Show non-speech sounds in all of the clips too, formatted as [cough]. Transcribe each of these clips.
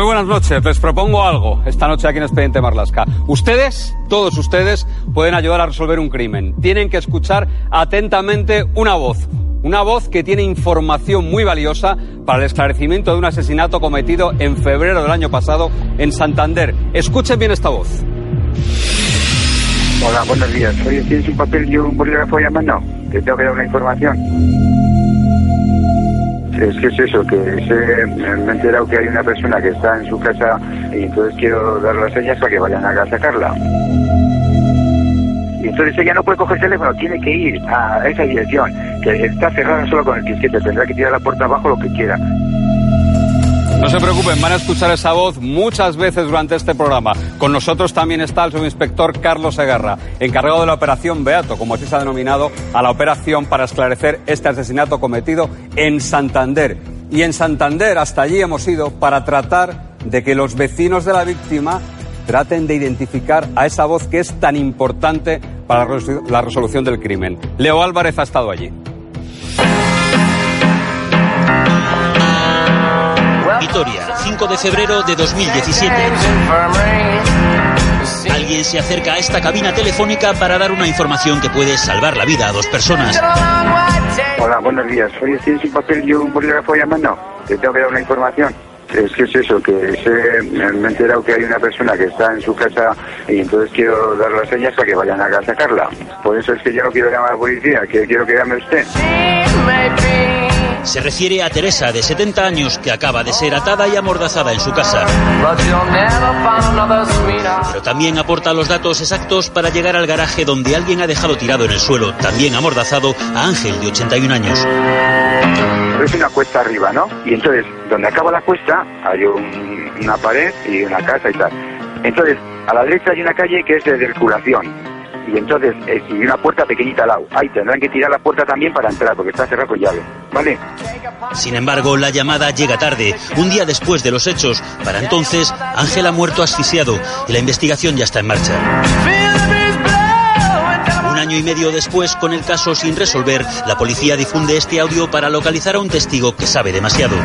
Muy buenas noches. Les propongo algo esta noche aquí en Expediente Marlasca. Ustedes, todos ustedes, pueden ayudar a resolver un crimen. Tienen que escuchar atentamente una voz. Una voz que tiene información muy valiosa para el esclarecimiento de un asesinato cometido en febrero del año pasado en Santander. Escuchen bien esta voz. Hola, buenos días. ¿tienes un papel y un bolígrafo a mano? Te tengo que dar una información. Es que es eso, que sé- me he enterado que hay una persona que está en su casa y entonces quiero dar las señas para que vayan a sacarla. Y entonces ella no puede coger el teléfono, tiene que ir a esa dirección, que está cerrada solo con el disquete, tendrá que tirar la puerta abajo lo que quiera. No se preocupen, van a escuchar esa voz muchas veces durante este programa. Con nosotros también está el subinspector Carlos Segarra, encargado de la operación Beato, como así se ha denominado a la operación para esclarecer este asesinato cometido en Santander. Y en Santander hasta allí hemos ido para tratar de que los vecinos de la víctima traten de identificar a esa voz que es tan importante para la resolu- la resolución del crimen. Leo Álvarez ha estado allí. Vitoria, 5 de febrero de 2017. Alguien se acerca a esta cabina telefónica para dar una información que puede salvar la vida a dos personas. Hola, buenos días. Oye, ¿tienes un papel y un bolígrafo a mano? Te tengo que dar una información. Es que es eso, que sé, me me he enterado que hay una persona que está en su casa y entonces quiero dar las señas para que vayan a sacarla. Por eso es que yo no quiero llamar a la policía, que quiero que llame usted. Se refiere a Teresa, de 70 años, que acaba de ser atada y amordazada en su casa. Pero también aporta los datos exactos para llegar al garaje donde alguien ha dejado tirado en el suelo, también amordazado, a Ángel, de 81 años. Es una cuesta arriba, ¿no? Y entonces, donde acaba la cuesta, hay un- una pared y una casa y tal. Entonces, a la derecha hay una calle que es de circulación. Y entonces, eh, y una puerta pequeñita al lado. Ahí tendrán que tirar la puerta también para entrar, porque está cerrada con llave. ¿Vale? Sin embargo, la llamada llega tarde, un día después de los hechos. Para entonces, Ángel ha muerto asfixiado y la investigación ya está en marcha. Un año y medio después, con el caso sin resolver, la policía difunde este audio para localizar a un testigo que sabe demasiado.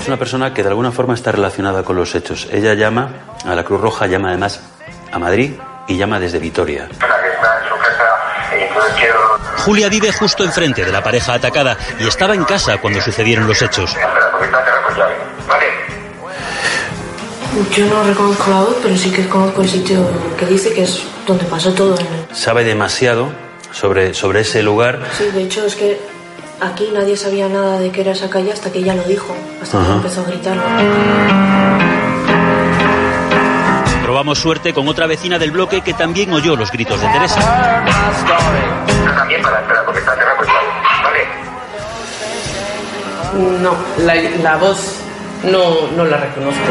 Es una persona que de alguna forma está relacionada con los hechos. Ella llama a la Cruz Roja, llama además a Madrid y llama desde Vitoria. que. Julia vive justo enfrente de la pareja atacada y estaba en casa cuando sucedieron los hechos. Yo no reconozco la voz, pero sí que conozco el sitio que dice que es donde pasó todo. En el... Sabe demasiado sobre, sobre ese lugar. Sí, de hecho es que aquí nadie sabía nada de qué era esa calle hasta que ella lo dijo, hasta Ajá. que empezó a gritarlo. Probamos suerte con otra vecina del bloque que también oyó los gritos de Teresa. No, la, la voz no, no la reconozco.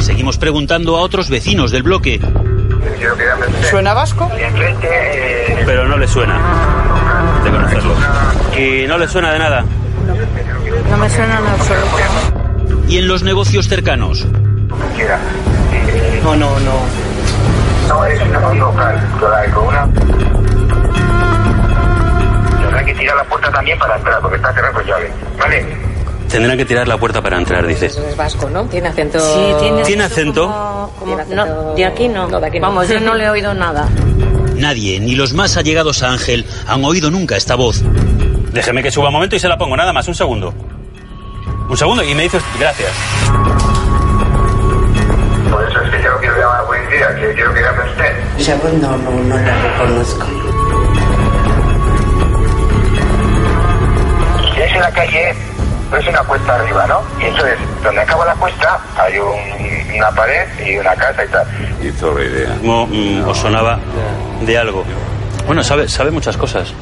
Seguimos preguntando a otros vecinos del bloque. ¿Suena vasco? Pero no le suena de conocerlo. Y no le suena de nada. No me suena en absoluto. Y en los negocios cercanos. Quiera. No, no, no. No, es una voz local, con una... Tendrán que tirar la puerta también para entrar, porque está cerrada con llave. ¿Vale? Tendrán que tirar la puerta para entrar, dice. Es vasco, ¿no? Tiene acento. Sí, tiene, ¿Tiene acento? como- como- Tiene acento- no, de aquí no. No, de aquí no. Vamos, yo no le he oído nada. Nadie, ni los más allegados a Ángel, han oído nunca esta voz. Déjeme que suba un momento y se la pongo, nada más, un segundo. Un segundo y me dice usted- gracias. Llamar a la policía, que quiero que llame usted. Esa voz no, no, no la reconozco. Si es en la calle, no es una cuesta arriba, ¿no? Y entonces, donde acaba la cuesta, hay un- una pared y una casa y tal. Como mm, os sonaba de algo. Bueno, sabe, sabe muchas cosas.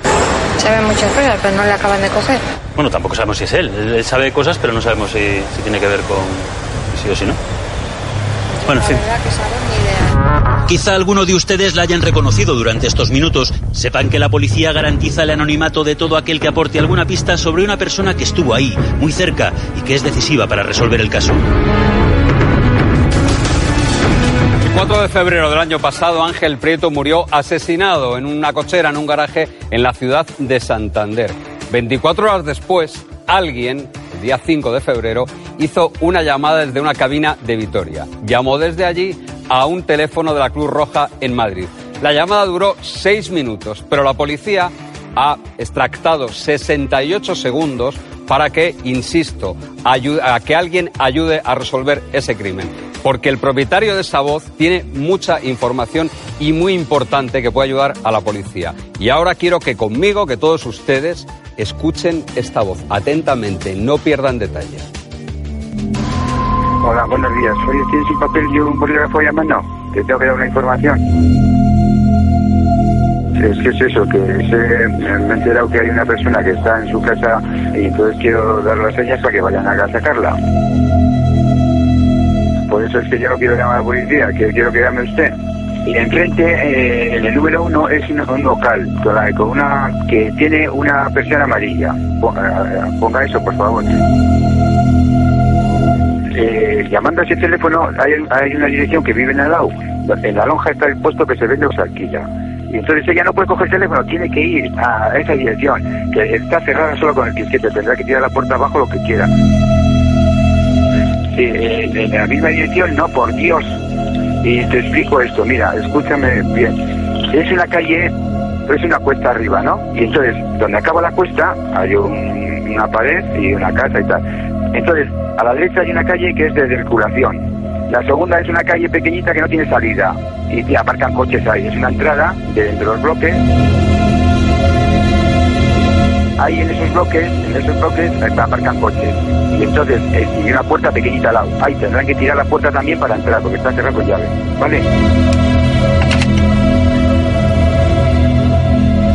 Sabe muchas cosas, pero no le acaban de coger. Bueno, tampoco sabemos si es él. Él, sabe cosas, pero no sabemos si, si tiene que ver con sí o sí no. Bueno, en fin. Quizá alguno de ustedes la hayan reconocido durante estos minutos. Sepan que la policía garantiza el anonimato de todo aquel que aporte alguna pista sobre una persona que estuvo ahí, muy cerca, y que es decisiva para resolver el caso. El 4 de febrero del año pasado, Ángel Prieto murió asesinado en una cochera en un garaje en la ciudad de Santander. 24 horas después, alguien el día 5 de febrero, hizo una llamada desde una cabina de Vitoria. Llamó desde allí a un teléfono de la Cruz Roja en Madrid. La llamada duró seis minutos, pero la policía ha extractado 68 segundos para que, insisto, a que alguien ayude a resolver ese crimen. Porque el propietario de esa voz tiene mucha información y muy importante que puede ayudar a la policía. Y ahora quiero que conmigo, que todos ustedes, escuchen esta voz atentamente, no pierdan detalle. Hola, buenos días. Soy ¿tienes un papel y un bolígrafo llamando? Te tengo que dar una información. Es que es eso, que sé, me he enterado que hay una persona que está en su casa y entonces quiero dar las señas para que vayan a sacarla. Por eso es que yo no quiero llamar a la policía, que quiero que llame usted. Y enfrente, eh, en el número uno, es un, local con, la- con una que tiene una persiana amarilla. Ponga, ponga eso, por favor. Eh, llamando a ese teléfono, hay, hay una dirección que vive en al lado. En la lonja está el puesto que se vende o se alquila. Y entonces ella no puede coger el teléfono, tiene que ir a esa dirección, que está cerrada solo con el disquete, tendrá que tirar la puerta abajo lo que quiera. Eh, en la misma dirección, no, por Dios. Y te explico esto, mira, escúchame bien. Es una calle, es una cuesta arriba, ¿no? Y entonces, donde acaba la cuesta, hay un- una pared y una casa y tal. Entonces, a la derecha hay una calle que es de circulación. La segunda es una calle pequeñita que no tiene salida. Y te aparcan coches ahí. Es una entrada de entre los bloques. Ahí en esos bloques, en esos bloques aparcan coches. Y entonces, eh, y una puerta pequeñita al lado. Ahí tendrán que tirar la puerta también para entrar, porque está cerrada con llave. ¿Vale?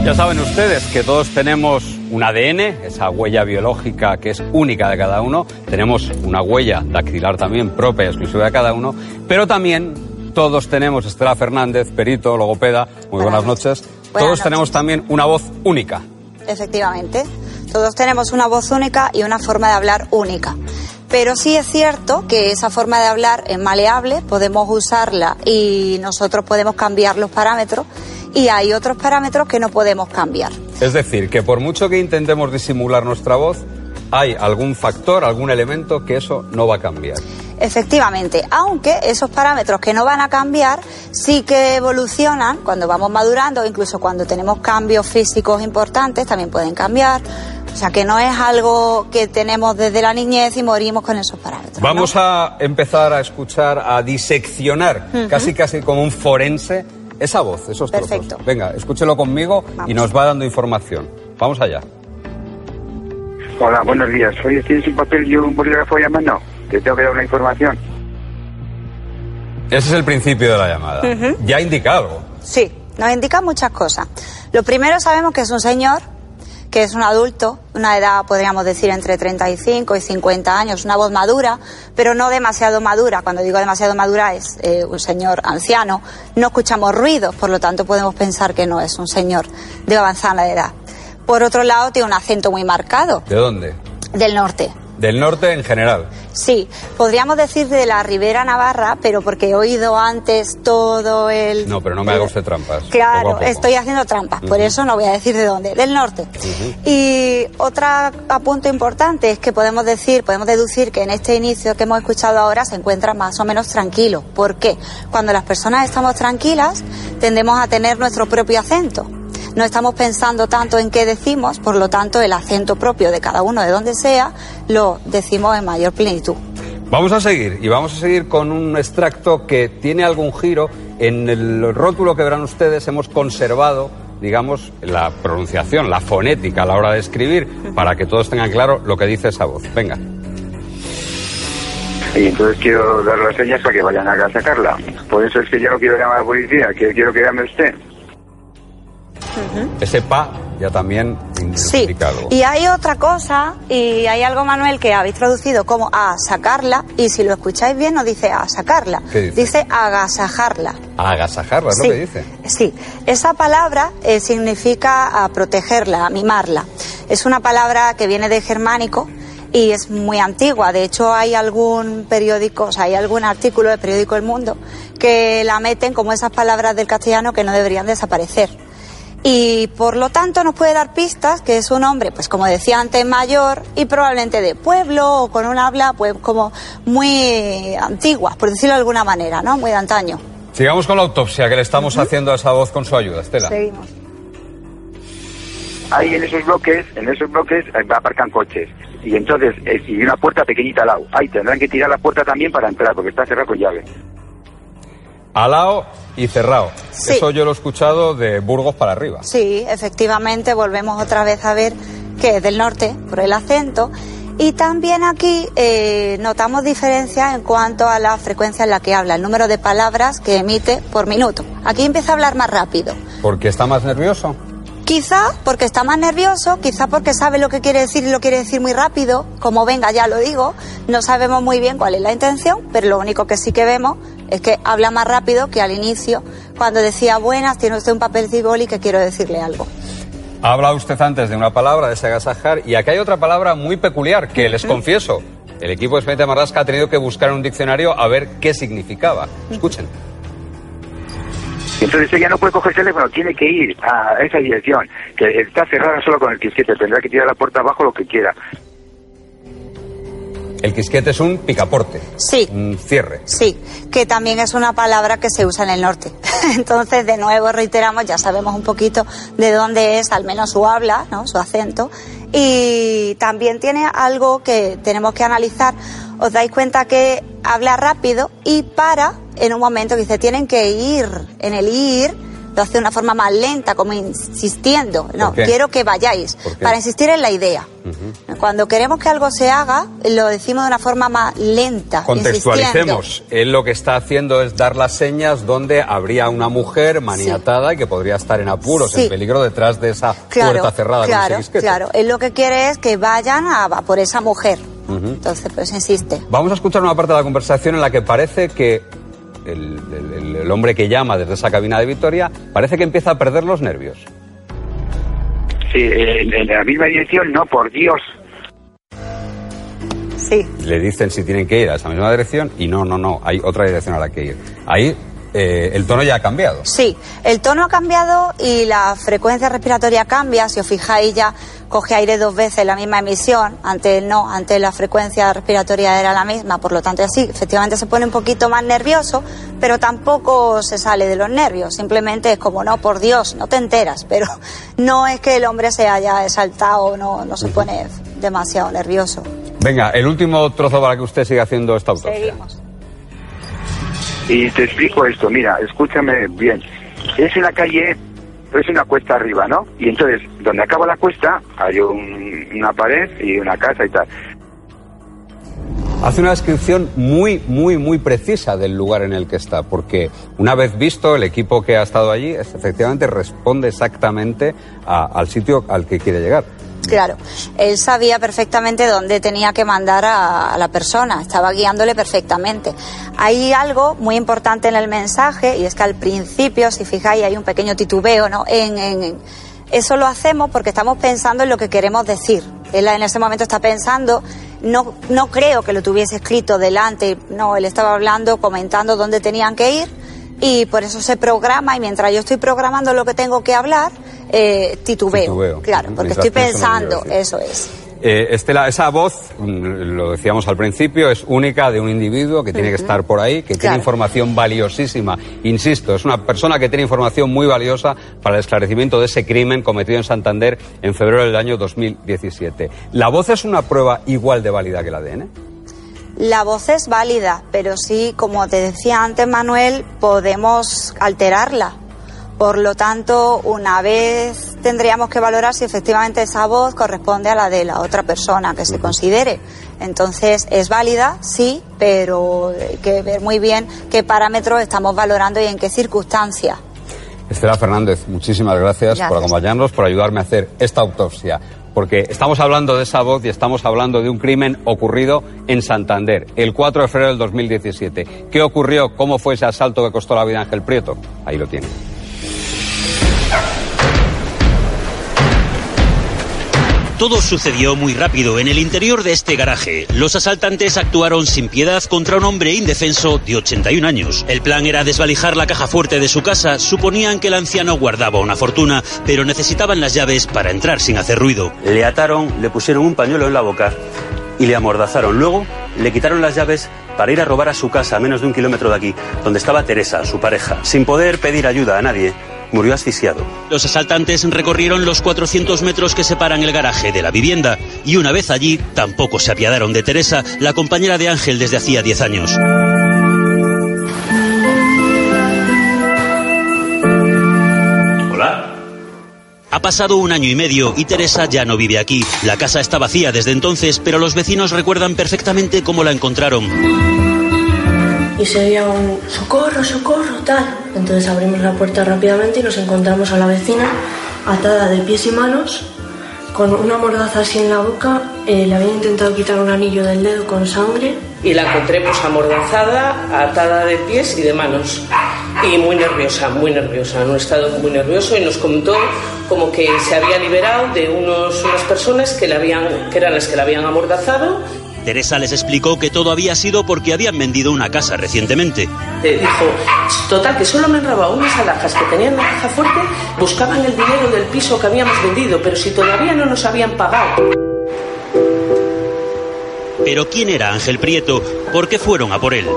Ya saben ustedes que todos tenemos un ADN, esa huella biológica que es única de cada uno. Tenemos una huella dactilar también propia y exclusiva de cada uno. Pero también todos tenemos, Estela Fernández, perito, logopeda, muy buenas, Buenas noches. noches. Buenas todos noches. tenemos también una voz única. Efectivamente. Todos tenemos una voz única y una forma de hablar única. Pero sí es cierto que esa forma de hablar es maleable, podemos usarla y nosotros podemos cambiar los parámetros y hay otros parámetros que no podemos cambiar. Es decir, que por mucho que intentemos disimular nuestra voz, hay algún factor, algún elemento que eso no va a cambiar. Efectivamente, aunque esos parámetros que no van a cambiar sí que evolucionan cuando vamos madurando, incluso cuando tenemos cambios físicos importantes también pueden cambiar. O sea que no es algo que tenemos desde la niñez y morimos con esos parámetros. ¿no? Vamos a empezar a escuchar, a diseccionar, casi casi como un forense, esa voz, esos trozos. Perfecto. Venga, escúchelo conmigo y nos va dando información. Vamos allá. Hola, buenos días. Oye, ¿tienes un papel y un bolígrafo llamando? Te tengo que dar una información. Ese es el principio de la llamada. Ya indica algo. Sí, nos indica muchas cosas. Lo primero sabemos que es un señor, que es un adulto, una edad podríamos decir entre 35 y 50 años, una voz madura, pero no demasiado madura. Cuando digo demasiado madura es eh, un señor anciano. No escuchamos ruidos, por lo tanto podemos pensar que no es un señor de avanzada edad. Por otro lado, tiene un acento muy marcado ¿De dónde? del norte. Del norte en general. Sí, podríamos decir de la Ribera Navarra, pero porque he oído antes todo el... No, pero no me haga usted trampas. Claro, poco. estoy haciendo trampas, por eso no voy a decir de dónde, del norte. Y otra apunto importante es que podemos decir, podemos deducir que en este inicio que hemos escuchado ahora se encuentra más o menos tranquilo. ¿Por qué? Cuando las personas estamos tranquilas, tendemos a tener nuestro propio acento. No estamos pensando tanto en qué decimos, por lo tanto el acento propio de cada uno de donde sea lo decimos en mayor plenitud. Vamos a seguir y vamos a seguir con un extracto que tiene algún giro. En el rótulo que verán ustedes hemos conservado, digamos, la pronunciación, la fonética a la hora de escribir, para que todos tengan claro lo que dice esa voz. Venga. Y entonces quiero dar las señas para que vayan a sacarla. Por eso es que yo no quiero llamar a la policía, que quiero que llame usted. Ese pa ya también Sí, y hay otra cosa, y hay algo, Manuel, que habéis traducido como a sacarla, y si lo escucháis bien, no dice a sacarla, ¿Qué dice? agasajarla. Agasajarla, es Sí. lo que dice. Sí, esa palabra eh, significa a protegerla, a mimarla. Es una palabra que viene de germánico y es muy antigua. De hecho, hay algún periódico, o sea, hay algún artículo del periódico El Mundo que la meten como esas palabras del castellano que no deberían desaparecer. Y por lo tanto nos puede dar pistas que es un hombre, pues como decía antes, mayor y probablemente de pueblo o con un habla pues como muy antigua, por decirlo de alguna manera, ¿no? Muy de antaño. Sigamos con la autopsia que le estamos haciendo a esa voz con su ayuda, Estela. Seguimos. Ahí en esos bloques, en esos bloques eh, aparcan coches. Y entonces, eh, y una puerta pequeñita al lado. Ahí tendrán que tirar la puerta también para entrar, porque está cerrada con llave. Alao y cerrado. Sí. Eso yo lo he escuchado de Burgos para arriba. Sí, efectivamente, volvemos otra vez a ver que es del norte por el acento. Y también aquí eh, notamos diferencias en cuanto a la frecuencia en la que habla, el número de palabras que emite por minuto. Aquí empieza a hablar más rápido. Porque está más nervioso. Quizá porque está más nervioso, quizá porque sabe lo que quiere decir y lo quiere decir muy rápido, como venga ya lo digo, no sabemos muy bien cuál es la intención, pero lo único que sí que vemos es que habla más rápido que al inicio, cuando decía buenas, tiene usted un papel de boli que quiero decirle algo. Ha hablado usted antes de una palabra, de ese agasajar, y aquí hay otra palabra muy peculiar que les confieso. El equipo de Expediente Marrasca ha tenido que buscar en un diccionario a ver qué significaba. Escuchen. Y entonces ella no puede coger el teléfono, tiene que ir a esa dirección, que está cerrada solo con el quisquete, tendrá que tirar la puerta abajo lo que quiera. El quisquete es un picaporte. Sí. Un cierre. Sí, que también es una palabra que se usa en el norte. [laughs] Entonces, de nuevo, reiteramos, ya sabemos un poquito de dónde es, al menos su habla, ¿no? su acento. Y también tiene algo que tenemos que analizar. Os dais cuenta que habla rápido y para en un momento que dice, tienen que ir. En el ir lo hace de una forma más lenta, como insistiendo. No, quiero que vayáis. Para insistir en la idea. Cuando queremos que algo se haga, lo decimos de una forma más lenta. Contextualicemos. Él lo que está haciendo es dar las señas donde habría una mujer maniatada y que podría estar en apuros, Sí. en peligro detrás de esa Claro, puerta cerrada claro, claro. Él lo que quiere es que vayan a, a por esa mujer. Entonces, pues insiste. Vamos a escuchar una parte de la conversación en la que parece que el, el- el hombre que llama desde esa cabina de Victoria parece que empieza a perder los nervios. Sí, en, en la misma dirección, no, por Dios. Sí. Le dicen si tienen que ir a esa misma dirección y no, no, no, hay otra dirección a la que ir. Ahí eh, el tono ya ha cambiado. Sí, el tono ha cambiado y la frecuencia respiratoria cambia. Si os fijáis, ya coge aire dos veces la misma emisión. Antes no, antes la frecuencia respiratoria era la misma. Por lo tanto, así, efectivamente se pone un poquito más nervioso, pero tampoco se sale de los nervios. Simplemente es como, no, por Dios, no te enteras. [laughs] Pero no es que el hombre se haya exaltado, no, no se pone demasiado nervioso. Venga, el último trozo para que usted siga haciendo esta autopsia. Seguimos. Y te explico esto, mira, escúchame bien. Es una calle, es una cuesta arriba, ¿no? Y entonces, donde acaba la cuesta, hay un- una pared y una casa y tal. Hace una descripción muy, muy, muy precisa del lugar en el que está, porque una vez visto el equipo que ha estado allí, efectivamente responde exactamente al sitio al que quiere llegar. Claro, él sabía perfectamente dónde tenía que mandar a, la persona, estaba guiándole perfectamente. Hay algo muy importante en el mensaje y es que al principio, si fijáis, hay un pequeño titubeo, ¿no? En, en- en- eso lo hacemos porque estamos pensando en lo que queremos decir. Él en ese momento está pensando, no, no creo que lo tuviese escrito delante, no, él estaba hablando, comentando dónde tenían que ir y por eso se programa y mientras yo estoy programando lo que tengo que hablar, eh, titubeo. Titubeo. Claro, porque Mientras estoy pensando, eso es. Eh, Estela, esa voz, mm, lo decíamos al principio, es única de un individuo que tiene que estar por ahí, que tiene información valiosísima. Insisto, es una persona que tiene información muy valiosa para el esclarecimiento de ese crimen cometido en Santander en febrero del año 2017. ¿La voz es una prueba igual de válida que el ADN? La voz es válida, pero sí, como te decía antes, Manuel, podemos alterarla. Por lo tanto, una vez tendríamos que valorar si efectivamente esa voz corresponde a la de la otra persona que se considere. Entonces, es válida, sí, pero hay que ver muy bien qué parámetros estamos valorando y en qué circunstancias. Estela Fernández, muchísimas gracias, por Gracias. acompañarnos, por ayudarme a hacer esta autopsia. Porque estamos hablando de esa voz y estamos hablando de un crimen ocurrido en Santander, el 4 de febrero del 2017. ¿Qué ocurrió? ¿Cómo fue ese asalto que costó la vida a Ángel Prieto? Ahí lo tiene. Todo sucedió muy rápido en el interior de este garaje. Los asaltantes actuaron sin piedad contra un hombre indefenso de 81 años. El plan era desvalijar la caja fuerte de su casa. Suponían que el anciano guardaba una fortuna, pero necesitaban las llaves para entrar sin hacer ruido. Le ataron, le pusieron un pañuelo en la boca y le amordazaron. Luego le quitaron las llaves para ir a robar a su casa a menos de un kilómetro de aquí, donde estaba Teresa, su pareja, sin poder pedir ayuda a nadie murió asfixiado. Los asaltantes recorrieron los 400 metros que separan el garaje de la vivienda y una vez allí tampoco se apiadaron de Teresa, la compañera de Ángel desde hacía 10 años. Hola. Ha pasado un año y medio y Teresa ya no vive aquí. La casa está vacía desde entonces, pero los vecinos recuerdan perfectamente cómo la encontraron. Y se oía un socorro, socorro, tal. Entonces abrimos la puerta rápidamente y nos encontramos a la vecina atada de pies y manos, con una mordaza así en la boca. eh, le habían intentado quitar un anillo del dedo con sangre. Y la encontré pues amordazada, atada de pies y de manos. Y muy nerviosa, muy nerviosa, en un estado muy nervioso. Y nos contó como que se había liberado de unos, unas personas que, le habían, que eran las que la habían amordazado Teresa les explicó que todo había sido porque habían vendido una casa recientemente. Eh, dijo, total, que solo me han robado unas alhajas que tenían en la caja fuerte, buscaban el dinero del piso que habíamos vendido, pero si todavía no nos habían pagado. Pero ¿quién era Ángel Prieto? ¿Por qué fueron a por él?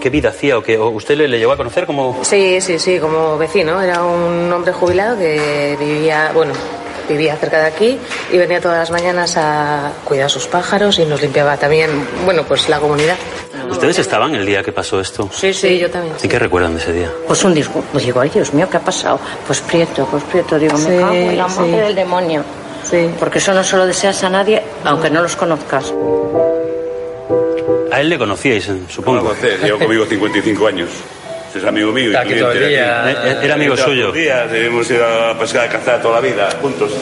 ¿Qué vida hacía o que usted le, le llegó a conocer como Sí, sí, sí, como vecino. Era un hombre jubilado que vivía, bueno, vivía cerca de aquí y venía todas las mañanas a cuidar sus pájaros y nos limpiaba también, bueno, pues la comunidad. ¿Ustedes estaban el día que pasó esto? Sí, sí, yo también. ¿Y qué recuerdan de ese día? Pues un disgusto. Pues digo, ay Dios mío, ¿qué ha pasado? Pues Prieto, pues Prieto. Digo, me cago en la sí. madre del demonio. Sí. Porque eso no se lo deseas a nadie, aunque no los conozcas. A él le conocíais, eh, supongo. A llevo conmigo 55 años. Es amigo mío y Está aquí todo el día. aquí. Eh, Era amigo suyo. días, hemos ido a pescar, a cazar toda la vida, juntos.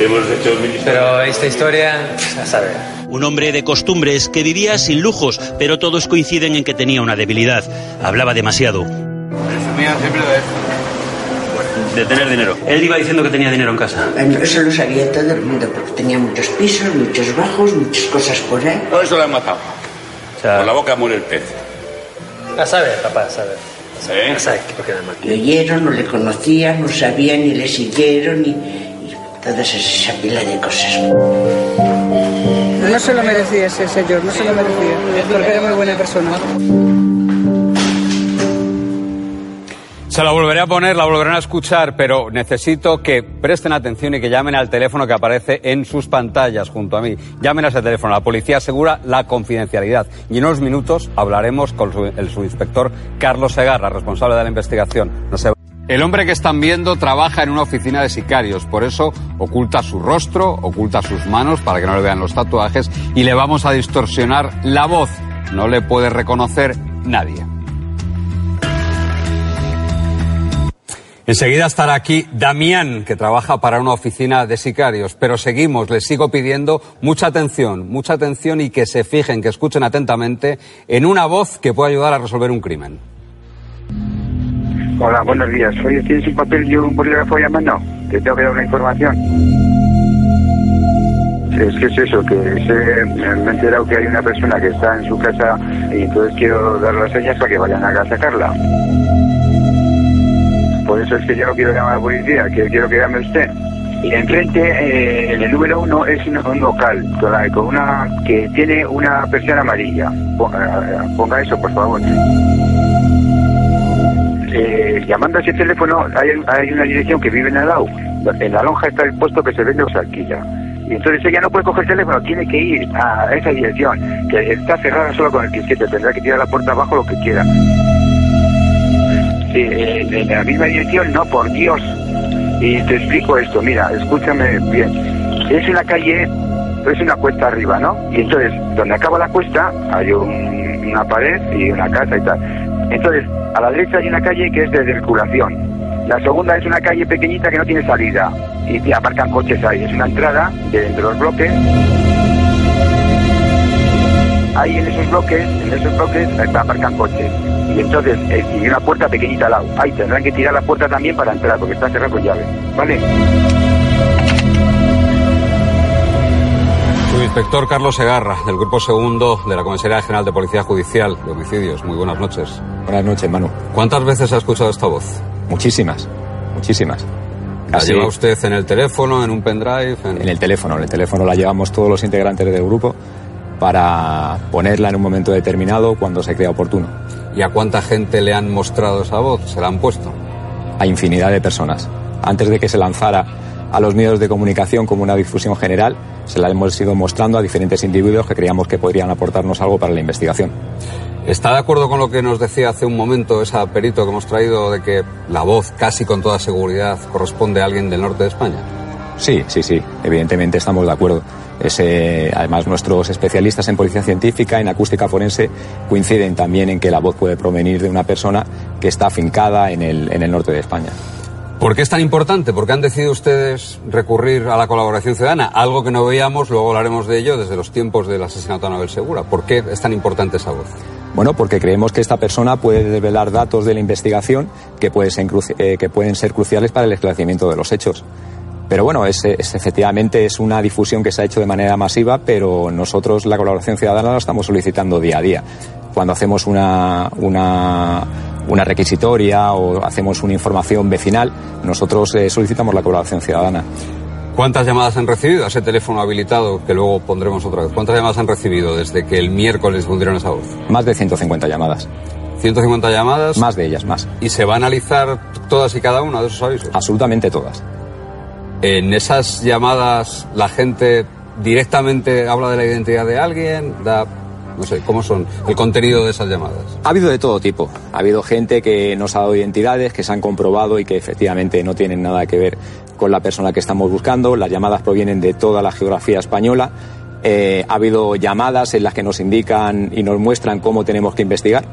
Hemos hecho mil historias. Pero esta historia, a saber. Un hombre de costumbres que vivía sin lujos, pero todos coinciden en que tenía una debilidad. Hablaba demasiado. De tener dinero. Él iba diciendo que tenía dinero en casa. Bueno, eso lo sabía todo el mundo, porque tenía muchos pisos, muchos bajos, muchas cosas por ahí. Todo eso lo han matado. O sea, Por la boca muere el pez. A saber, papá, a saber. ¿Eh? A saber por qué la mata. Le oyeron, no le conocían, no sabían, ni le siguieron, y toda esa, esa pila de cosas. No se lo merecía ese señor, no se lo merecía, porque era muy buena persona. Se la volveré a poner, la volverán a escuchar, pero necesito que presten atención y que llamen al teléfono que aparece en sus pantallas junto a mí. Llamen a ese teléfono. La policía asegura la confidencialidad. Y en unos minutos hablaremos con el subinspector Carlos Segarra, responsable de la investigación. No se- El hombre que están viendo trabaja en una oficina de sicarios, por eso oculta su rostro, oculta sus manos para que no le vean los tatuajes y le vamos a distorsionar la voz. No le puede reconocer nadie. Enseguida estará aquí Damián, que trabaja para una oficina de sicarios, pero seguimos, les sigo pidiendo mucha atención, mucha atención y que se fijen, que escuchen atentamente en una voz que puede ayudar a resolver un crimen. Hola, buenos días. Oye, ¿tienes un papel y un bolígrafo llamando? Te tengo que dar una información. Es que es eso, que sé- me he enterado que hay una persona que está en su casa y entonces quiero dar las señas para que vayan a sacarla. Por eso es que yo no quiero llamar a la policía, que quiero que llame usted. Y enfrente, eh, en el número uno, es un, local con, una que tiene una persiana amarilla. Ponga, eso, por favor. Eh, llamando a ese teléfono hay, una dirección que vive en el lado. En la lonja está el puesto que se vende o se alquila. Y entonces ella no puede coger el teléfono, tiene que ir a esa dirección, que está cerrada solo con el quisquete, tendrá que tirar la puerta abajo lo que quiera. Sí, eh, en la misma dirección, no, por Dios. Y te explico esto, mira, escúchame bien. Es una calle, es una cuesta arriba, ¿no? Y entonces, donde acaba la cuesta, hay un- una pared y una casa y tal. Entonces, a la derecha hay una calle que es de circulación. La segunda es una calle pequeñita que no tiene salida. Y te aparcan coches ahí. Es una entrada de entre los bloques. Ahí en esos bloques, en esos bloques, aparcan coches. Y entonces eh, y una puerta pequeñita al lado. Ahí tendrán que tirar la puerta también para entrar porque está cerrada con llave. ¿Vale? Subinspector Carlos Segarra, del Grupo Segundo de la Comisaría General de Policía Judicial de Homicidios. Muy buenas noches. Buenas noches, Manu. ¿Cuántas veces ha escuchado esta voz? Muchísimas, muchísimas. ¿La lleva usted en el teléfono, en un pendrive? En... En el teléfono, en el teléfono la llevamos todos los integrantes del grupo para ponerla en un momento determinado cuando se crea oportuno. ¿Y a cuánta gente le han mostrado esa voz? ¿Se la han puesto? A infinidad de personas. Antes de que se lanzara a los medios de comunicación como una difusión general, se la hemos ido mostrando a diferentes individuos que creíamos que podrían aportarnos algo para la investigación. ¿Está de acuerdo con lo que nos decía hace un momento esa perito que hemos traído de que la voz casi con toda seguridad corresponde a alguien del norte de España? Sí, sí, sí, evidentemente estamos de acuerdo. Ese, además, nuestros especialistas en policía científica, en acústica forense, coinciden también en que la voz puede provenir de una persona que está afincada en el, en el norte de España. ¿Por qué es tan importante? ¿Por qué han decidido ustedes recurrir a la colaboración ciudadana? Algo que no veíamos, luego hablaremos de ello desde los tiempos del asesinato de Anabel Segura. ¿Por qué es tan importante esa voz? Bueno, porque creemos que esta persona puede develar datos de la investigación que, puede ser cruci- eh, que pueden ser cruciales para el esclarecimiento de los hechos. Pero bueno, es, es- efectivamente es una difusión que se ha hecho de manera masiva, pero nosotros la colaboración ciudadana la estamos solicitando día a día. Cuando hacemos una, una, una requisitoria o hacemos una información vecinal, nosotros eh, solicitamos la colaboración ciudadana. ¿Cuántas llamadas han recibido a ese teléfono habilitado que luego pondremos otra vez? ¿Cuántas llamadas han recibido desde que el miércoles difundieron esa voz? Más de 150 llamadas. 150 llamadas. Más de ellas, más. ¿Y se va a analizar todas y cada una de esos avisos? Absolutamente todas. En esas llamadas la gente directamente habla de la identidad de alguien, da, no sé, ¿cómo son el contenido de esas llamadas? Ha habido de todo tipo. Ha habido gente que nos ha dado identidades, que se han comprobado y que efectivamente no tienen nada que ver con la persona que estamos buscando. Las llamadas provienen de toda la geografía española. Eh, ha habido llamadas en las que nos indican y nos muestran cómo tenemos que investigar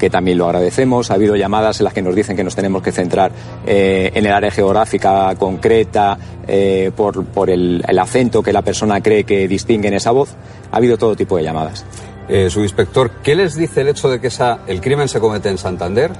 que también lo agradecemos. Ha habido llamadas en las que nos dicen que nos tenemos que centrar eh, en el área geográfica concreta eh, por, por el, el acento que la persona cree que distingue en esa voz. Ha habido todo tipo de llamadas. Eh, subinspector, ¿qué les dice el hecho de que esa, el crimen se comete en Santander?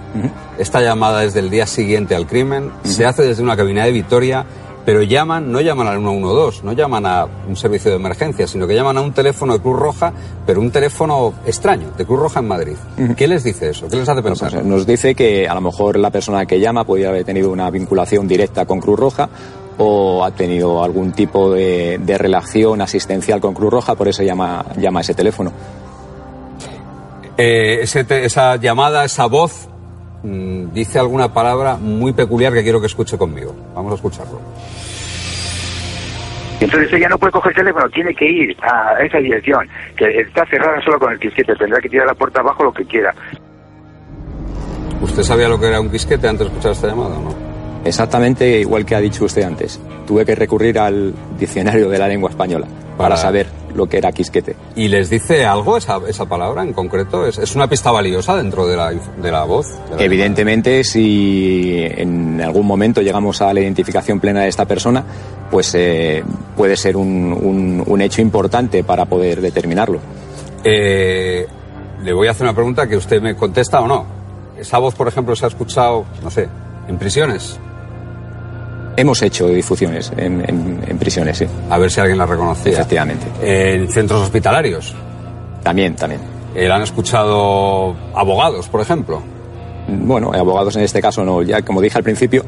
Esta llamada es del día siguiente al crimen, se hace desde una cabina de Vitoria, pero llaman, no llaman al 112, no llaman a un servicio de emergencia, sino que llaman a un teléfono de Cruz Roja, pero un teléfono extraño, de Cruz Roja en Madrid. ¿Qué les dice eso? ¿Qué les hace pensar? Pues nos dice que a lo mejor la persona que llama podría haber tenido una vinculación directa con Cruz Roja o ha tenido algún tipo de, de relación asistencial con Cruz Roja, por eso llama, llama a ese teléfono. Eh, ese te- esa llamada, esa voz, mm, dice alguna palabra muy peculiar que quiero que escuche conmigo. Vamos a escucharlo. Entonces ella no puede coger el teléfono, tiene que ir a esa dirección, que está cerrada solo con el quisquete, tendrá que tirar la puerta abajo lo que quiera. ¿Usted sabía lo que era un quisquete antes de escuchar esta llamada o no? Exactamente igual que ha dicho usted antes. Tuve que recurrir al diccionario de la lengua española para, Para- saber lo que era quisquete. ¿Y les dice algo esa, esa palabra en concreto? ¿Es, es una pista valiosa dentro de la, de la voz? de la- Evidentemente, si en algún momento llegamos a la identificación plena de esta persona, pues eh, puede ser un, un- un hecho importante para poder determinarlo. Eh, le voy a hacer una pregunta que usted me contesta o no. Esa voz, por ejemplo, se ha escuchado, no sé, en prisiones. Hemos hecho difusiones en, en- en prisiones, sí. A ver si alguien la reconocía. Efectivamente. En centros hospitalarios. También, también. Eh, la han escuchado abogados, por ejemplo. Bueno, abogados en este caso no. Ya como dije al principio,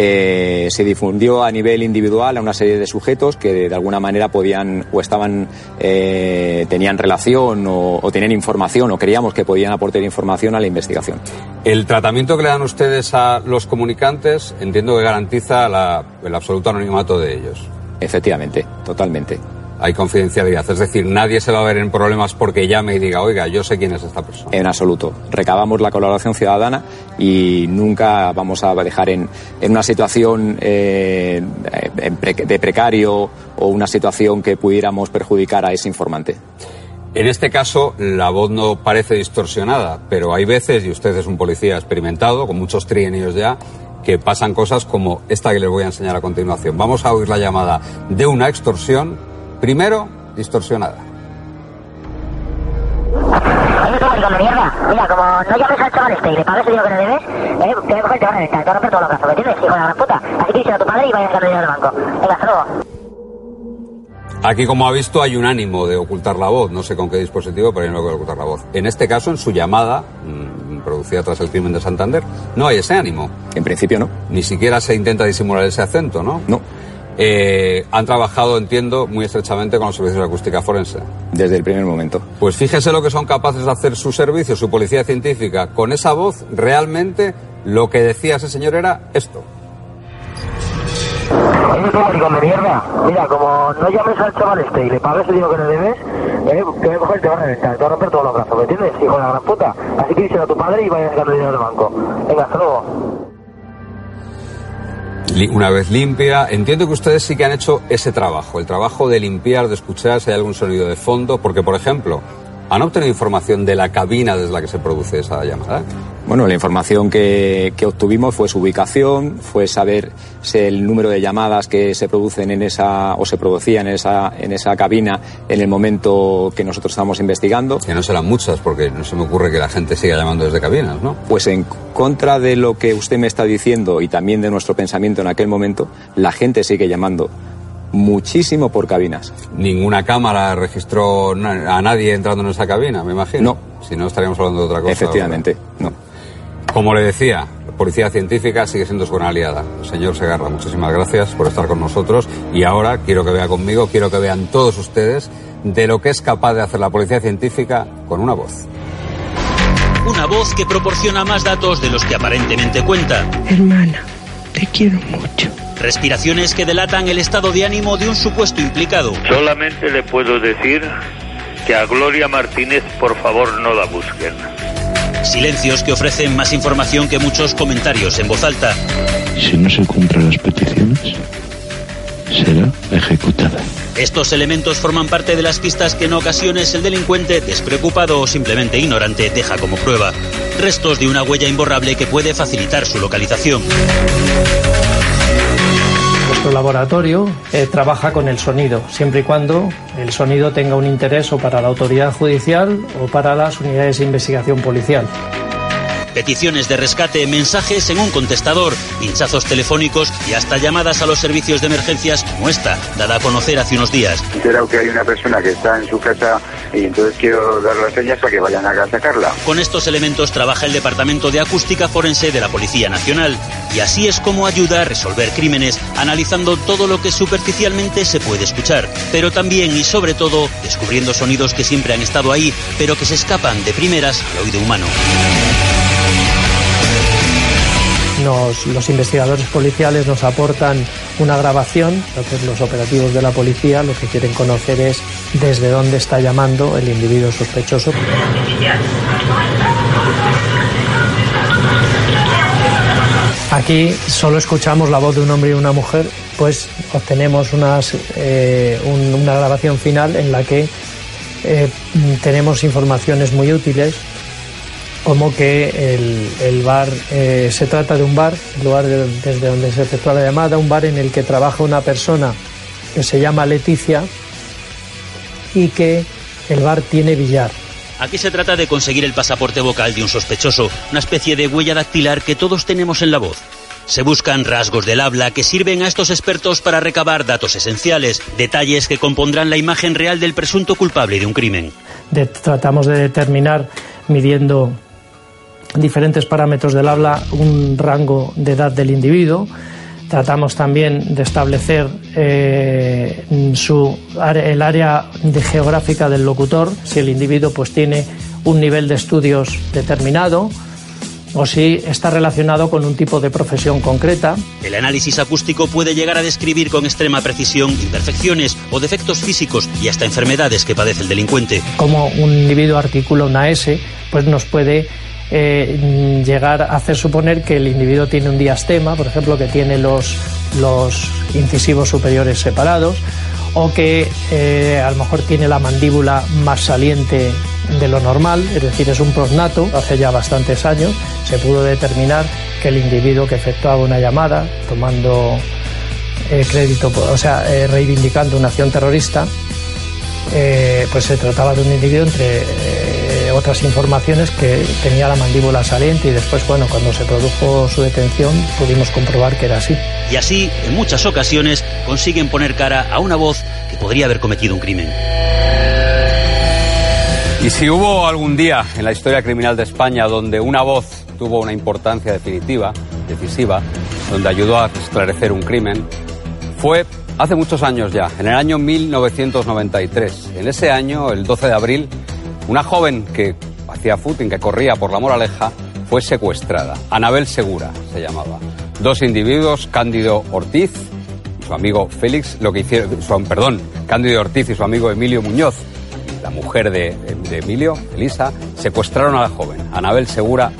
eh, se difundió a nivel individual a una serie de sujetos que de alguna manera podían o estaban eh, tenían relación o, o tenían información o creíamos que podían aportar información a la investigación. El tratamiento que le dan ustedes a los comunicantes entiendo que garantiza la- el absoluto anonimato de ellos. Efectivamente, totalmente. Hay confidencialidad, es decir, nadie se va a ver en problemas porque llame y diga, oiga, yo sé quién es esta persona. En absoluto. Recabamos la colaboración ciudadana y nunca vamos a dejar en, en una situación eh, de precario o una situación que pudiéramos perjudicar a ese informante. En este caso, la voz no parece distorsionada, pero hay veces, y usted es un policía experimentado, con muchos trienios ya, que pasan cosas como esta que les voy a enseñar a continuación. Vamos a oír la llamada de una extorsión, primero distorsionada. tú, maricón de mierda. Mira, como no llames al chaval este y le pagues el dinero que le debes, eh, te voy a coger, te van a reventar, te van a romper todos los brazos, ¿me entiendes? Hijo de la gran puta. Así que díselo a tu padre y vaya a sacar el dinero del banco. Venga, hasta luego. Aquí, como ha visto, hay un ánimo de ocultar la voz. No sé con qué dispositivo, pero hay un ánimo de ocultar la voz. En este caso, en su llamada, mm, producida tras el crimen de Santander, no hay ese ánimo. En principio no. Ni siquiera se intenta disimular ese acento, ¿no? No. Eh, han trabajado, entiendo, muy estrechamente con los servicios de acústica forense. Desde el primer momento. Pues fíjese lo que son capaces de hacer su servicio, su policía científica. Con esa voz, realmente, lo que decía ese señor era esto. Eres un maricón de mierda. Mira, como no llames al chaval este y le pagues el dinero que le debes, eh, te voy a coger y te van a reventar, te van a romper todos los brazos, ¿me entiendes? Hijo de la gran puta. Así que díselo a tu padre y vaya a sacar el dinero del banco. Venga, hasta luego. Una vez limpia, entiendo que ustedes sí que han hecho ese trabajo, el trabajo de limpiar, de escuchar si hay algún sonido de fondo, porque, por ejemplo, han obtenido información de la cabina desde la que se produce esa llamada. Bueno, la información que, que obtuvimos fue su ubicación, fue saber si el número de llamadas que se producen en esa o se producían en esa en esa cabina en el momento que nosotros estamos investigando. Que no serán muchas, porque no se me ocurre que la gente siga llamando desde cabinas, ¿no? Pues en contra de lo que usted me está diciendo y también de nuestro pensamiento en aquel momento, la gente sigue llamando muchísimo por cabinas. Ninguna cámara registró a nadie entrando en esa cabina, me imagino. No. Si no, estaríamos hablando de otra cosa. Efectivamente, no. Como le decía, la Policía Científica sigue siendo su buena aliada. Señor Segarra, muchísimas gracias por estar con nosotros. Y ahora quiero que vea conmigo, quiero que vean todos ustedes de lo que es capaz de hacer la Policía Científica con una voz. Una voz que proporciona más datos de los que aparentemente cuenta. Hermana, te quiero mucho. Respiraciones que delatan el estado de ánimo de un supuesto implicado. Solamente le puedo decir que a Gloria Martínez por favor no la busquen. Silencios que ofrecen más información que muchos comentarios en voz alta. Si no se cumplen las peticiones, será ejecutada. Estos elementos forman parte de las pistas que en ocasiones el delincuente, despreocupado o simplemente ignorante, deja como prueba. Restos de una huella imborrable que puede facilitar su localización. Nuestro laboratorio eh, trabaja con el sonido, siempre y cuando el sonido tenga un interés o para la autoridad judicial o para las unidades de investigación policial. Peticiones de rescate, mensajes en un contestador, pinchazos telefónicos y hasta llamadas a los servicios de emergencias como esta, dada a conocer hace unos días. Enterado que hay una persona que está en su casa y entonces quiero dar las señas para que vayan a sacarla. Con estos elementos trabaja el Departamento de Acústica Forense de la Policía Nacional y así es como ayuda a resolver crímenes, analizando todo lo que superficialmente se puede escuchar, pero también y sobre todo descubriendo sonidos que siempre han estado ahí, pero que se escapan de primeras al oído humano. Los investigadores policiales nos aportan una grabación, entonces los operativos de la policía lo que quieren conocer es desde dónde está llamando el individuo sospechoso. Aquí solo escuchamos la voz de un hombre y una mujer, pues obtenemos unas, eh, un- una grabación final en la que eh, tenemos informaciones muy útiles como que el, el bar eh, se trata de un bar, el lugar de- desde donde se efectúa la llamada, un bar en el que trabaja una persona que se llama Leticia y que el bar tiene billar. Aquí se trata de conseguir el pasaporte vocal de un sospechoso, una especie de huella dactilar que todos tenemos en la voz. Se buscan rasgos del habla que sirven a estos expertos para recabar datos esenciales, detalles que compondrán la imagen real del presunto culpable de un crimen. De- tratamos de determinar, midiendo diferentes parámetros del habla, un rango de edad del individuo. Tratamos también de establecer eh, su, el área de geográfica del locutor, si el individuo pues, tiene un nivel de estudios determinado o si está relacionado con un tipo de profesión concreta. El análisis acústico puede llegar a describir con extrema precisión imperfecciones o defectos físicos y hasta enfermedades que padece el delincuente. como un individuo articula una S, pues nos puede eh, llegar a hacer suponer que el individuo tiene un diastema, por ejemplo, que tiene los, los incisivos superiores separados, o que eh, a lo mejor tiene la mandíbula más saliente de lo normal, es decir, es un prosnato. Hace ya bastantes años se pudo determinar que el individuo que efectuaba una llamada tomando eh, crédito, o sea, eh, reivindicando una acción terrorista, pues se trataba de un individuo entre otras informaciones que tenía la mandíbula saliente y después, bueno, cuando se produjo su detención pudimos comprobar que era así. Y así, en muchas ocasiones, consiguen poner cara a una voz que podría haber cometido un crimen. Y si hubo algún día en la historia criminal de España donde una voz tuvo una importancia definitiva, decisiva, donde ayudó a esclarecer un crimen, fue hace muchos años ya, en el año 1993. En ese año, el 12 de abril, una joven que hacía footing, que corría por la Moraleja, fue secuestrada. Anabel Segura se llamaba. Dos individuos, Cándido Ortiz y su amigo Félix, lo que hicieron, su, perdón, Cándido Ortiz y su amigo Emilio Muñoz, la mujer de, Emilio, Elisa, secuestraron a la joven. Anabel Segura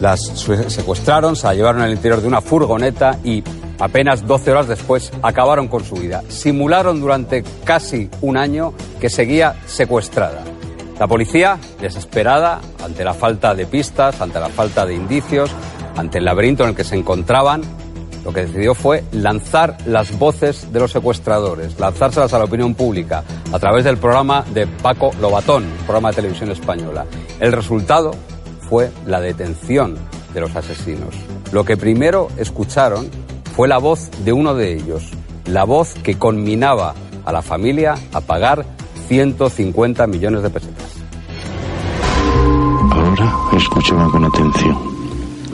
las secuestraron, se la llevaron al interior de una furgoneta y apenas 12 horas después acabaron con su vida. Simularon durante casi un año que seguía secuestrada. La policía, desesperada ante la falta de pistas, ante la falta de indicios, ante el laberinto en el que se encontraban, lo que decidió fue lanzar las voces de los secuestradores, lanzárselas a la opinión pública a través del programa de Paco Lobatón, programa de televisión española. El resultado fue la detención de los asesinos. Lo que primero escucharon fue la voz de uno de ellos, la voz que conminaba a la familia a pagar 150 millones de pesetas. Ahora escuchen con atención.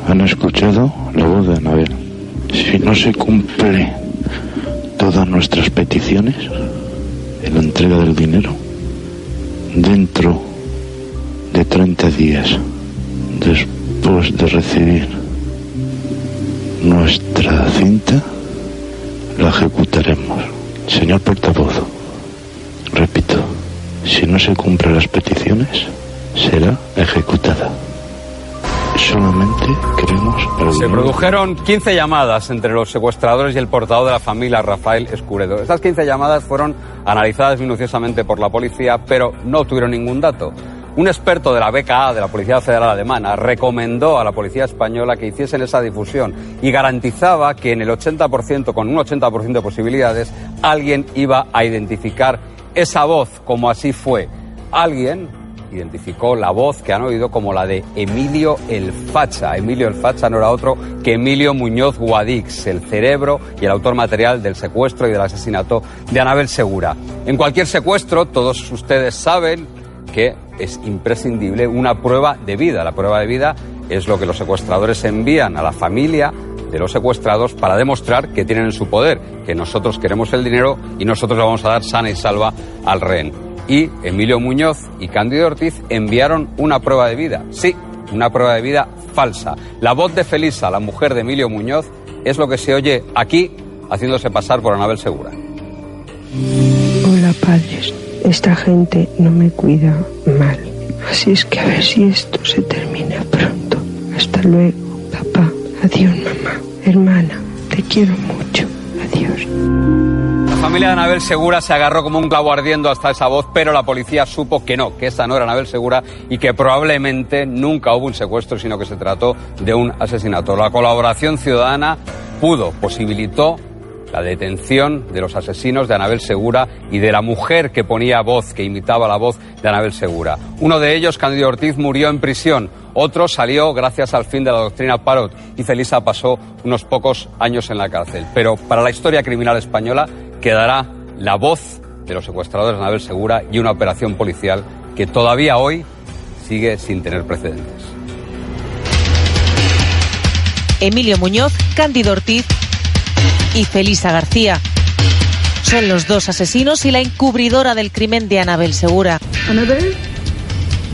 Han escuchado la voz de Anabel. Si no se cumple todas nuestras peticiones en la entrega del dinero, dentro de 30 días, después de recibir nuestra cinta, la ejecutaremos. Señor portavoz, repito, si no se cumplen las peticiones, será ejecutada. Solamente queremos... Se produjeron 15 llamadas entre los secuestradores y el portador de la familia, Rafael Escuredo. Estas 15 llamadas fueron analizadas minuciosamente por la policía, pero no tuvieron ningún dato. Un experto de la BKA, de la Policía Federal Alemana, recomendó a la Policía Española que hiciesen esa difusión y garantizaba que en el 80%, con un 80% de posibilidades, alguien iba a identificar esa voz, como así fue. Alguien identificó la voz que han oído como la de Emilio el Facha. Emilio el Facha no era otro que Emilio Muñoz Guadix, el cerebro y el autor material del secuestro y del asesinato de Anabel Segura. En cualquier secuestro, todos ustedes saben que es imprescindible una prueba de vida. La prueba de vida es lo que los secuestradores envían a la familia de los secuestrados para demostrar que tienen en su poder, que nosotros queremos el dinero y nosotros lo vamos a dar sana y salva al rehén. Y Emilio Muñoz y Cándido Ortiz enviaron una prueba de vida. Sí, una prueba de vida falsa. La voz de Felisa, la mujer de Emilio Muñoz, es lo que se oye aquí haciéndose pasar por Anabel Segura. Hola padres, esta gente no me cuida mal. Así es que a ver si esto se termina pronto. Hasta luego, papá. Adiós, mamá. Hermana, te quiero mucho. Adiós. La familia de Anabel Segura se agarró como un clavo ardiendo hasta esa voz, pero la policía supo que no, que esa no era Anabel Segura y que probablemente nunca hubo un secuestro, sino que se trató de un asesinato. La colaboración ciudadana pudo, posibilitó la detención de los asesinos de Anabel Segura y de la mujer que ponía voz, que imitaba la voz de Anabel Segura. Uno de ellos, Cándido Ortiz, murió en prisión. Otro salió gracias al fin de la doctrina Parot y Felisa pasó unos pocos años en la cárcel. Pero para la historia criminal española quedará la voz de los secuestradores de Anabel Segura y una operación policial que todavía hoy sigue sin tener precedentes. Emilio Muñoz, Cándido Ortiz y Felisa García. Son los dos asesinos y la encubridora del crimen de Anabel Segura. ¿Anabel?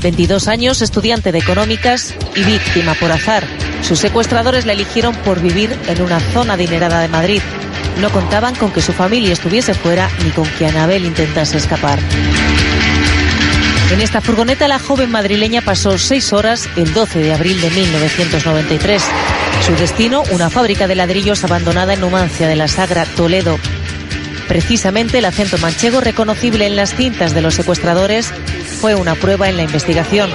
22 años, estudiante de económicas y víctima por azar. Sus secuestradores la eligieron por vivir en una zona adinerada de Madrid. No contaban con que su familia estuviese fuera ni con que Anabel intentase escapar. En esta furgoneta la joven madrileña pasó seis horas el 12 de abril de 1993. Su destino, una fábrica de ladrillos abandonada en Numancia de la Sagra, Toledo. Precisamente el acento manchego reconocible en las cintas de los secuestradores fue una prueba en la investigación.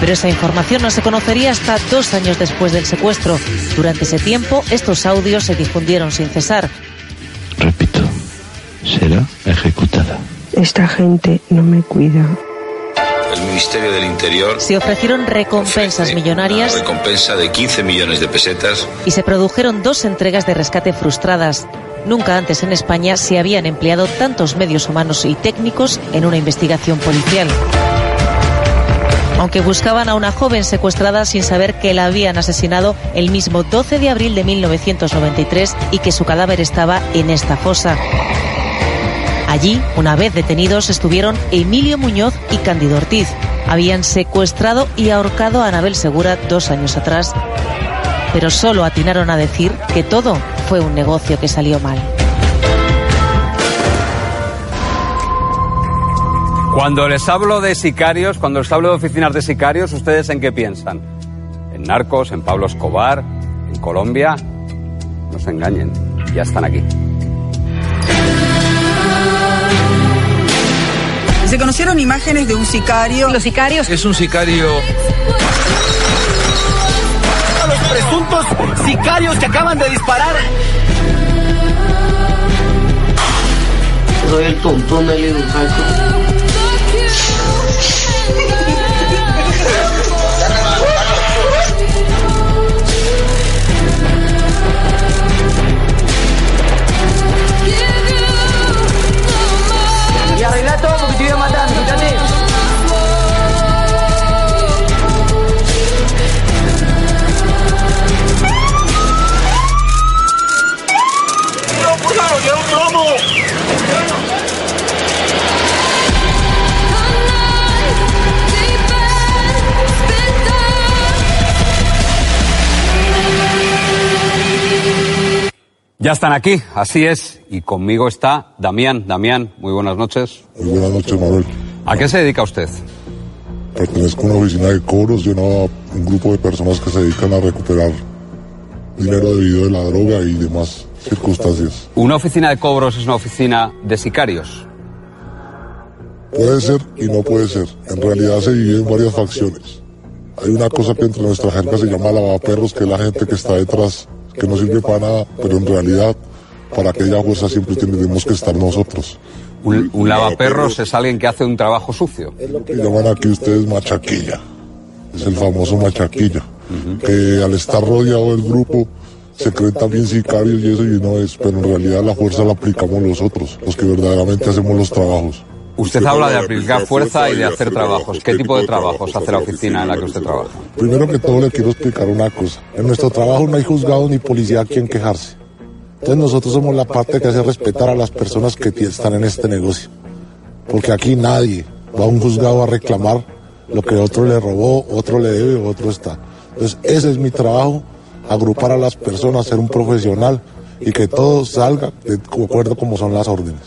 Pero esa información no se conocería hasta dos años después del secuestro. Durante ese tiempo, estos audios se difundieron sin cesar. Repito, será ejecutada. Esta gente no me cuida. El Ministerio del Interior Se ofrecieron recompensas millonarias recompensa de 15 millones de pesetas y se produjeron dos entregas de rescate frustradas. Nunca antes en España se habían empleado tantos medios humanos y técnicos en una investigación policial. Aunque buscaban a una joven secuestrada sin saber que la habían asesinado el mismo 12 de abril de 1993 y que su cadáver estaba en esta fosa. Allí, una vez detenidos, estuvieron Emilio Muñoz y Cándido Ortiz. Habían secuestrado y ahorcado a Anabel Segura dos años atrás. Pero solo atinaron a decir que todo fue un negocio que salió mal. Cuando les hablo de sicarios, cuando les hablo de oficinas de sicarios, ¿ustedes en qué piensan? ¿En narcos, en Pablo Escobar, en Colombia? No se engañen, ya están aquí. Se conocieron imágenes de un sicario. Los sicarios. Es un sicario A los presuntos sicarios que acaban de disparar. Soy el tontón del Ya están aquí, así es. Y conmigo está Damián. Damián, muy buenas noches. Muy buenas noches, Manuel. ¿A qué se dedica usted? Pertenezco a una oficina de cobros de una- un grupo de personas que se dedican a recuperar dinero debido de la droga y demás circunstancias. ¿Una oficina de cobros es una oficina de sicarios? Puede ser y no puede ser. En realidad se divide en varias facciones. Hay una cosa que entre nuestra jerga se llama lavaperros, que es la gente que está detrás, que no sirve para nada, pero en realidad para aquella fuerza siempre tenemos que estar nosotros. Un, un lavaperros es alguien que hace un trabajo sucio. que llaman aquí ustedes machaquilla. Es el famoso machaquilla. Que al estar rodeado del grupo se creen también sicarios y eso y no es, pero en realidad la fuerza la aplicamos nosotros, los que verdaderamente hacemos los trabajos. Usted habla de aplicar fuerza y de hacer trabajos. ¿Qué tipo de trabajos hace la oficina en la que usted trabaja? Primero que todo le quiero explicar una cosa. En nuestro trabajo no hay juzgado ni policía a quien quejarse. Entonces nosotros somos la parte que hace respetar a las personas que están en este negocio. Porque aquí nadie va a un juzgado a reclamar lo que otro le robó, otro le debe, otro está. Entonces ese es mi trabajo, agrupar a las personas, ser un profesional y que todo salga de acuerdo como son las órdenes.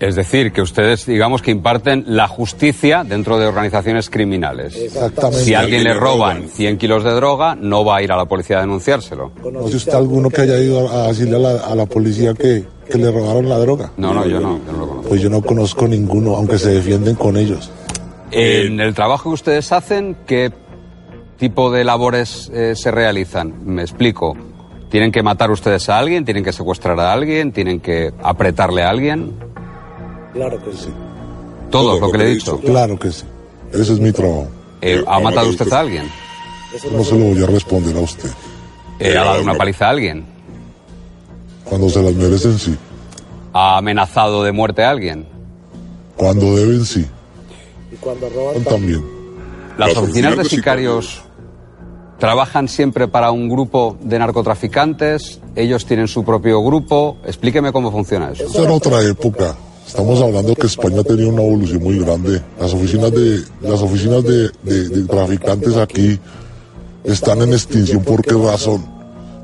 Es decir, que ustedes, digamos, que imparten la justicia dentro de organizaciones criminales. Exactamente. Si a alguien le roban 100 kilos de droga, no va a ir a la policía a denunciárselo. ¿Conoce usted alguno que haya ido a decirle a la, a la policía que, que le robaron la droga? No, no, yo no, yo no lo conozco. Pues yo no conozco ninguno, aunque se defienden con ellos. En el trabajo que ustedes hacen, ¿qué tipo de labores eh, se realizan? Me explico. ¿Tienen que matar ustedes a alguien? ¿Tienen que secuestrar a alguien? ¿Tienen que apretarle a alguien? Claro que sí. Todo lo que le he dicho. Claro que sí. Ese es mi trabajo. Eh, ¿Ha matado usted a alguien? No se lo voy a responder a usted. Eh, ¿Ha dado una paliza a alguien? Cuando se las merecen, sí. ¿Ha amenazado de muerte a alguien? Cuando deben, sí. Y cuando roban También. ¿Las oficinas de sicarios trabajan siempre para un grupo de narcotraficantes? ¿Ellos tienen su propio grupo? Explíqueme cómo funciona eso. Esa era otra época. Estamos hablando que España tenía una evolución muy grande. Las oficinas de, las oficinas de traficantes aquí están en extinción. ¿Por qué razón?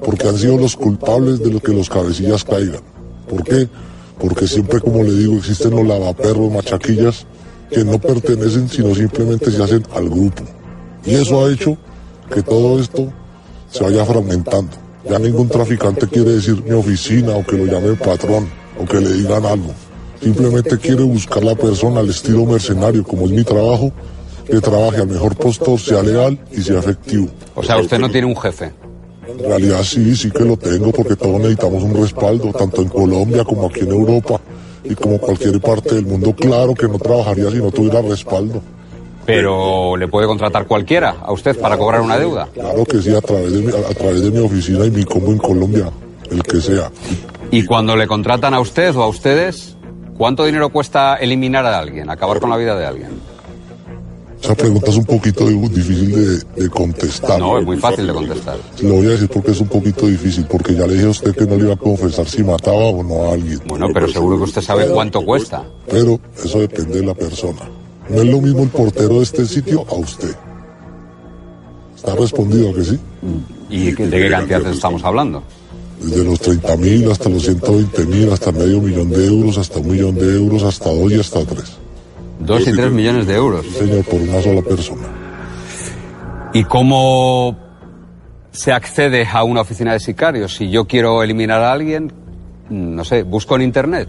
Porque han sido los culpables de lo que los cabecillas caigan. ¿Por qué? Porque siempre, como le digo, existen los lavaperros, machaquillas, que no pertenecen, sino simplemente se hacen al grupo. Y eso ha hecho que todo esto se vaya fragmentando. Ya ningún traficante quiere decir mi oficina o que lo llame el patrón o que le digan algo. Simplemente quiere buscar la persona al estilo mercenario, como es mi trabajo, que trabaje al mejor postor, sea legal y sea efectivo. O sea, usted no tiene un jefe. En realidad sí, sí que lo tengo porque todos necesitamos un respaldo, tanto en Colombia como aquí en Europa y como cualquier parte del mundo. Claro que no trabajaría si no tuviera respaldo. Pero le puede contratar cualquiera a usted para cobrar una deuda. Claro que sí, a través de mi, a, a través de mi oficina y mi combo en Colombia, el que sea. Y cuando le contratan a usted o a ustedes, ¿cuánto dinero cuesta eliminar a alguien, acabar con la vida de alguien? Esa pregunta es un poquito di- difícil de, de contestar. No, es muy fácil de contestar. Lo voy a decir porque es un poquito difícil, porque ya le dije a usted que no le iba a confesar si mataba o no a alguien. Bueno, pero seguro que usted sabe cuánto cuesta. Pero eso depende de la persona. No es lo mismo el portero de este sitio a usted. ¿Está respondido a que sí? ¿Y de qué cantidad estamos hablando? Desde los 30 mil hasta los 120 mil, hasta medio millón de euros, hasta un millón de euros, hasta dos y hasta tres. Dos y tres millones de euros. Señor, por una sola persona. ¿Y cómo se accede a una oficina de sicarios? Si yo quiero eliminar a alguien, no sé, busco en internet.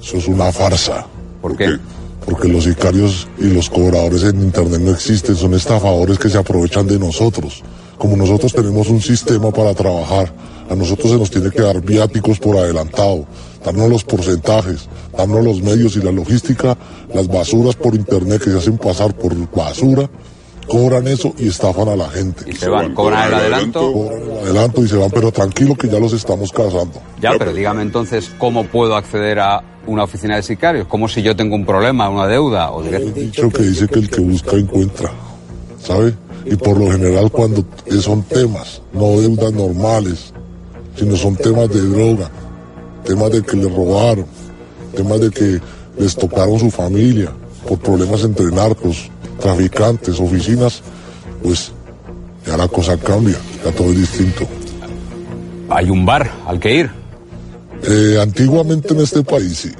Eso es una farsa. ¿Por qué? Porque los sicarios y los cobradores en internet no existen, son estafadores que se aprovechan de nosotros. Como nosotros tenemos un sistema para trabajar, a nosotros se nos tiene que dar viáticos por adelantado, darnos los porcentajes, darnos los medios y la logística, las basuras por internet que se hacen pasar por basura, cobran eso y estafan a la gente. Y se van, cobran el adelanto. Cobran el adelanto y se van, pero tranquilo que ya los estamos cazando. Ya, pero dígame entonces cómo puedo acceder a una oficina de sicarios. ¿Cómo si yo tengo un problema, una deuda o Hay dicho que dice que el que busca encuentra, ¿sabe? Y por lo general cuando son temas, no deudas normales, sino son temas de droga, temas de que le robaron, temas de que les tocaron su familia, por problemas entre narcos, traficantes, oficinas, pues ya la cosa cambia, ya todo es distinto. hay un bar al que ir? Eh, antiguamente en este país sí,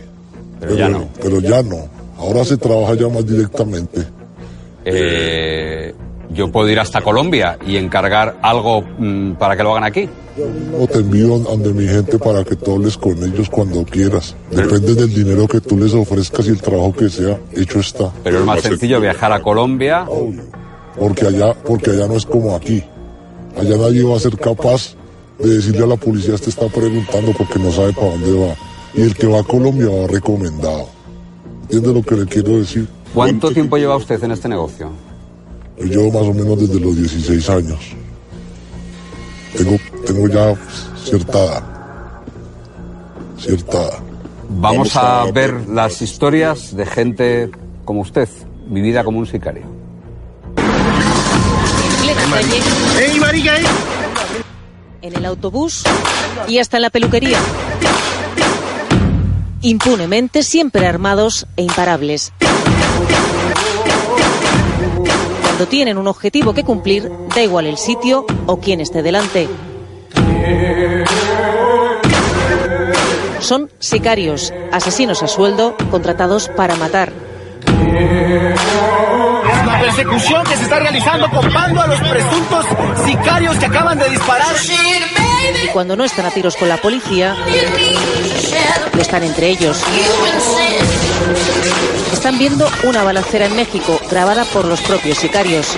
Pero ya no. pero ya no. Ahora se trabaja ya más directamente. Eh, yo puedo ir hasta Colombia y encargar algo mm, para que lo hagan aquí. O te envío donde mi gente para que tú hables con ellos cuando quieras. Depende del dinero que tú les ofrezcas y el trabajo que sea, hecho está. Pero es más sencillo viajar a Colombia. Porque allá, porque allá no es como aquí. Allá nadie va a ser capaz de decirle a la policía, te está preguntando porque no sabe para dónde va. Y el que va a Colombia va recomendado. ¿Entiendes lo que le quiero decir? ¿Cuánto tiempo lleva usted en este negocio? Yo llevo más o menos desde los 16 años. Tengo, tengo ya cierta. Cierta. Vamos a ver las historias de gente como usted, vivida como un sicario. plena calle, ¡Ey, marica, ey! en el autobús y hasta en la peluquería. Impunemente, siempre armados e imparables. Cuando tienen un objetivo que cumplir, da igual el sitio o quién esté delante. Son sicarios, asesinos a sueldo, contratados para matar. Es una persecución que se está realizando copando a los presuntos sicarios que acaban de disparar. Y cuando no están a tiros con la policía, están entre ellos. Están viendo una balacera en México grabada por los propios sicarios.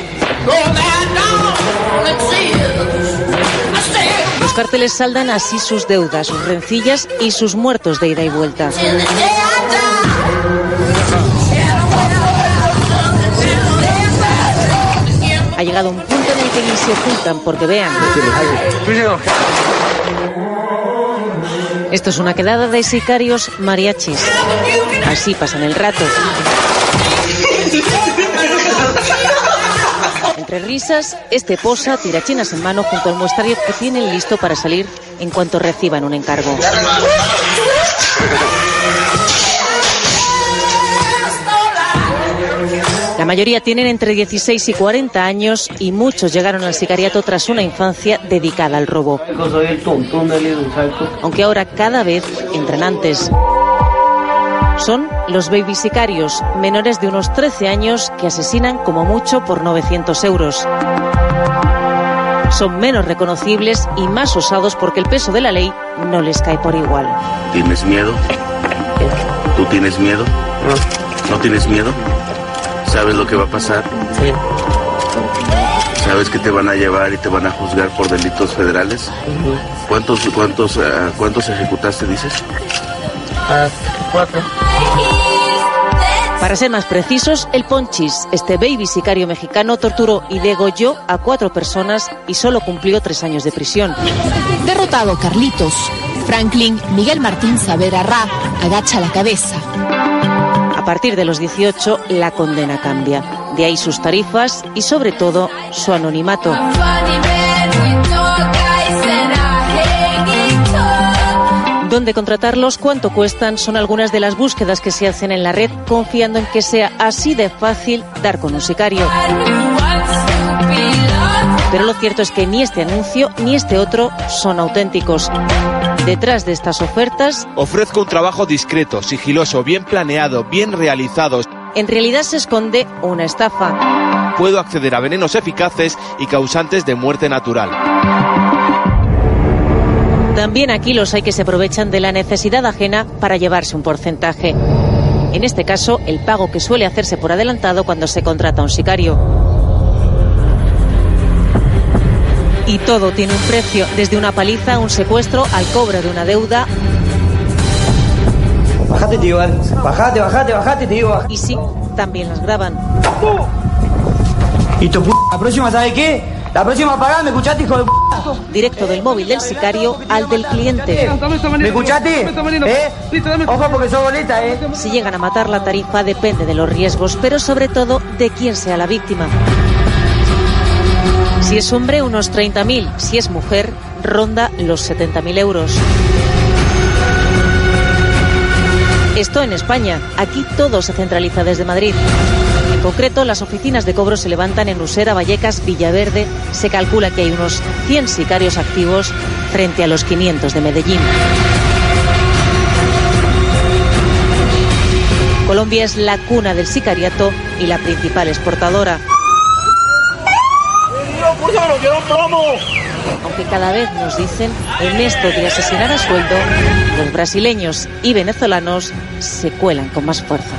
Los cárteles saldan así sus deudas, sus rencillas y sus muertos de ida y vuelta. Ha llegado un punto en el que ni se ocultan porque vean. Esto es una quedada de sicarios mariachis. Así pasan el rato. Entre risas, este posa, tirachinas en mano junto al muestrario que tienen listo para salir en cuanto reciban un encargo. La mayoría tienen entre 16 y 40 años y muchos llegaron al sicariato tras una infancia dedicada al robo. Aunque ahora cada vez entran antes. Son los baby sicarios, menores de unos 13 años que asesinan como mucho por 900 euros. Son menos reconocibles y más osados porque el peso de la ley no les cae por igual. ¿Tienes miedo? ¿Tú tienes miedo? ¿No tienes miedo? ¿Sabes lo que va a pasar? Sí. ¿Sabes que te van a llevar y te van a juzgar por delitos federales? ¿Cuántos, cuántos, ah, cuántos ejecutaste, dices? Ah, cuatro. Para ser más precisos, el Ponchis, este baby sicario mexicano, torturó y degolló a cuatro personas y solo cumplió tres años de prisión. Derrotado Carlitos, Franklin Miguel Martín Savera Ra agacha la cabeza. A partir de los 18, la condena cambia. De ahí sus tarifas y, sobre todo, su anonimato. ¿Dónde contratarlos? ¿Cuánto cuestan? Son algunas de las búsquedas que se hacen en la red confiando en que sea así de fácil dar con un sicario. Pero lo cierto es que ni este anuncio ni este otro son auténticos. Detrás de estas ofertas, Ofrezco un trabajo discreto, sigiloso, bien planeado, bien realizado. en realidad se esconde una estafa. Puedo acceder a venenos eficaces y causantes de muerte natural. También aquí los hay que se aprovechan de la necesidad ajena para llevarse un porcentaje. En este caso, el pago que suele hacerse por adelantado cuando se contrata a un sicario. Y todo tiene un precio, desde una paliza, un secuestro, al cobro de una deuda. Bajate, tío, vale. Bajate, bajate, bajate, te digo. Y sí, también las graban. Y tu p la próxima, ¿sabes qué? La próxima pagada, ¿me escuchaste, hijo de p Directo del móvil del sicario al del cliente. ¿Me escuchaste? ¿Eh? Ojo porque sos boleta, ¿eh? Si llegan a matar la tarifa depende de los riesgos, pero sobre todo de quién sea la víctima. Si es hombre, unos 30.000. Si es mujer, ronda los 70.000 euros. Esto en España. Aquí todo se centraliza desde Madrid. En concreto, las oficinas de cobro se levantan en Usera, Vallecas, Villaverde. Se calcula que hay unos 100 sicarios activos frente a los 500 de Medellín. Colombia es la cuna del sicariato y la principal exportadora. Aunque cada vez nos dicen, en esto de asesinar a sueldo, los brasileños y venezolanos se cuelan con más fuerza.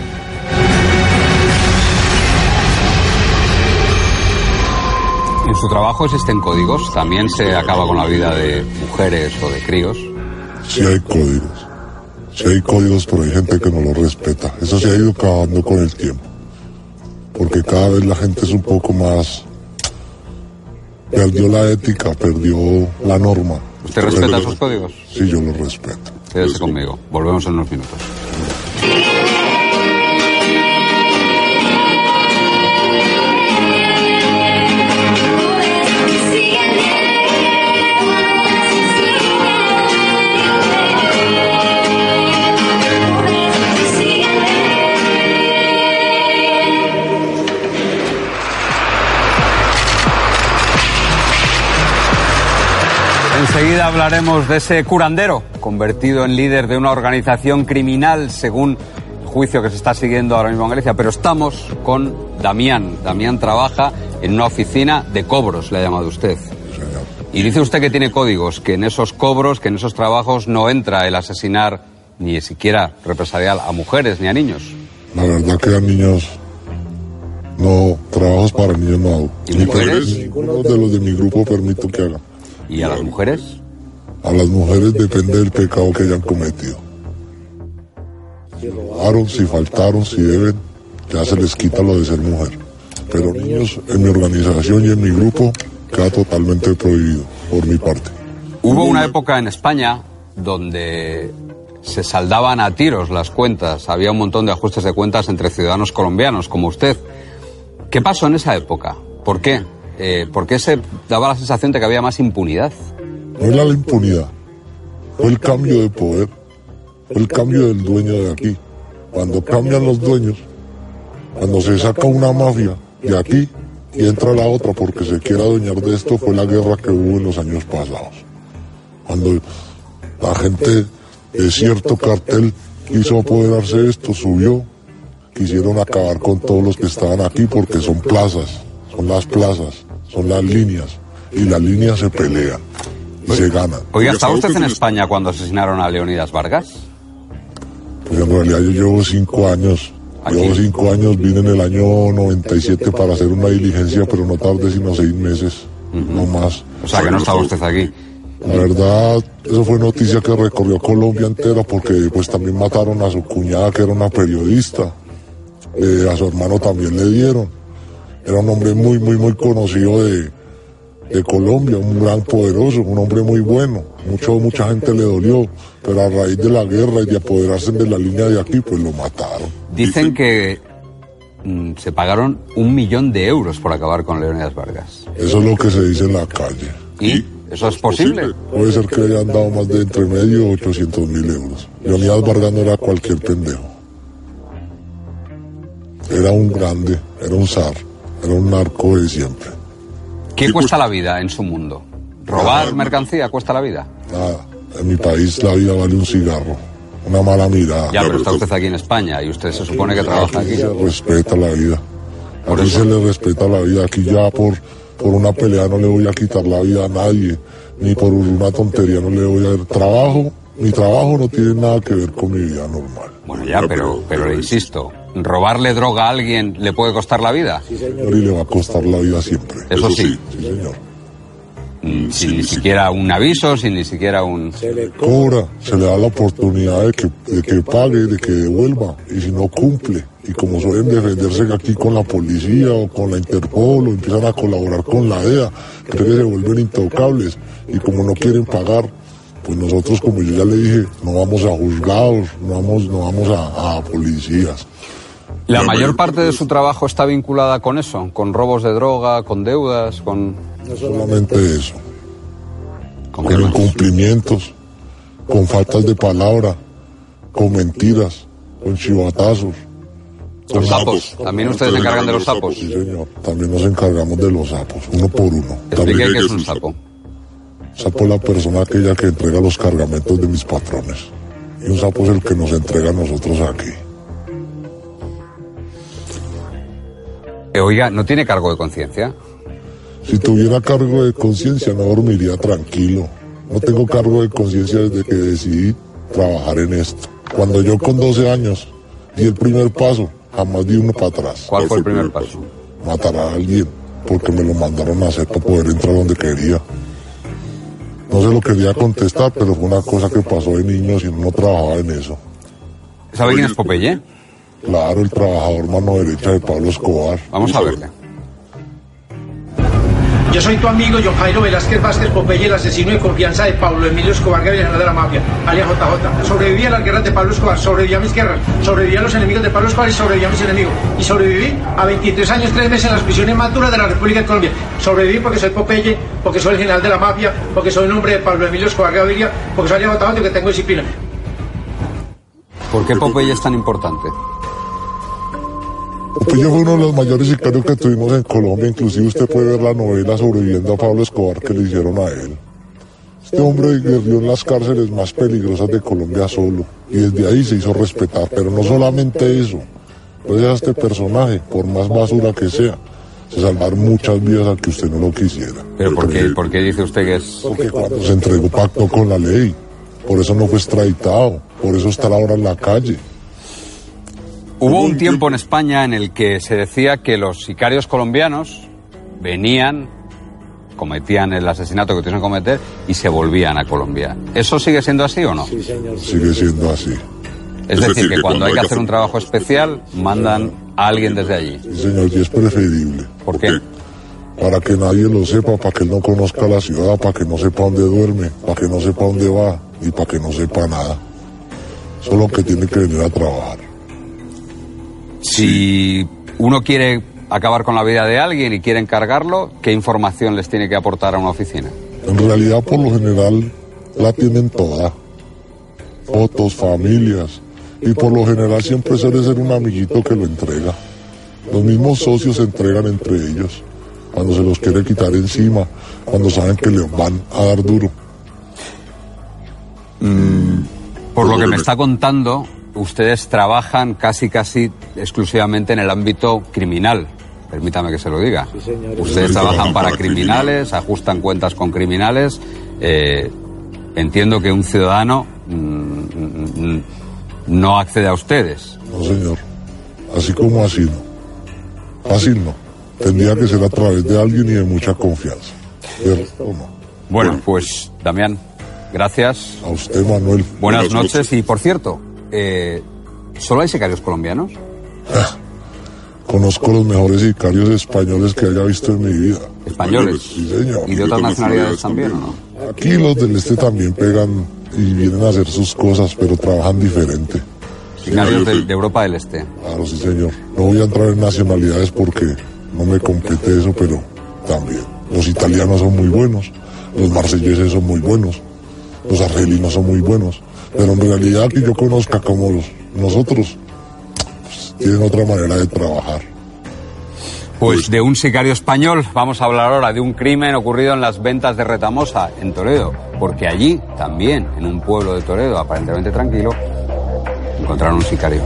En su trabajo existen códigos. También se acaba con la vida de mujeres o de críos. Sí hay códigos. Sí hay códigos, pero hay gente que no los respeta. Eso se ha ido acabando con el tiempo. Porque cada vez la gente es un poco más... Perdió la ética, perdió la norma. ¿Usted respeta esos códigos? Sí, yo los respeto. Quédese conmigo. Volvemos en unos minutos. Hablaremos de ese curandero, convertido en líder de una organización criminal, según el juicio que se está siguiendo ahora mismo en Grecia. Pero estamos con Damián. Damián trabaja en una oficina de cobros, le ha llamado usted. Y dice usted que tiene códigos, que en esos cobros, que en esos trabajos no entra el asesinar ni siquiera represaliar a mujeres ni a niños. La verdad que a niños no, trabajos para niños no hago. ¿Y Ni mujeres? Ninguno de los de mi grupo permito que haga. ¿Y a las mujeres? A las mujeres depende del pecado que hayan cometido. Si robaron, si faltaron, si deben, ya se les quita lo de ser mujer. Pero niños, en mi organización y en mi grupo, queda totalmente prohibido, por mi parte. Hubo una época en España donde se saldaban a tiros las cuentas. Había un montón de ajustes de cuentas entre ciudadanos colombianos como usted. ¿Qué pasó en esa época? ¿Por qué? Eh, ¿Por qué se daba la sensación de que había más impunidad? No era la impunidad, fue el cambio de poder, fue el cambio del dueño de aquí. Cuando cambian los dueños, cuando se saca una mafia de aquí y entra la otra porque se quiere adueñar de esto, fue la guerra que hubo en los años pasados. Cuando la gente de cierto cartel quiso apoderarse de esto, subió, quisieron acabar con todos los que estaban aquí porque son plazas, son las plazas, son las líneas, y las líneas se pelean se ganan. Oiga, ¿estaba usted en España cuando asesinaron a Leonidas Vargas? Pues en realidad yo llevo cinco años. Llevo cinco años, vine en el año 97 para hacer una diligencia, pero no tardé sino seis meses, no más. O sea, que no estaba usted aquí. La verdad, eso fue noticia que recorrió Colombia entera porque pues también mataron a su cuñada que era una periodista. eh, a su hermano también le dieron. Era un hombre muy, muy, muy conocido de, de Colombia, un gran poderoso, un hombre muy bueno. Mucho, mucha gente le dolió, pero a raíz de la guerra y de apoderarse de la línea de aquí, pues lo mataron. Dicen que mm, se pagaron un millón de euros por acabar con Leonidas Vargas. Eso es lo que se dice en la calle. ¿Y eso es posible? Puede ser que hayan dado más de entre medio 800 mil euros. Leonidas Vargas no era cualquier pendejo. Era un grande, era un zar, era un narco de siempre. ¿Qué cuesta la vida en su mundo? ¿Robar mercancía cuesta la vida? Nada, en mi país la vida vale un cigarro, una mala mirada. Ya, pero está usted aquí en España y usted se supone que trabaja aquí. se respeta la vida. Aquí se le respeta la vida. Aquí ya por, por una pelea no le voy a quitar la vida a nadie. Ni por una tontería no le voy a dar trabajo. Mi trabajo no tiene nada que ver con mi vida normal. Bueno, ya, pero, pero le insisto, ¿robarle droga a alguien le puede costar la vida? Sí, señor, y le va a costar la vida siempre. Eso sí. Sí, señor. Mm, Sin ni siquiera un aviso, sin ni siquiera un... Cobra, se le da la oportunidad de que, de que pague, de que devuelva. Y si no cumple, y como suelen defenderse aquí con la policía o con la Interpol o empiezan a colaborar con la DEA, creen que se vuelven intocables. Y como no quieren pagar, pues nosotros, como yo ya le dije, no vamos a juzgados, no vamos, no vamos a, a policías. La mayor parte de su trabajo está vinculada con eso, con robos de droga, con deudas, con... No solamente eso, ¿Con incumplimientos, con faltas de palabra, con mentiras, con chivatazos. Los sapos. También ustedes se encargan de los sapos. Sí, señor. También nos encargamos de los sapos, uno por uno. Explique qué es un sapo. Sapo es la persona aquella que entrega los cargamentos de mis patrones. Y un sapo es el que nos entrega a nosotros aquí. Oiga, ¿no tiene cargo de conciencia? Si tuviera cargo de conciencia no dormiría tranquilo. No tengo cargo de conciencia desde que decidí trabajar en esto. Cuando yo con 12 años di el primer paso, jamás di uno para atrás. ¿Cuál fue el primer paso? Matar a alguien, porque me lo mandaron a hacer para poder entrar donde quería. No se lo quería contestar, pero fue una cosa que pasó de niños y no trabajaba en eso. ¿Sabe quién es Popeye? Claro, el trabajador mano derecha de Pablo Escobar. Vamos a verle. Yo soy tu amigo John Jairo Velázquez Vázquez Popeye, el asesino de confianza de Pablo Emilio Escobar general de la mafia, alias JJ. Sobreviví a las guerras de Pablo Escobar, sobreviví a mis guerras, sobreviví a los enemigos de Pablo Escobar y sobreviví a mis enemigos. Y sobreviví a 23 años, 3 meses en las prisiones más duras de la República de Colombia. Sobreviví porque soy Popeye, porque soy el general de la mafia, porque soy un hombre de Pablo Emilio Escobar Gaviria, porque soy alias JJ y que tengo disciplina. ¿Por qué Popeye es tan importante? Popeye fue uno de los mayores sicarios que tuvimos en Colombia. Inclusive usted puede ver la novela sobreviviendo a Pablo Escobar que le hicieron a él. Este hombre guerrió en las cárceles más peligrosas de Colombia solo. Y desde ahí se hizo respetar. Pero no solamente eso. Gracias a este personaje, por más basura que sea, se salvaron muchas vidas al que usted no lo quisiera. ¿Pero por qué, por qué dice usted que es...? Porque cuando se entregó pacto con la ley. Por eso no fue extraditado. Por eso está ahora en la calle. Hubo un tiempo en España en el que se decía que los sicarios colombianos venían, cometían el asesinato que tuvieron que cometer y se volvían a Colombia. ¿Eso sigue siendo así o no? Sigue siendo así. Es decir, que cuando hay que hacer un trabajo especial, mandan a alguien desde allí. Sí, señor, y es preferible. ¿Por qué? Para que nadie lo sepa, para que él no conozca la ciudad, para que no sepa dónde duerme, para que no sepa dónde va y para que no sepa nada. Solo que tiene que venir a trabajar. Si uno quiere acabar con la vida de alguien y quiere encargarlo, ¿qué información les tiene que aportar a una oficina? En realidad, por lo general, la tienen toda. Fotos, familias. Y por lo general siempre suele ser un amiguito que lo entrega. Los mismos socios se entregan entre ellos. Cuando se los quiere quitar encima, cuando saben que les van a dar duro. Por lo que me está contando, ustedes trabajan casi casi exclusivamente en el ámbito criminal. Permítame que se lo diga. Ustedes Sí, trabajan para para criminales, ajustan cuentas con criminales. Eh, entiendo que un ciudadano mm, mm, no accede a ustedes. No, señor. Así como así no. Fácil no. Tendría que ser a través de alguien y de mucha confianza. No. Bueno, pues Damián, gracias. A usted, Manuel. Buenas noches. Y por cierto, eh, ¿solo hay sicarios colombianos? Conozco los mejores sicarios españoles que haya visto en mi vida. ¿Españoles? Sí, señor. ¿Y de otras nacionalidades también o no? Aquí los del este también pegan y vienen a hacer sus cosas, pero trabajan diferente. Sicarios de, de Europa del Este. Claro, sí, señor. No voy a entrar en nacionalidades porque no me compete eso, pero también. Los italianos son muy buenos, los marselleses son muy buenos, los argelinos son muy buenos, pero en realidad que yo conozca como los, nosotros, pues, tienen otra manera de trabajar. Pues de un sicario español vamos a hablar ahora de un crimen ocurrido en las ventas de Retamosa, en Toledo, porque allí también, en un pueblo de Toledo aparentemente tranquilo, encontraron un sicario.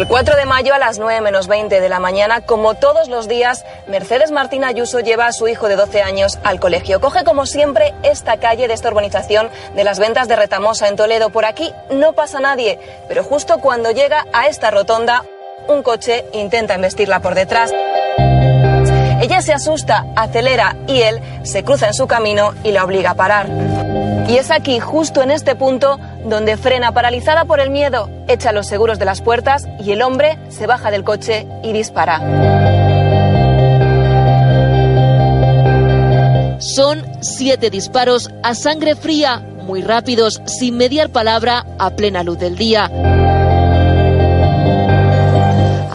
El 4 de mayo a las 9 menos 20 de la mañana, como todos los días, Mercedes Martín Ayuso lleva a su hijo de 12 años al colegio. Coge como siempre esta calle de esta urbanización de las ventas de Retamosa en Toledo. Por aquí no pasa nadie, pero justo cuando llega a esta rotonda, un coche intenta embestirla por detrás. Ella se asusta, acelera y él se cruza en su camino y la obliga a parar. Y es aquí, justo en este punto, donde frena paralizada por el miedo, echa los seguros de las puertas y el hombre se baja del coche y dispara. Son siete disparos a sangre fría, muy rápidos, sin mediar palabra, a plena luz del día.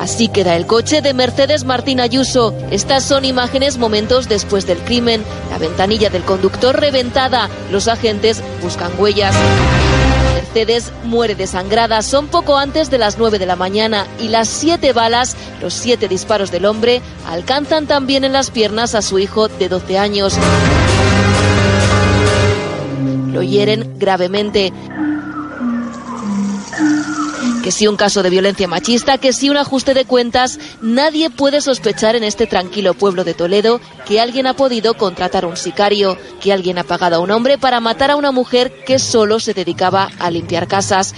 Así queda el coche de Mercedes Martín Ayuso. Estas son imágenes momentos después del crimen. La ventanilla del conductor reventada. Los agentes buscan huellas. Mercedes muere desangrada. Son poco antes de las 9 de la mañana y las siete balas, los siete disparos del hombre, alcanzan también en las piernas a su hijo de 12 años. Lo hieren gravemente que si un caso de violencia machista, que si un ajuste de cuentas, nadie puede sospechar en este tranquilo pueblo de Toledo que alguien ha podido contratar un sicario, que alguien ha pagado a un hombre para matar a una mujer que solo se dedicaba a limpiar casas.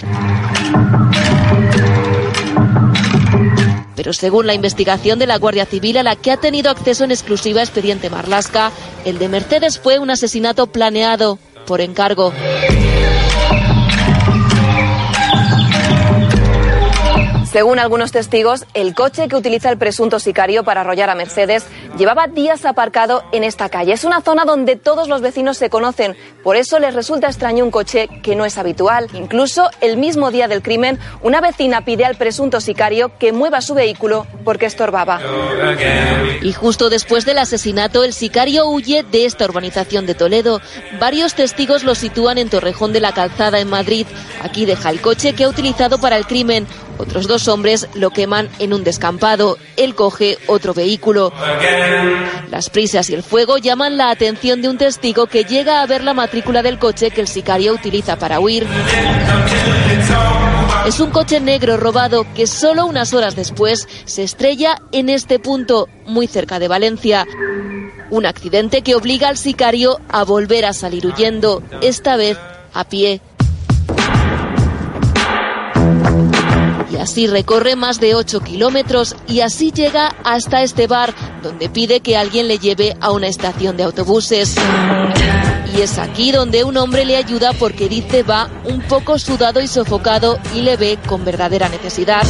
Pero según la investigación de la Guardia Civil a la que ha tenido acceso en exclusiva Expediente Marlasca, el de Mercedes fue un asesinato planeado por encargo. Según algunos testigos, el coche que utiliza el presunto sicario para arrollar a Mercedes llevaba días aparcado en esta calle. Es una zona donde todos los vecinos se conocen, por eso les resulta extraño un coche que no es habitual. Incluso el mismo día del crimen, una vecina pide al presunto sicario que mueva su vehículo porque estorbaba. Y justo después del asesinato, el sicario huye de esta urbanización de Toledo. Varios testigos lo sitúan en Torrejón de la Calzada, en Madrid. Aquí deja el coche que ha utilizado para el crimen. Otros dos hombres lo queman en un descampado. Él coge otro vehículo. Las prisas y el fuego llaman la atención de un testigo que llega a ver la matrícula del coche que el sicario utiliza para huir. Es un coche negro robado que solo unas horas después se estrella en este punto, muy cerca de Valencia. Un accidente que obliga al sicario a volver a salir huyendo, esta vez a pie. Así recorre más de 8 kilómetros y así llega hasta este bar, donde pide que alguien le lleve a una estación de autobuses. Y es aquí donde un hombre le ayuda porque dice va un poco sudado y sofocado y le ve con verdadera necesidad.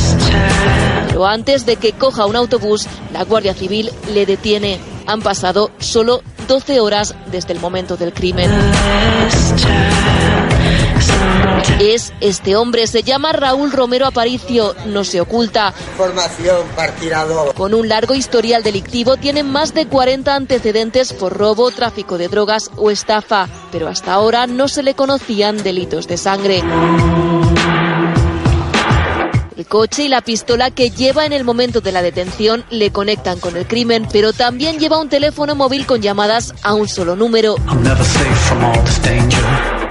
Pero antes de que coja un autobús, la Guardia Civil le detiene. Han pasado solo 12 horas desde el momento del crimen. Es este hombre, se llama Raúl Romero Aparicio, no se oculta. Formación partirador. Con un largo historial delictivo, tiene más de 40 antecedentes por robo, tráfico de drogas o estafa, pero hasta ahora no se le conocían delitos de sangre. El coche y la pistola que lleva en el momento de la detención le conectan con el crimen, pero también lleva un teléfono móvil con llamadas a un solo número.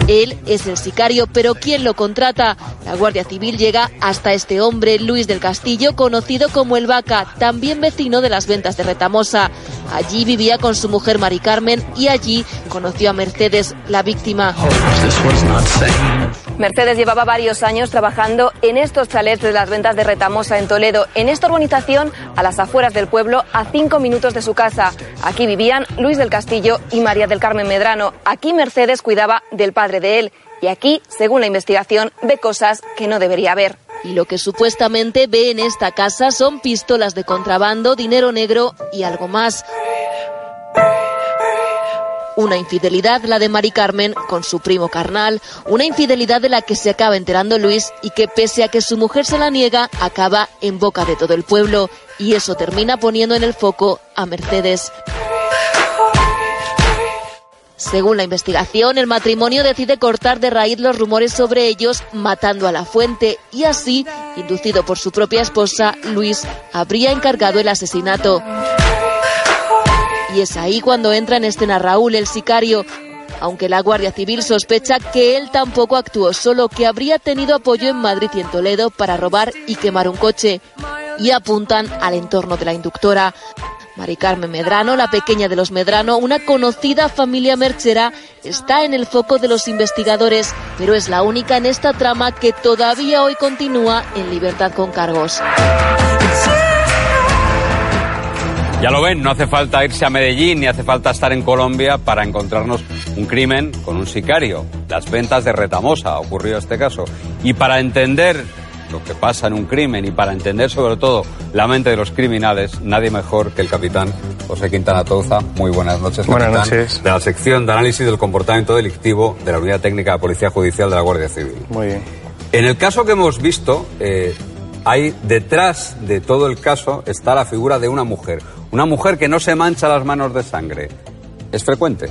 Él es el sicario, pero ¿quién lo contrata? La Guardia Civil llega hasta este hombre, Luis del Castillo, conocido como el Vaca, también vecino de las ventas de Retamosa. Allí vivía con su mujer Mari Carmen y allí conoció a Mercedes, la víctima. Mercedes llevaba varios años trabajando en estos chalets de las ventas de Retamosa en Toledo, en esta urbanización a las afueras del pueblo, a cinco minutos de su casa. Aquí vivían Luis del Castillo y María del Carmen Medrano. Aquí Mercedes cuidaba del padre de él Y aquí, según la investigación, ve cosas que no debería ver. Y lo que supuestamente ve en esta casa son pistolas de contrabando, dinero negro y algo más. Una infidelidad, la de Mari Carmen, con su primo carnal, una infidelidad de la que se acaba enterando Luis y que pese a que su mujer se la niega, acaba en boca de todo el pueblo. Y eso termina poniendo en el foco a Mercedes. Según la investigación, el matrimonio decide cortar de raíz los rumores sobre ellos, matando a la fuente, y así, inducido por su propia esposa, Luis habría encargado el asesinato. Y es ahí cuando entra en escena Raúl, el sicario, aunque la Guardia Civil sospecha que él tampoco actuó solo, que habría tenido apoyo en Madrid y en Toledo para robar y quemar un coche. Y apuntan al entorno de la inductora. Mari Carmen Medrano, la pequeña de los Medrano, una conocida familia merchera, está en el foco de los investigadores, pero es la única en esta trama que todavía hoy continúa en libertad con cargos. Ya lo ven, no hace falta irse a Medellín ni hace falta estar en Colombia para encontrarnos un crimen con un sicario. Las ventas de Retamosa ha ocurrido este caso. Y para entender lo que pasa en un crimen y para entender sobre todo la mente de los criminales, nadie mejor que el capitán José Quintana Touza. Muy buenas noches, capitán. Buenas noches. De la sección de análisis del comportamiento delictivo de la Unidad Técnica de Policía Judicial de la Guardia Civil. Muy bien. En el caso que hemos visto, eh, hay detrás de todo el caso está la figura de una mujer. Una mujer que no se mancha las manos de sangre. ¿Es frecuente?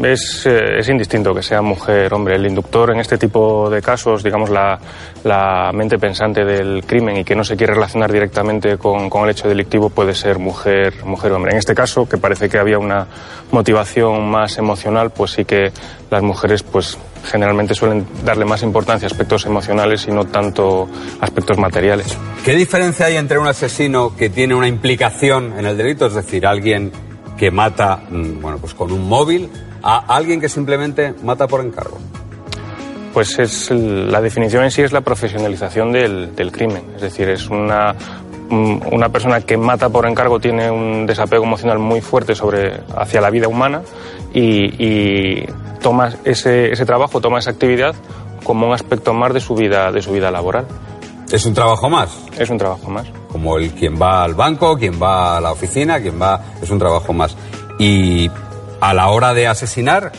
Es, eh, es, indistinto que sea mujer, hombre. El inductor en este tipo de casos, digamos, la, la mente pensante del crimen y que no se quiere relacionar directamente con, con, el hecho delictivo puede ser mujer, mujer hombre. En este caso, que parece que había una motivación más emocional, pues sí que las mujeres, pues generalmente suelen darle más importancia a aspectos emocionales y no tanto aspectos materiales. ¿Qué diferencia hay entre un asesino que tiene una implicación en el delito, es decir, alguien que mata, bueno, pues con un móvil, a alguien que simplemente mata por encargo? Pues es la definición en sí es la profesionalización del, del crimen, es decir, es una una persona que mata por encargo tiene un desapego emocional muy fuerte sobre hacia la vida humana y, y toma ese, ese trabajo, toma esa actividad como un aspecto más de su vida, de su vida laboral. ¿Es un trabajo más? Es un trabajo más. Como el quien va al banco, quien va a la oficina, quien va... Es un trabajo más. Y a la hora de asesinar,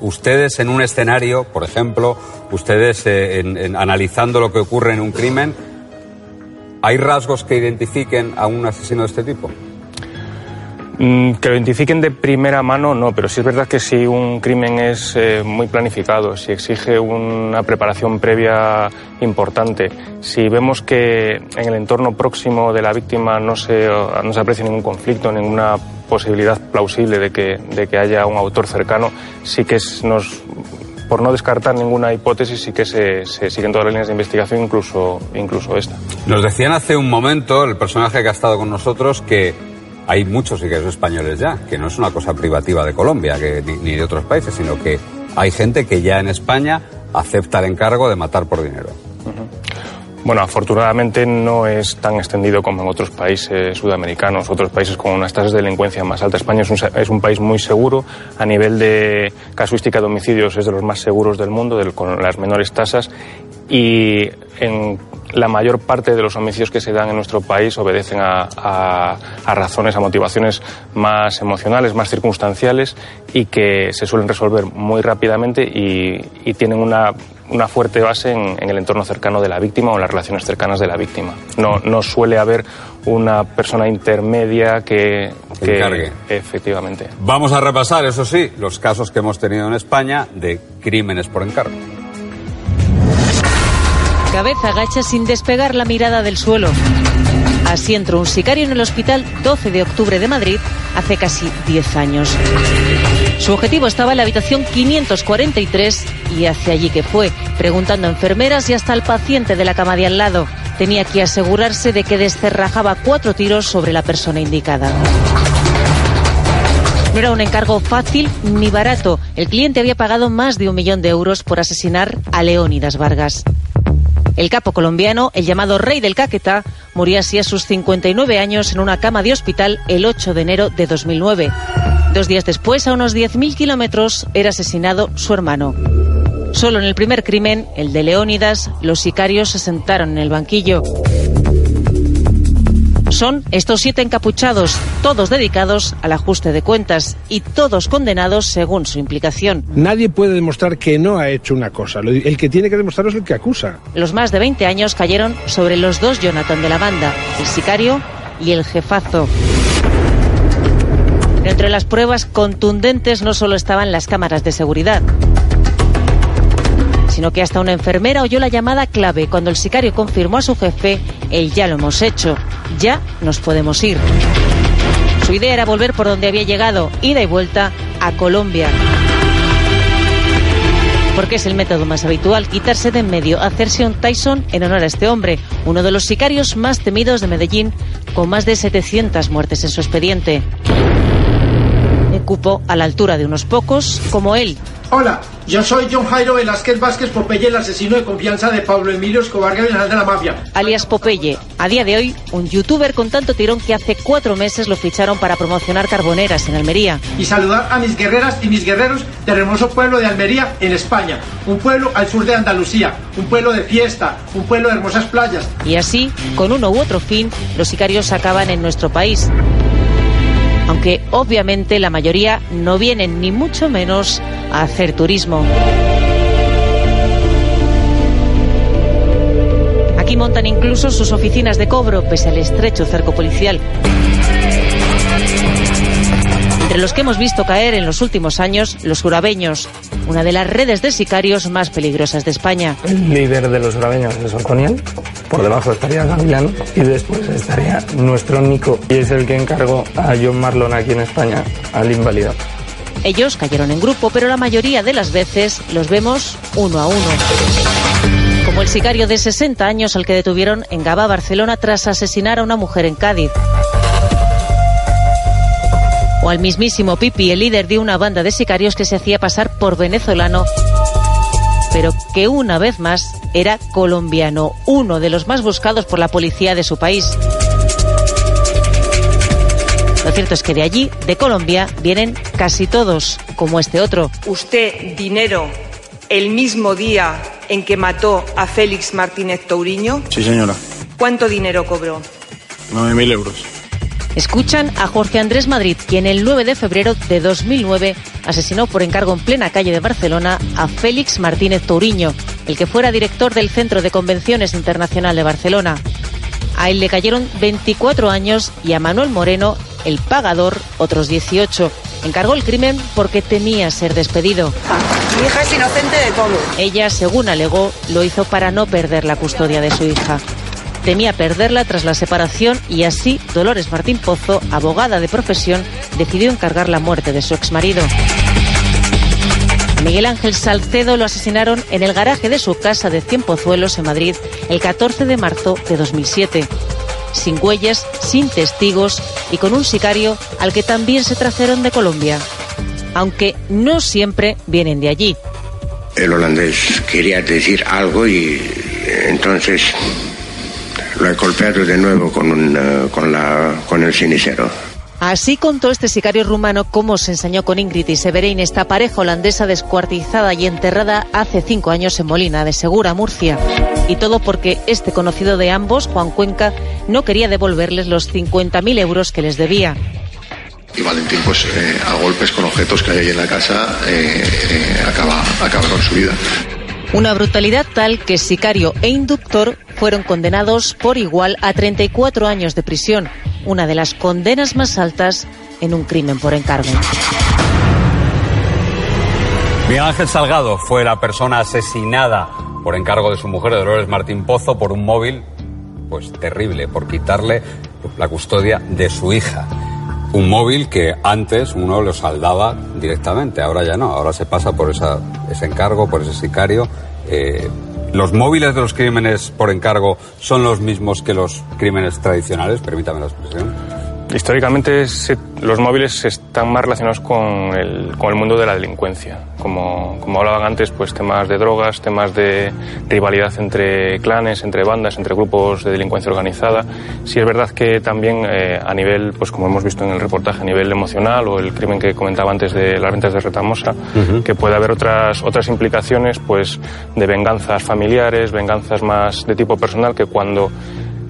ustedes en un escenario, por ejemplo, ustedes eh, analizando lo que ocurre en un crimen, ¿hay rasgos que identifiquen a un asesino de este tipo? Mm, que lo identifiquen de primera mano, no, pero sí es verdad que si un crimen es eh, muy planificado, si exige una preparación previa importante, si vemos que en el entorno próximo de la víctima no se, no se aprecia ningún conflicto, ninguna posibilidad plausible de que, de que haya un autor cercano, sí que es, nos, por no descartar ninguna hipótesis, sí que se, siguen todas las líneas de investigación, incluso, incluso esta. Nos decían hace un momento, el personaje que ha estado con nosotros, que hay muchos sicarios españoles ya, que no es una cosa privativa de Colombia que, ni, ni, de otros países, sino que hay gente que ya en España acepta el encargo de matar por dinero. Bueno, afortunadamente no es tan extendido como en otros países sudamericanos, otros países con unas tasas de delincuencia más altas. España es un, es un país muy seguro. A nivel de casuística de homicidios es de los más seguros del mundo, de, con las menores tasas. Y en la mayor parte de los homicidios que se dan en nuestro país obedecen a, a, a, razones, a motivaciones más emocionales, más circunstanciales y que se suelen resolver muy rápidamente y, y tienen una, una, fuerte base en, en, el entorno cercano de la víctima o en las relaciones cercanas de la víctima. No, no suele haber una persona intermedia que, que encargue. Efectivamente. Vamos a repasar, eso sí, los casos que hemos tenido en España de crímenes por encargo cabeza agacha sin despegar la mirada del suelo. Así entró un sicario en el hospital 12 de octubre de Madrid hace casi 10 años. Su objetivo estaba en la habitación 543 y hacia allí que fue, preguntando a enfermeras y hasta al paciente de la cama de al lado. Tenía que asegurarse de que descerrajaba cuatro tiros sobre la persona indicada. No era un encargo fácil ni barato. El cliente había pagado más de un millón de euros por asesinar a Leónidas Vargas. El capo colombiano, el llamado Rey del Caquetá, murió así a sus 59 años en una cama de hospital el 8 de enero de 2009. Dos días después, a unos 10.000 kilómetros, era asesinado su hermano. Solo en el primer crimen, el de Leónidas, los sicarios se sentaron en el banquillo. Son estos siete encapuchados, todos dedicados al ajuste de cuentas y todos condenados según su implicación. Nadie puede demostrar que no ha hecho una cosa. El que tiene que demostrarlo es el que acusa. Los más de 20 años cayeron sobre los dos Jonathan de la banda, el sicario y el jefazo. Entre las pruebas contundentes no solo estaban las cámaras de seguridad sino que hasta una enfermera oyó la llamada clave cuando el sicario confirmó a su jefe el ya lo hemos hecho, ya nos podemos ir. Su idea era volver por donde había llegado, ida y vuelta a Colombia. Porque es el método más habitual quitarse de en medio, hacerse un Tyson en honor a este hombre, uno de los sicarios más temidos de Medellín, con más de 700 muertes en su expediente. Un cupo a la altura de unos pocos, como él, Hola, yo soy John Jairo Velázquez Vázquez Popeye, el asesino de confianza de Pablo Emilio Escobar Gavilanes de la Mafia. Alias Popeye, a día de hoy, un youtuber con tanto tirón que hace cuatro meses lo ficharon para promocionar carboneras en Almería. Y saludar a mis guerreras y mis guerreros del hermoso pueblo de Almería, en España. Un pueblo al sur de Andalucía, un pueblo de fiesta, un pueblo de hermosas playas. Y así, con uno u otro fin, los sicarios acaban en nuestro país aunque obviamente la mayoría no vienen ni mucho menos a hacer turismo. Aquí montan incluso sus oficinas de cobro pese al estrecho cerco policial. Entre los que hemos visto caer en los últimos años, los jurabeños, una de las redes de sicarios más peligrosas de España. El líder de los jurabeños es Orconian, por debajo estaría Gavilán y después estaría nuestro Nico, y es el que encargó a John Marlon aquí en España, al inválido. Ellos cayeron en grupo, pero la mayoría de las veces los vemos uno a uno. Como el sicario de 60 años al que detuvieron en Gaba, Barcelona, tras asesinar a una mujer en Cádiz. O al mismísimo Pipi, el líder de una banda de sicarios que se hacía pasar por venezolano, pero que una vez más era colombiano, uno de los más buscados por la policía de su país. Lo cierto es que de allí, de Colombia, vienen casi todos, como este otro. ¿Usted dinero el mismo día en que mató a Félix Martínez Touriño? Sí, señora. ¿Cuánto dinero cobró? 9.000 euros. Escuchan a Jorge Andrés Madrid, quien el 9 de febrero de 2009 asesinó por encargo en plena calle de Barcelona a Félix Martínez Touriño, el que fuera director del Centro de Convenciones Internacional de Barcelona. A él le cayeron 24 años y a Manuel Moreno, el pagador, otros 18. Encargó el crimen porque temía ser despedido. Mi hija es inocente de todo. Ella, según alegó, lo hizo para no perder la custodia de su hija temía perderla tras la separación y así Dolores Martín Pozo, abogada de profesión, decidió encargar la muerte de su exmarido. Miguel Ángel Salcedo lo asesinaron en el garaje de su casa de Cien Pozuelos en Madrid el 14 de marzo de 2007. Sin huellas, sin testigos y con un sicario al que también se trajeron de Colombia. Aunque no siempre vienen de allí. El holandés quería decir algo y entonces lo he golpeado de nuevo con, eh, con, la, con el cenicero. Así contó este sicario rumano cómo se enseñó con Ingrid y Severín, esta pareja holandesa descuartizada y enterrada hace cinco años en Molina de Segura, Murcia. Y todo porque este conocido de ambos, Juan Cuenca, no quería devolverles los 50.000 euros que les debía. Y Valentín, pues eh, a golpes con objetos que hay ahí en la casa, eh, acaba, acaba con su vida. Una brutalidad tal que sicario e inductor fueron condenados por igual a 34 años de prisión, una de las condenas más altas en un crimen por encargo. Miguel Ángel Salgado fue la persona asesinada por encargo de su mujer, Dolores Martín Pozo, por un móvil, pues terrible, por quitarle la custodia de su hija. Un móvil que antes uno lo saldaba directamente, ahora ya no, ahora se pasa por ese encargo, por ese sicario. Eh, ¿Los móviles de los crímenes por encargo son los mismos que los crímenes tradicionales? Permítame la expresión. Históricamente se- los móviles están más relacionados con el, con el mundo de la delincuencia. Como, como hablaban antes, pues temas de drogas, temas de rivalidad entre clanes, entre bandas, entre grupos de delincuencia organizada. Sí es verdad que también eh, a nivel, pues como hemos visto en el reportaje, a nivel emocional o el crimen que comentaba antes de las rentas de Retamosa, que puede haber otras, otras implicaciones pues de venganzas familiares, venganzas más de tipo personal que cuando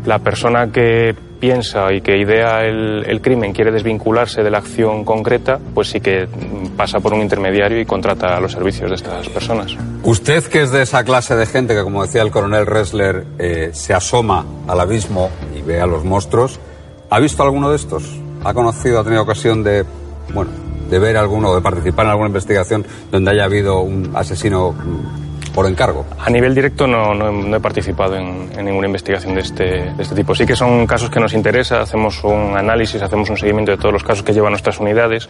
la persona que piensa y que idea el, crimen quiere desvincularse de la acción concreta, pues sí que pasa por un intermediario y contrata los servicios de estas personas. Usted, que es de esa clase de gente que, como decía el coronel Ressler, eh, se asoma al abismo y ve a los monstruos, ¿ha visto alguno de estos? ¿Ha conocido, ha tenido ocasión de, bueno, de ver alguno, de participar en alguna investigación donde haya habido un asesino mm, por encargo? A nivel directo no, he- participado en, ninguna investigación de este, de este tipo. Sí que son casos que nos interesa, hacemos un análisis, hacemos un seguimiento de todos los casos que llevan nuestras unidades,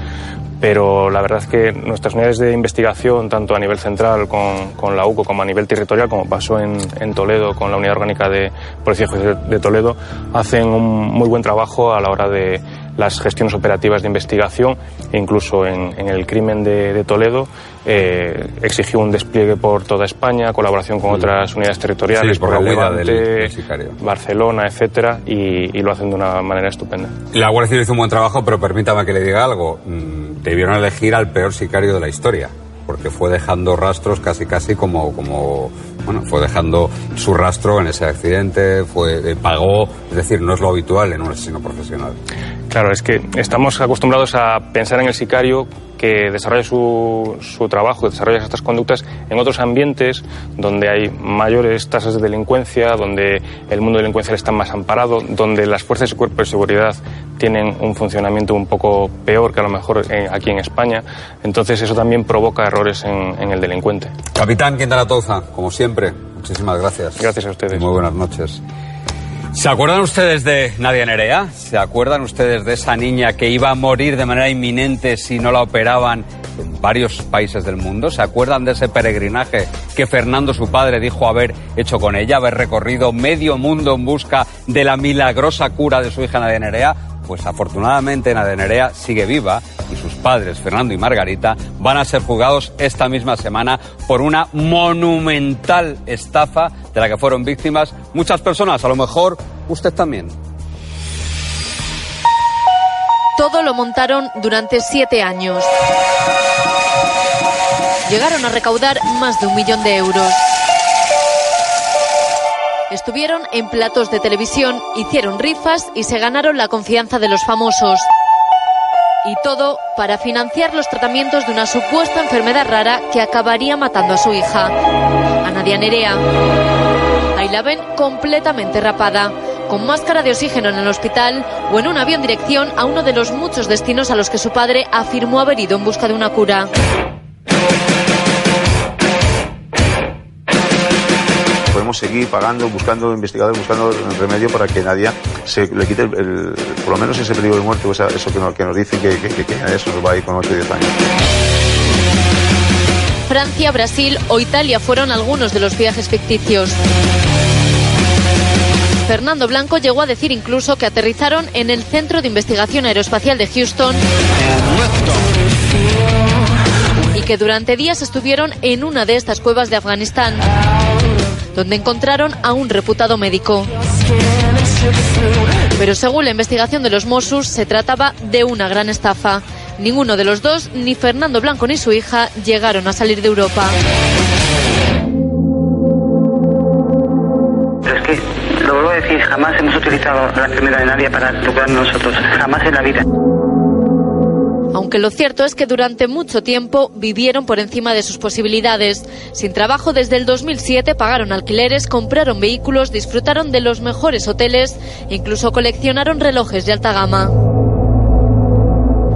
pero la verdad es que nuestras unidades de investigación, tanto a nivel central con, la UCO como a nivel territorial, como pasó en, en Toledo con la Unidad Orgánica de Policía de Toledo, hacen un muy buen trabajo a la hora de las gestiones operativas de investigación, e incluso en, en el crimen de, de Toledo eh, exigió un despliegue por toda España, colaboración con otras unidades territoriales, Sí, por la Levante, del-. Barcelona, etcétera, y, y lo hacen de una manera estupenda. La Guardia Civil hizo un buen trabajo, pero permítame que le diga algo. Mm, Debieron elegir al peor sicario de la historia, porque fue dejando rastros casi casi como, como bueno, fue dejando su rastro en ese accidente, fue, eh, pagó, es decir, no es lo habitual en un asesino profesional. Claro, es que estamos acostumbrados a pensar en el sicario que desarrolla su, su trabajo, desarrolla estas conductas en otros ambientes donde hay mayores tasas de delincuencia, donde el mundo delincuencial está más amparado, donde las fuerzas y cuerpos de seguridad tienen un funcionamiento un poco peor que a lo mejor en- aquí en España. Entonces eso también provoca errores en, en el delincuente. Capitán Quintana Touza, como siempre, muchísimas gracias. Gracias a ustedes. Muy buenas noches. ¿Se acuerdan ustedes de Nadia Nerea? ¿Se acuerdan ustedes de esa niña que iba a morir de manera inminente si no la operaban en varios países del mundo? ¿Se acuerdan de ese peregrinaje que Fernando, su padre, dijo haber hecho con ella, haber recorrido medio mundo en busca de la milagrosa cura de su hija Nadia Nerea? Pues afortunadamente Nerea sigue viva y sus padres, Fernando y Margarita, van a ser juzgados esta misma semana por una monumental estafa de la que fueron víctimas muchas personas, a lo mejor usted también. Todo lo montaron durante siete años. Llegaron a recaudar más de un millón de euros. Estuvieron en platos de televisión, hicieron rifas y se ganaron la confianza de los famosos. Y todo para financiar los tratamientos de una supuesta enfermedad rara que acabaría matando a su hija, a Nadia Nerea. Ahí la ven completamente rapada, con máscara de oxígeno en el hospital o en un avión dirección a uno de los muchos destinos a los que su padre afirmó haber ido en busca de una cura. Seguir pagando, buscando investigadores, buscando remedio para que nadie se le quite el- por lo menos ese peligro de muerte eso que nos, que dicen que eso nos va a ir con 8 o 10 años. Francia, Brasil o Italia fueron algunos de los viajes ficticios. Fernando Blanco llegó a decir incluso que aterrizaron en el Centro de Investigación Aeroespacial de Houston y que durante días estuvieron en una de estas cuevas de Afganistán, donde encontraron a un reputado médico. Pero según la investigación de los Mossos, se trataba de una gran estafa. Ninguno de los dos, ni Fernando Blanco ni su hija, llegaron a salir de Europa. Es que, lo vuelvo a decir, jamás hemos utilizado la enfermedad de nadie para tocar nosotros. Jamás en la vida. Aunque lo cierto es que durante mucho tiempo vivieron por encima de sus posibilidades. Sin trabajo desde el 2007 pagaron alquileres, compraron vehículos, disfrutaron de los mejores hoteles incluso coleccionaron relojes de alta gama.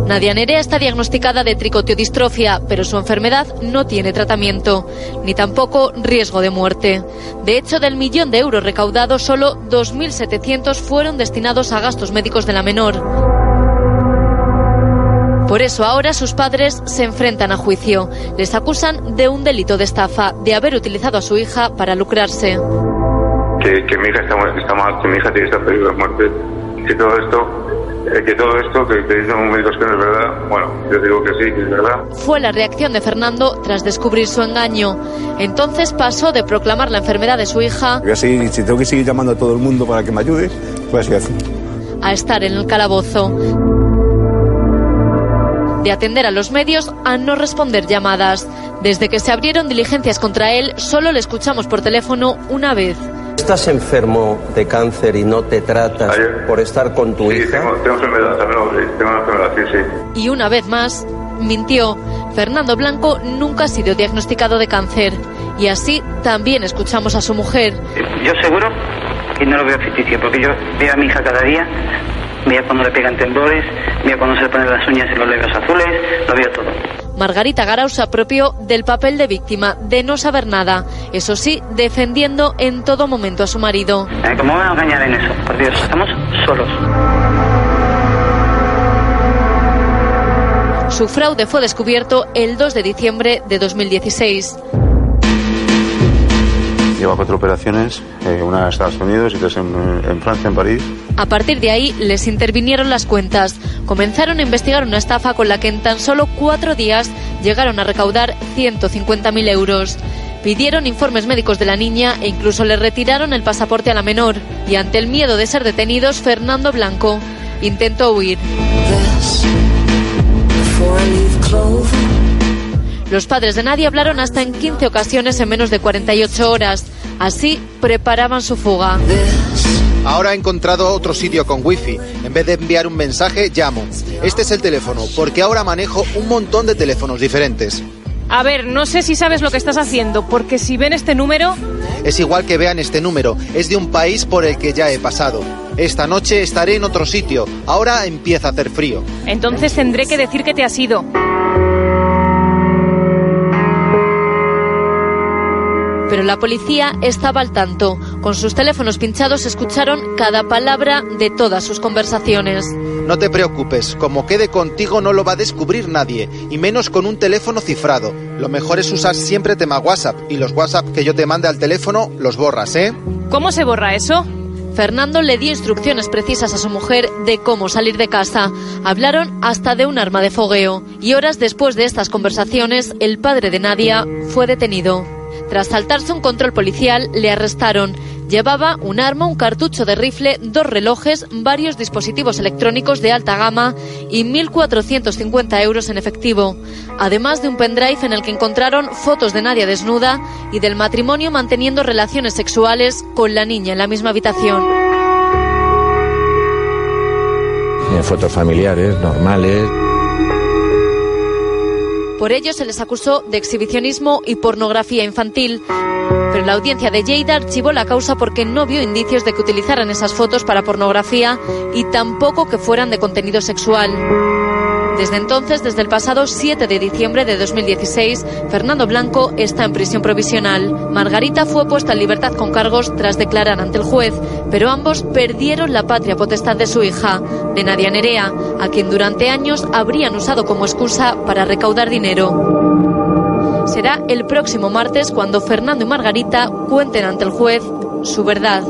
Nadia Nerea está diagnosticada de tricotiodistrofia, pero su enfermedad no tiene tratamiento, ni tampoco riesgo de muerte. De hecho, del millón de euros recaudados, solo 2.700 fueron destinados a gastos médicos de la menor. Por eso ahora sus padres se enfrentan a juicio. Les acusan de un delito de estafa, de haber utilizado a su hija para lucrarse. Que, que mi hija está, está mal, que mi hija tiene esta peligro de muerte. Que todo esto eh, que todo esto, que, que dicen médicos que no es verdad, bueno, yo digo que sí, que es verdad. Fue la reacción de Fernando tras descubrir su engaño. Entonces pasó de proclamar la enfermedad de su hija Voy a seguir, si tengo que seguir llamando a todo el mundo para que me ayude, pues así a estar en el calabozo. De atender a los medios a no responder llamadas. Desde que se abrieron diligencias contra él, solo le escuchamos por teléfono una vez. ¿Estás enfermo de cáncer y no te tratas por estar con tu Sí, hija? tengo, tengo enfermedad, también lo- sí, tengo una enfermedad, sí, sí. Y una vez más, mintió. Fernando Blanco nunca ha sido diagnosticado de cáncer. Y así también escuchamos a su mujer. Yo seguro que no lo veo ficticio, porque yo veo a mi hija cada día, veo cuando le pegan temblores, veo cuando se le ponen las uñas en los labios azules, lo veo todo. Margarita Garau se apropió del papel de víctima, de no saber nada. Eso sí, defendiendo en todo momento a su marido. Eh, ¿Cómo van a engañar en eso? Por Dios, estamos solos. Su fraude fue descubierto el 2 de diciembre de 2016. Lleva cuatro operaciones, eh, una en Estados Unidos y tres en, en Francia, en París. A partir de ahí les intervinieron las cuentas. Comenzaron a investigar una estafa con la que en tan solo cuatro días llegaron a recaudar 150.000 euros. Pidieron informes médicos de la niña e incluso le retiraron el pasaporte a la menor. Y ante el miedo de ser detenidos, Fernando Blanco intentó huir. Los padres de Nadia hablaron hasta en 15 ocasiones en menos de 48 horas. Así preparaban su fuga. Ahora he encontrado otro sitio con wifi. En vez de enviar un mensaje, llamo. Este es el teléfono, porque ahora manejo un montón de teléfonos diferentes. A ver, no sé si sabes lo que estás haciendo, porque si ven este número, Es igual que vean este número, es de un país por el que ya he pasado. Esta noche estaré en otro sitio. Ahora empieza a hacer frío. entonces tendré que decir que te has ido. Pero la policía estaba al tanto. Con sus teléfonos pinchados escucharon cada palabra de todas sus conversaciones. No te preocupes, como quede contigo no lo va a descubrir nadie, y menos con un teléfono cifrado. Lo mejor es usar siempre tema WhatsApp, y los WhatsApp que yo te mande al teléfono los borras, ¿eh? ¿Cómo se borra eso? Fernando le dio instrucciones precisas a su mujer de cómo salir de casa. Hablaron hasta de un arma de fogueo. Y horas después de estas conversaciones, el padre de Nadia fue detenido. Tras saltarse un control policial, le arrestaron. Llevaba un arma, un cartucho de rifle, dos relojes, varios dispositivos electrónicos de alta gama y 1.450 euros en efectivo. Además de un pendrive en el que encontraron fotos de Nadia desnuda y del matrimonio manteniendo relaciones sexuales con la niña en la misma habitación. Fotos familiares, normales. Por ello se les acusó de exhibicionismo y pornografía infantil. Pero la audiencia de Lleida archivó la causa porque no vio indicios de que utilizaran esas fotos para pornografía y tampoco que fueran de contenido sexual. Desde entonces, desde el pasado 7 de diciembre de 2016, Fernando Blanco está en prisión provisional. Margarita fue puesta en libertad con cargos tras declarar ante el juez, pero ambos perdieron la patria potestad de su hija, de Nadia Nerea, a quien durante años habrían usado como excusa para recaudar dinero. Será el próximo martes cuando Fernando y Margarita cuenten ante el juez su verdad.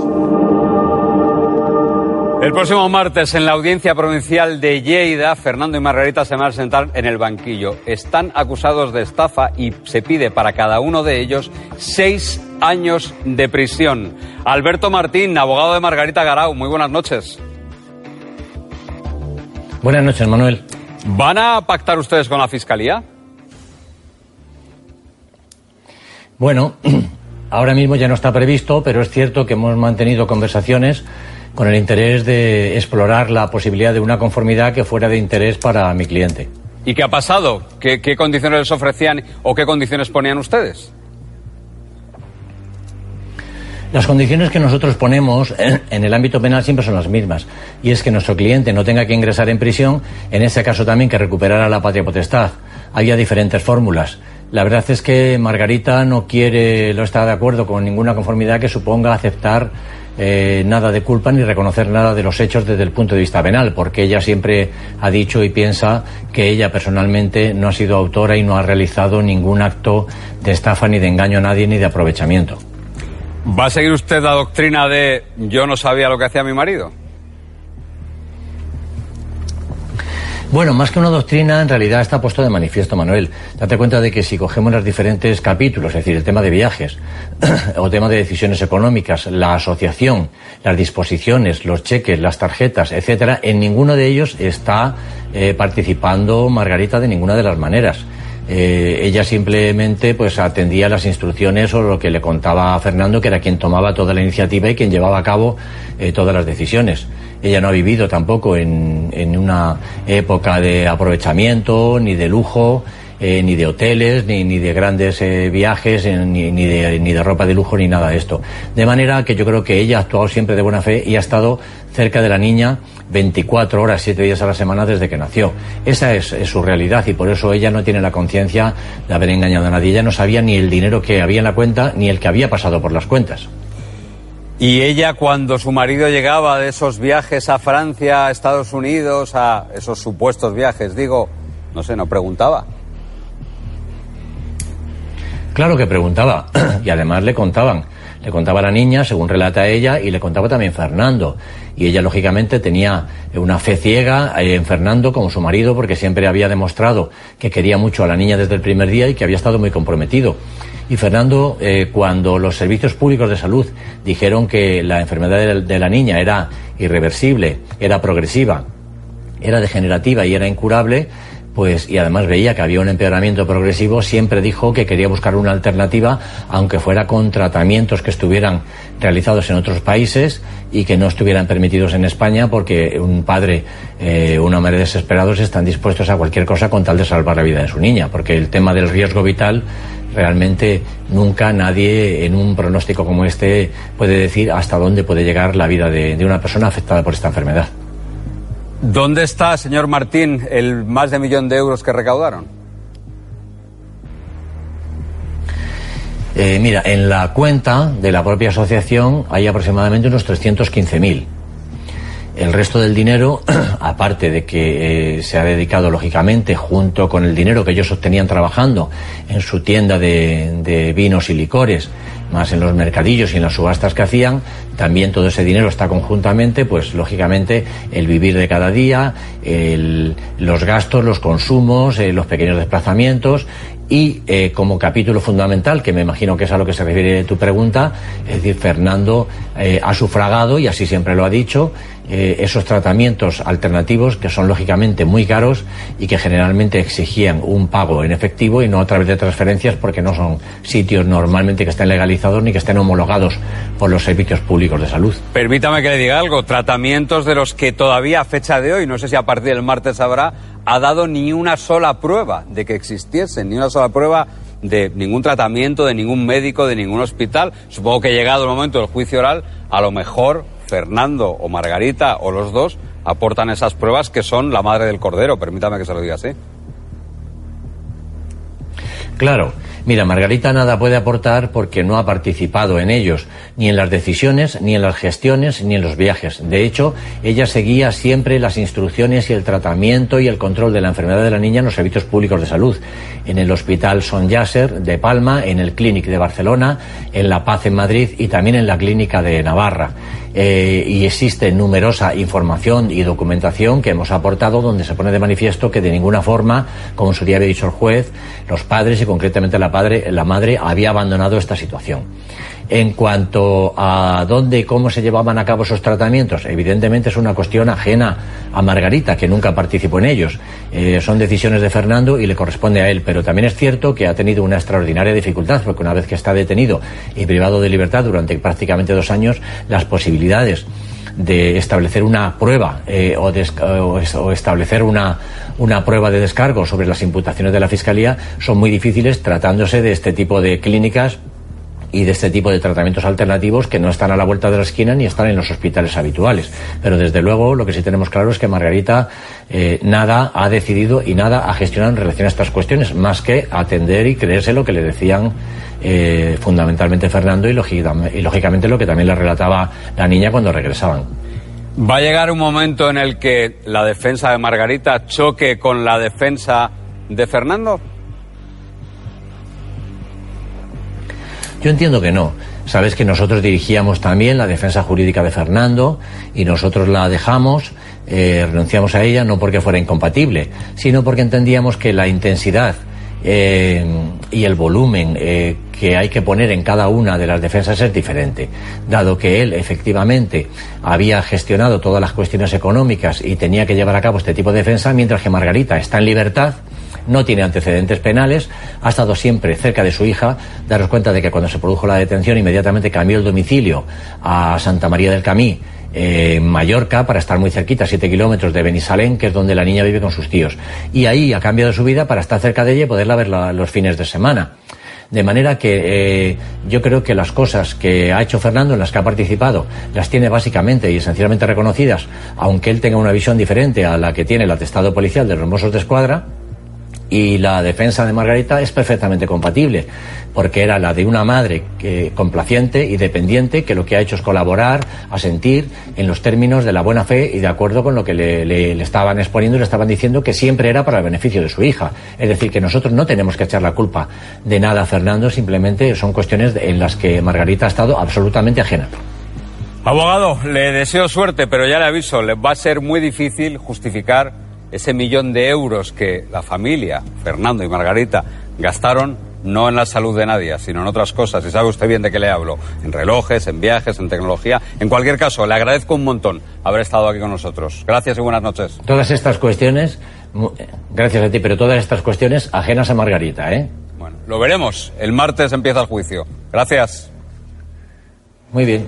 El próximo martes en la audiencia provincial de Lleida, Fernando y Margarita se van a sentar en el banquillo. Están acusados de estafa y se pide para cada uno de ellos seis años de prisión. Alberto Martín, abogado de Margarita Garau, muy buenas noches. Buenas noches, Manuel. ¿Van a pactar ustedes con la Fiscalía? Bueno, [clears throat] ahora mismo ya no está previsto, pero es cierto que hemos mantenido conversaciones con el interés de explorar la posibilidad de una conformidad que fuera de interés para mi cliente. ¿Y qué ha pasado? ¿Qué, qué condiciones les ofrecían o qué condiciones ponían ustedes? Las condiciones que nosotros ponemos en, el ámbito penal siempre son las mismas, y es que nuestro cliente no tenga que ingresar en prisión, en ese caso también que recuperara la patria potestad. Había diferentes fórmulas. La verdad es que Margarita no quiere, no está de acuerdo con ninguna conformidad que suponga aceptar eh, nada de culpa ni reconocer nada de los hechos desde el punto de vista penal, porque ella siempre ha dicho y piensa que ella personalmente no ha sido autora y no ha realizado ningún acto de estafa ni de engaño a nadie ni de aprovechamiento. ¿Va a seguir usted la doctrina de yo no sabía lo que hacía mi marido? Bueno, más que una doctrina, en realidad está puesto de manifiesto, Manuel. Date cuenta de que si cogemos los diferentes capítulos, es decir, el tema de viajes [clears throat] o tema de decisiones económicas, la asociación, las disposiciones, los cheques, las tarjetas, etcétera, en ninguno de ellos está eh, participando Margarita de ninguna de las maneras. Eh, ella simplemente pues atendía las instrucciones o lo que le contaba a Fernando, que era quien tomaba toda la iniciativa y quien llevaba a cabo eh, todas las decisiones. Ella no ha vivido tampoco en, en una época de aprovechamiento, ni de lujo, eh, ni de hoteles, ni, ni de grandes eh, viajes, eh, ni, ni, de, ropa de lujo, ni nada de esto. De manera que yo creo que ella ha actuado siempre de buena fe y ha estado cerca de la niña 24 horas, 7 días a la semana desde que nació. Esa es, es su realidad y por eso ella no tiene la conciencia de haber engañado a nadie. Ella no sabía ni el dinero que había en la cuenta ni el que había pasado por las cuentas. Y ella, cuando su marido llegaba de esos viajes a Francia, a Estados Unidos, a esos supuestos viajes, digo, no sé, no preguntaba. Claro que preguntaba, [clears throat] y además le contaban. Le contaba la niña, según relata ella, y le contaba también Fernando. Y ella, lógicamente, tenía una fe ciega en Fernando como su marido, porque siempre había demostrado que quería mucho a la niña desde el primer día y que había estado muy comprometido. Y Fernando, eh, cuando los servicios públicos de salud dijeron que la enfermedad de la niña era irreversible, era progresiva, era degenerativa y era incurable, pues y además veía que había un empeoramiento progresivo, siempre dijo que quería buscar una alternativa, aunque fuera con tratamientos que estuvieran realizados en otros países y que no estuvieran permitidos en España, porque un padre, eh, una madre desesperados están dispuestos a cualquier cosa con tal de salvar la vida de su niña, porque el tema del riesgo vital realmente nunca nadie en un pronóstico como este puede decir hasta dónde puede llegar la vida de, de una persona afectada por esta enfermedad. ¿Dónde está, señor Martín, el más de millón de euros que recaudaron? Eh, mira, en la cuenta de la propia asociación hay aproximadamente unos 315.000. El resto del dinero, [clears throat] aparte de que eh, se ha dedicado lógicamente junto con el dinero que ellos obtenían trabajando en su tienda de, de vinos y licores, más en los mercadillos y en las subastas que hacían, también todo ese dinero está conjuntamente, pues lógicamente el vivir de cada día, el, los gastos, los consumos, eh, los pequeños desplazamientos y eh, como capítulo fundamental, que me imagino que es a lo que se refiere tu pregunta, es decir, Fernando eh, ha sufragado, y así siempre lo ha dicho, eh, esos tratamientos alternativos que son lógicamente muy caros y que generalmente exigían un pago en efectivo y no a través de transferencias porque no son sitios normalmente que estén legalizados ni que estén homologados por los servicios públicos de salud. Permítame que le diga algo, tratamientos de los que todavía a fecha de hoy, no sé si a partir del martes habrá, ha dado ni una sola prueba de que existiesen, ni una sola prueba de ningún tratamiento, de ningún médico, de ningún hospital. Supongo que llegado el momento del juicio oral, a lo mejor Fernando o Margarita o los dos aportan esas pruebas que son la madre del cordero, permítame que se lo diga así. Claro, mira, Margarita nada puede aportar porque no ha participado en ellos, ni en las decisiones, ni en las gestiones, ni en los viajes. De hecho, ella seguía siempre las instrucciones y el tratamiento y el control de la enfermedad de la niña en los servicios públicos de salud, en el Hospital Son Yasser de Palma, en el Clínic de Barcelona, en La Paz en Madrid y también en la Clínica de Navarra. Eh, y existe numerosa información y documentación que hemos aportado donde se pone de manifiesto que de ninguna forma, como su día había dicho el juez, los padres y concretamente la, padre, la madre había abandonado esta situación. En cuanto a dónde y cómo se llevaban a cabo esos tratamientos, evidentemente es una cuestión ajena a Margarita, que nunca participó en ellos. Eh, son decisiones de Fernando y le corresponde a él, pero también es cierto que ha tenido una extraordinaria dificultad, porque una vez que está detenido y privado de libertad durante prácticamente dos años, las posibilidades de establecer una prueba eh, o, establecer una, una prueba de descargo sobre las imputaciones de la Fiscalía son muy difíciles tratándose de este tipo de clínicas y de este tipo de tratamientos alternativos que no están a la vuelta de la esquina ni están en los hospitales habituales. Pero desde luego lo que sí tenemos claro es que Margarita eh, nada ha decidido y nada ha gestionado en relación a estas cuestiones, más que atender y creerse lo que le decían eh, fundamentalmente Fernando y, y lógicamente lo que también le relataba la niña cuando regresaban. ¿Va a llegar un momento en el que la defensa de Margarita choque con la defensa de Fernando? Yo entiendo que no. Sabes que nosotros dirigíamos también la defensa jurídica de Fernando y nosotros la dejamos eh, renunciamos a ella no porque fuera incompatible, sino porque entendíamos que la intensidad eh, y el volumen eh, que hay que poner en cada una de las defensas es diferente, dado que él efectivamente había gestionado todas las cuestiones económicas y tenía que llevar a cabo este tipo de defensa, mientras que Margarita está en libertad no tiene antecedentes penales, ha estado siempre cerca de su hija. Daros cuenta de que cuando se produjo la detención inmediatamente cambió el domicilio a Santa María del Camí eh, en Mallorca para estar muy cerquita, siete kilómetros de Benisalén, que es donde la niña vive con sus tíos. Y ahí ha cambiado su vida para estar cerca de ella y poderla ver los fines de semana. De manera que eh, yo creo que las cosas que ha hecho Fernando, en las que ha participado, las tiene básicamente y esencialmente reconocidas, aunque él tenga una visión diferente a la que tiene el atestado policial de los Mossos de Escuadra, y la defensa de Margarita es perfectamente compatible, porque era la de una madre que, complaciente y dependiente que lo que ha hecho es colaborar, asentir en los términos de la buena fe y de acuerdo con lo que le, le, estaban exponiendo le estaban diciendo que siempre era para el beneficio de su hija. Es decir, que nosotros no tenemos que echar la culpa de nada a Fernando, simplemente son cuestiones en las que Margarita ha estado absolutamente ajena. Abogado, le deseo suerte, pero ya le aviso, le va a ser muy difícil justificar ese millón de euros que la familia, Fernando y Margarita, gastaron no en la salud de nadie, sino en otras cosas. Y sabe usted bien de qué le hablo. En relojes, en viajes, en tecnología. En cualquier caso, le agradezco un montón haber estado aquí con nosotros. Gracias y buenas noches. Todas estas cuestiones, eh, gracias a ti, pero todas estas cuestiones ajenas a Margarita, ¿eh? Bueno, lo veremos. El martes empieza el juicio. Gracias. Muy bien.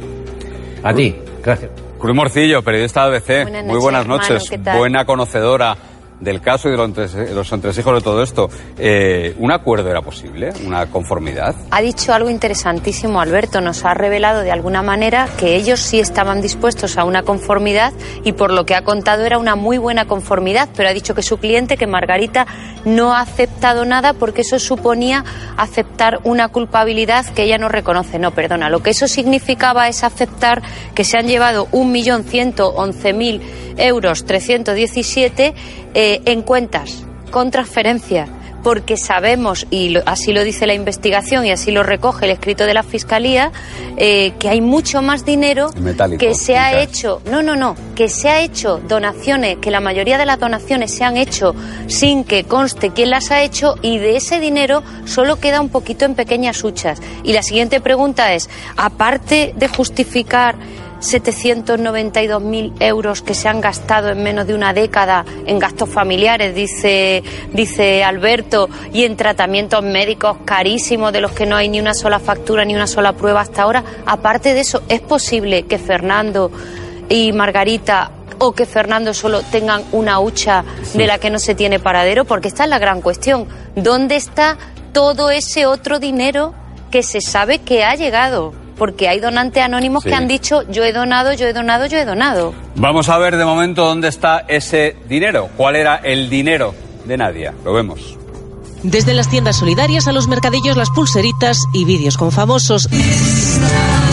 A ti. Gracias. Cruz Morcillo, periodista de ABC. Muy buenas noches. Buena conocedora del caso y de los entresijos de todo esto, eh, ¿un acuerdo era posible? ¿Una conformidad? Ha dicho algo interesantísimo, Alberto. Nos ha revelado de alguna manera que ellos sí estaban dispuestos a una conformidad y por lo que ha contado era una muy buena conformidad, pero ha dicho que su cliente, que Margarita, no ha aceptado nada porque eso suponía aceptar una culpabilidad que ella no reconoce. No, perdona. Lo que eso significaba es aceptar que se han llevado 1.111.000 euros 317 eh, en cuentas, con transferencia, porque sabemos, y así lo dice la investigación y así lo recoge el escrito de la Fiscalía, eh, que hay mucho más dinero que se ha hecho, no, no, no, que se ha hecho donaciones, que la mayoría de las donaciones se han hecho sin que conste quién las ha hecho y de ese dinero solo queda un poquito en pequeñas huchas. Y la siguiente pregunta es, aparte de justificar 792.000 euros que se han gastado en menos de una década en gastos familiares, dice, dice Alberto, y en tratamientos médicos carísimos de los que no hay ni una sola factura ni una sola prueba hasta ahora. Aparte de eso, ¿es posible que Fernando y Margarita o que Fernando solo tengan una hucha de la que no se tiene paradero? Porque esta es la gran cuestión. ¿Dónde está todo ese otro dinero que se sabe que ha llegado? Porque hay donantes anónimos que han dicho yo he donado, yo he donado, yo he donado. Vamos a ver de momento dónde está ese dinero, cuál era el dinero de Nadia. Lo vemos. Desde las tiendas solidarias a los mercadillos, las pulseritas y vídeos con famosos.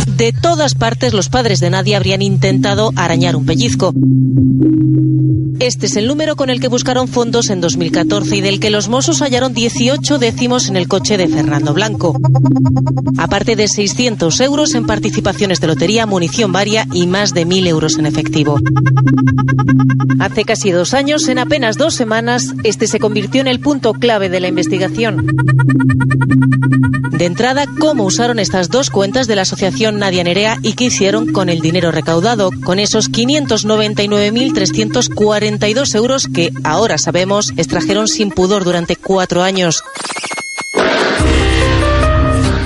De todas partes, los padres de Nadia habrían intentado arañar un pellizco. Este es el número con el que buscaron fondos en 2014 y del que los Mossos hallaron 18 décimos en el coche de Fernando Blanco. Aparte de 600 euros en participaciones de lotería, munición varia y más de 1.000 euros en efectivo. Hace casi dos años, en apenas dos semanas, este se convirtió en el punto clave de la investigación. De entrada, cómo usaron estas dos cuentas de la asociación Nadia Nerea y qué hicieron con el dinero recaudado, con esos 599.340 32 euros que ahora sabemos extrajeron sin pudor durante cuatro años.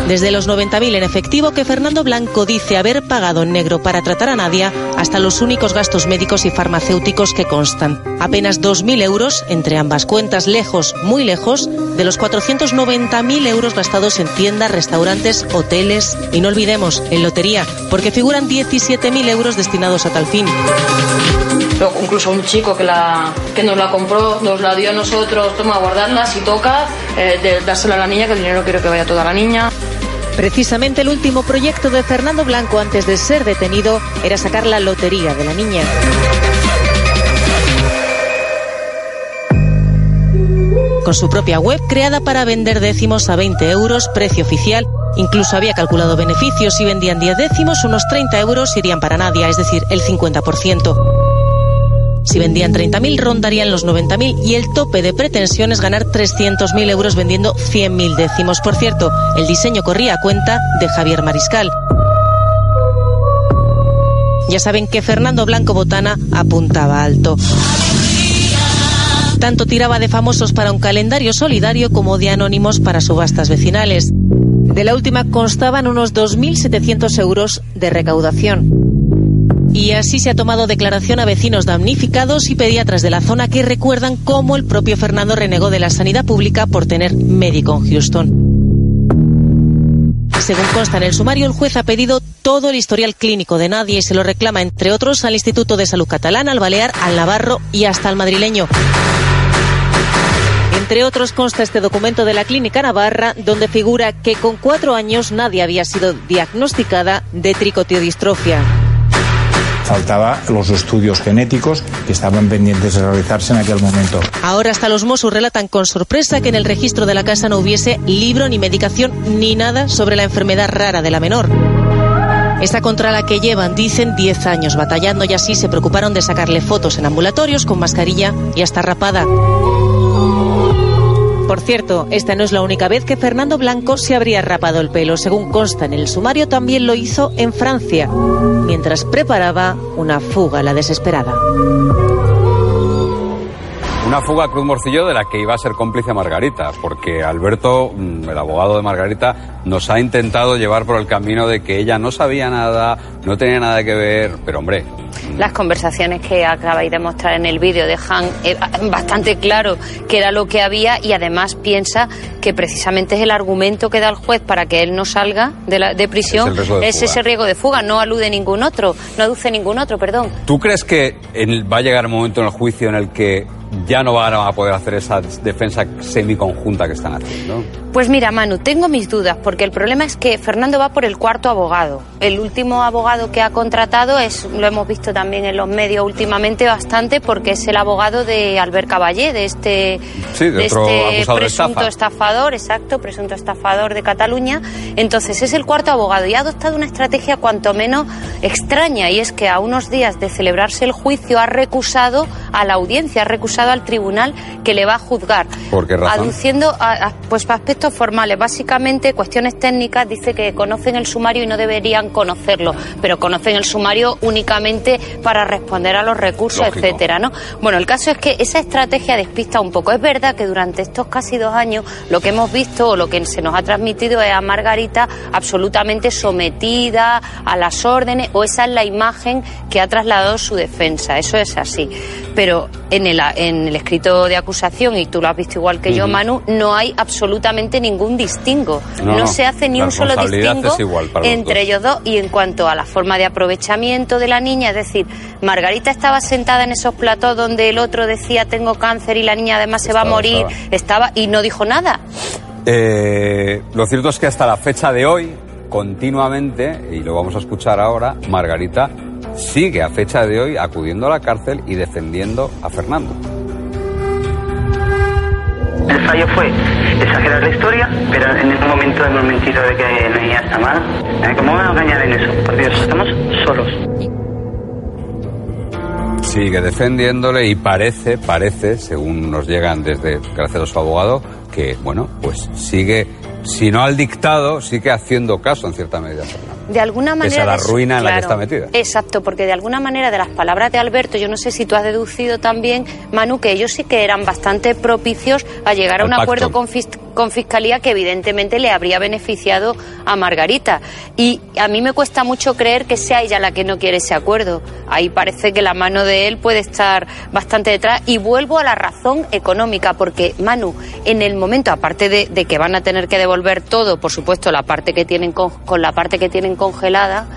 Desde los 90.000 en efectivo que Fernando Blanco dice haber pagado en negro para tratar a Nadia, hasta los únicos gastos médicos y farmacéuticos que constan. Apenas 2.000 euros entre ambas cuentas, lejos, muy lejos, de los 490.000 euros gastados en tiendas, restaurantes, hoteles y no olvidemos, en lotería, porque figuran 17.000 euros destinados a tal fin. Incluso un chico que, la, que nos la compró, nos la dio a nosotros, toma, guardarla, si toca, eh, dársela a la niña, que el dinero quiero que vaya toda la niña. Precisamente el último proyecto de Fernando Blanco antes de ser detenido era sacar la lotería de la niña. Con su propia web creada para vender décimos a 20 euros, precio oficial, incluso había calculado beneficios y vendían 10 décimos, unos 30 euros irían para nadie, es decir, el 50%. Si vendían 30.000 rondarían los 90.000 y el tope de pretensiones ganar 300.000 euros vendiendo 100.000 décimos. Por cierto, el diseño corría a cuenta de Javier Mariscal. Ya saben que Fernando Blanco Botana apuntaba alto. Tanto tiraba de famosos para un calendario solidario como de anónimos para subastas vecinales. De la última constaban unos 2.700 euros de recaudación. Y así se ha tomado declaración a vecinos damnificados y pediatras de la zona que recuerdan cómo el propio Fernando renegó de la sanidad pública por tener médico en Houston. Según consta en el sumario, el juez ha pedido todo el historial clínico de nadie y se lo reclama, entre otros, al Instituto de Salud Catalán, al Balear, al Navarro y hasta al madrileño. Entre otros, consta este documento de la Clínica Navarra, donde figura que con cuatro años nadie había sido diagnosticada de tricotiodistrofia. Faltaba los estudios genéticos que estaban pendientes de realizarse en aquel momento. Ahora hasta los Mossos relatan con sorpresa que en el registro de la casa no hubiese libro ni medicación ni nada sobre la enfermedad rara de la menor. Esa contra la que llevan, dicen, 10 años batallando y así se preocuparon de sacarle fotos en ambulatorios con mascarilla y hasta rapada. Por cierto, esta no es la única vez que Fernando Blanco se habría rapado el pelo. Según consta en el sumario, también lo hizo en Francia, mientras preparaba una fuga a la desesperada. Una fuga a Cruz Morcillo de la que iba a ser cómplice Margarita, porque Alberto, mm, el abogado de Margarita, nos ha intentado llevar por el camino de que ella no sabía nada, no tenía nada que ver, pero hombre, Las conversaciones que acabáis de mostrar en el vídeo dejan eh, bastante claro que era lo que había y además piensa que precisamente es el argumento que da el juez para que él no salga de, la, de prisión, Es de ese riesgo de fuga, no alude ningún otro, no aduce ningún otro, perdón. ¿Tú crees que va a llegar un momento en el juicio en el que ya no van a poder hacer esa defensa semiconjunta que están haciendo? Pues mira, Manu, tengo mis dudas, porque el problema es que Fernando va por el cuarto abogado. El último abogado que ha contratado es, lo hemos visto también en los medios últimamente bastante, porque es el abogado de Albert Caballé, de este, Sí, de otro este de presunto estafa. estafador, exacto, presunto estafador de Cataluña. Entonces es el cuarto abogado y ha adoptado una estrategia cuanto menos extraña, y es que a unos días de celebrarse el juicio ha recusado a la audiencia, ha recusado al tribunal que le va a juzgar ¿Por qué razón? aduciendo a, a- pues aspectos formales, básicamente cuestiones técnicas, dice que conocen el sumario y no deberían conocerlo, pero conocen el sumario únicamente para responder a los recursos, Lógico. etcétera, ¿no? Bueno, el caso es que esa estrategia despista un poco. Es verdad que durante estos casi dos años lo que hemos visto o lo que se nos ha transmitido es a Margarita absolutamente sometida a las órdenes o esa es la imagen que ha trasladado su defensa. Eso es así. Pero en el, en el escrito de acusación, y tú lo has visto igual que yo. Manu, no hay absolutamente ningún distingo. No, se hace ni un solo distingo igual entre dos. ellos dos. Y en cuanto a la forma de aprovechamiento de la niña, es decir, Margarita estaba sentada en esos platós donde el otro decía tengo cáncer y la niña además se va a Estaba, morir, estaba y no dijo nada. Eh, lo cierto es que hasta la fecha de hoy, continuamente, y lo vamos a escuchar ahora, Margarita sigue a fecha de hoy acudiendo a la cárcel y defendiendo a Fernando. El fallo fue exagerar la historia, pero en ningún momento hemos mentido de que la niña está mal. ¿Cómo van a engañar en eso? Por Dios, estamos solos. Sigue defendiéndole y parece, parece, según nos llegan desde, gracias a su abogado, que, bueno, pues sigue, si no al dictado, sigue haciendo caso en cierta medida Fernando. De alguna manera. a la ruina en la que está metida. Exacto, porque de alguna manera de las palabras de Alberto, yo no sé si tú has deducido también, Manu, que ellos sí que eran bastante propicios a llegar a un acuerdo con, fis- con Fiscalía que evidentemente le habría beneficiado a Margarita. Y a mí me cuesta mucho creer que sea ella la que no quiere ese acuerdo. Ahí parece que la mano de él puede estar bastante detrás. Y vuelvo a la razón económica, porque Manu, en el momento, aparte de, de que van a tener que devolver todo, por supuesto, la parte que tienen con, con la parte que tienen congelada,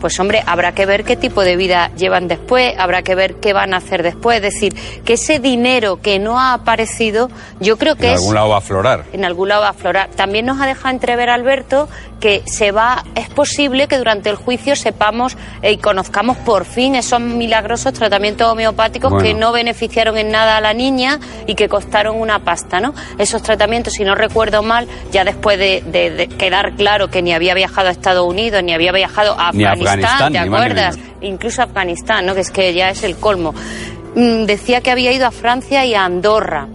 pues hombre, habrá que ver qué tipo de vida llevan después, habrá que ver qué van a hacer después. Es decir, que ese dinero que no ha aparecido, yo creo que En es algún lado va a aflorar. en algún lado va a aflorar. También nos ha dejado entrever Alberto que se va, es posible que durante el juicio sepamos eh, y conozcamos por fin esos milagrosos tratamientos homeopáticos Bueno. que no beneficiaron en nada a la niña y que costaron una pasta, ¿no? Esos tratamientos, si no recuerdo mal, ya después de, de- de quedar claro que ni había viajado a Estados Unidos, ni había viajado a Afganistán, Afganistán, ¿te acuerdas? Incluso Afganistán, ¿no? Que es que ya es el colmo. mm, decía que había ido a Francia y a Andorra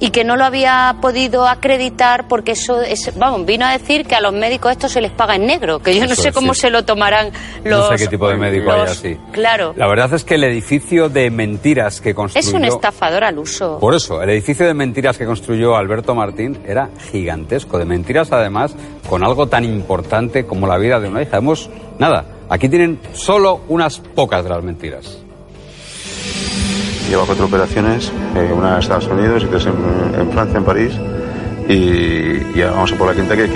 y que no lo había podido acreditar porque eso es, vamos, vino a decir que a los médicos esto se les paga en negro, que yo no sé es, cómo sí. se lo tomarán los... no sé qué tipo de médico hay así. Claro, La verdad es que el edificio de mentiras que construyó... es un estafador al uso. Por eso, el edificio de mentiras que construyó Alberto Martín era gigantesco. De mentiras, además, con algo tan importante como la vida de una hija. Hemos, nada, aquí tienen solo unas pocas de las mentiras. Lleva cuatro operaciones, eh, una en Estados Unidos y tres en, Francia, en París. Y ya vamos a por la quinta que,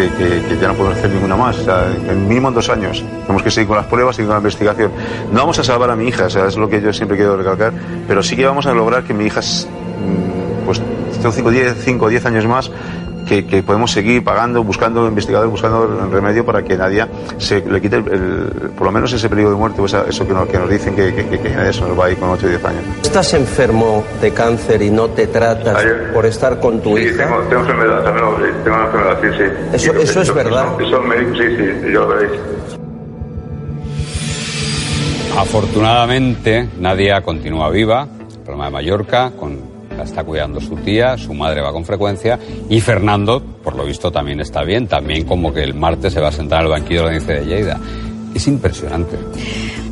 ya no podemos hacer ninguna más. En mínimo en dos años. Tenemos que seguir con las pruebas y con la investigación. No vamos a salvar a mi hija, o es lo que yo siempre quiero recalcar, pero sí que vamos a lograr que mi hija, mm, pues, esté 5 o 10, cinco o 10 años más, que, que podemos seguir pagando, buscando investigadores, buscando remedio para que nadie se le quite el- el- por lo menos ese peligro de muerte, o esa- eso que nos, que nos dicen que, que, que, que nadie se nos va a ir con 8 o 10 años. ¿Estás enfermo de cáncer y no te tratas por estar con tu hija? tengo enfermedad, también tengo una enfermedad, sí, sí. Eso- eso es verdad. Eso el médico, sí, sí, yo lo veréis. Afortunadamente, Nadia continúa viva, Palma de Mallorca, con, la está cuidando su tía, su madre va con frecuencia, y Fernando, por lo visto, también está bien, también como que el martes se va a sentar al banquillo de la de Lleida. Es impresionante.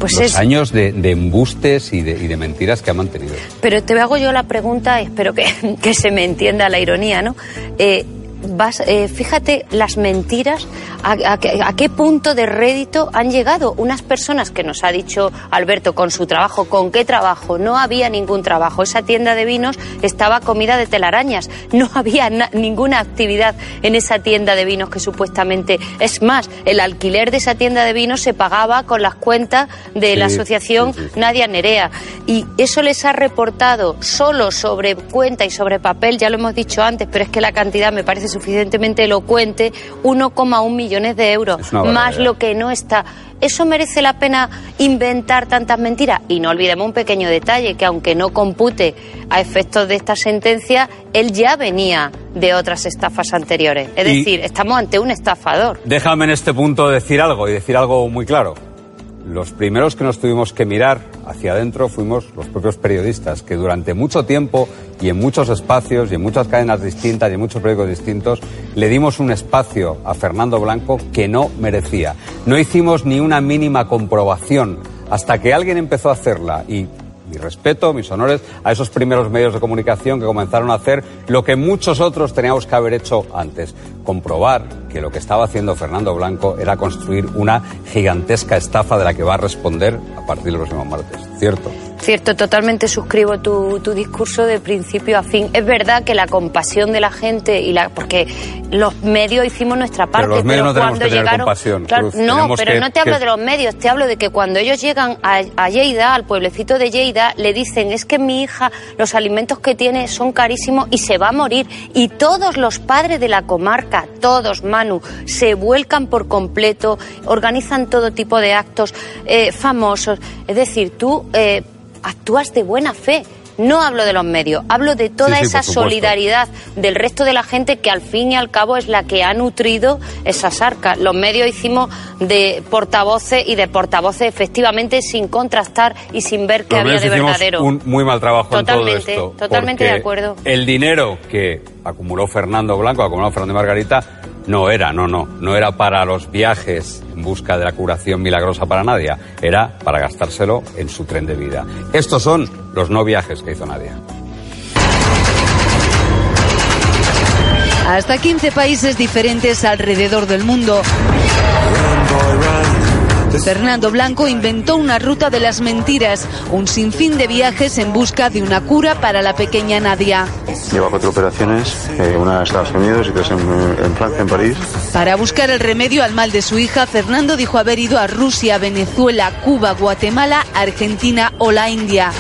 Pues Los es- años de, de embustes y de, y de mentiras que ha mantenido. Pero te hago yo la pregunta, espero que, [laughs] que se me entienda la ironía, ¿no? Eh, vas, eh, fíjate las mentiras, a, a qué- a qué punto de rédito han llegado. Unas personas que nos ha dicho Alberto con su trabajo, con qué trabajo, no había ningún trabajo, esa tienda de vinos estaba comida de telarañas, no [laughs] había na- ninguna actividad en esa tienda de vinos que supuestamente, es más, el alquiler de esa tienda de vinos se pagaba con las cuentas de la Sí, asociación Nadia Nerea. Y eso les ha reportado solo sobre cuenta y sobre papel, ya lo hemos dicho antes, pero es que la cantidad me parece suficientemente elocuente, 1,1 millones de euros, más lo que no está. ¿Eso merece la pena inventar tantas mentiras? Y no olvidemos un pequeño detalle, que aunque no compute a efectos de esta sentencia, él ya venía de otras estafas anteriores. Es Y- decir, estamos ante un estafador. Déjame en este punto decir algo y decir algo muy claro. Los primeros que nos tuvimos que mirar hacia adentro fuimos los propios periodistas, que durante mucho tiempo y en muchos espacios y en muchas cadenas distintas y en muchos periódicos distintos le dimos un espacio a Fernando Blanco que no merecía. No hicimos ni una mínima comprobación hasta que alguien empezó a hacerla y mi respeto, mis honores a esos primeros medios de comunicación que comenzaron a hacer lo que muchos otros teníamos que haber hecho antes, comprobar que lo que estaba haciendo Fernando Blanco era construir una gigantesca estafa de la que va a responder a partir del próximo martes. ¿Cierto? Cierto, totalmente suscribo tu, tu discurso de principio a fin. Es verdad que la compasión de la gente y la porque los medios hicimos nuestra parte, los medios no tenemos cuando que tener llegaron, compasión, Claro, Cruz. no, pero que- no te hablo que- de los medios, te hablo de que cuando ellos llegan a, a Lleida, al pueblecito de Lleida, le dicen es que mi hija los alimentos que tiene son carísimos y se va a morir y todos los padres de la comarca, todos Manu, se vuelcan por completo, organizan todo tipo de actos eh, famosos, es decir, tú eh, actúas de buena fe. No hablo de los medios, hablo de toda Sí, sí, esa solidaridad del resto de la gente que al fin y al cabo es la que ha nutrido esas arcas. Los medios hicimos de portavoces y de portavoces efectivamente sin contrastar y sin ver que Los había de verdadero. un muy mal trabajo en todo esto. totalmente de acuerdo. El dinero que acumuló Fernando Blanco, acumuló Fernando Margarita, no era, no, no, no era para los viajes en busca de la curación milagrosa para Nadia, era para gastárselo en su tren de vida. Estos son los no viajes que hizo Nadia. Hasta 15 países diferentes alrededor del mundo. Fernando Blanco inventó una ruta de las mentiras, un sinfín de viajes en busca de una cura para la pequeña Nadia. Lleva cuatro operaciones, eh, una en Estados Unidos y tres en, en Francia, en París. Para buscar el remedio al mal de su hija, Fernando dijo haber ido a Rusia, Venezuela, Cuba, Guatemala, Argentina o la India.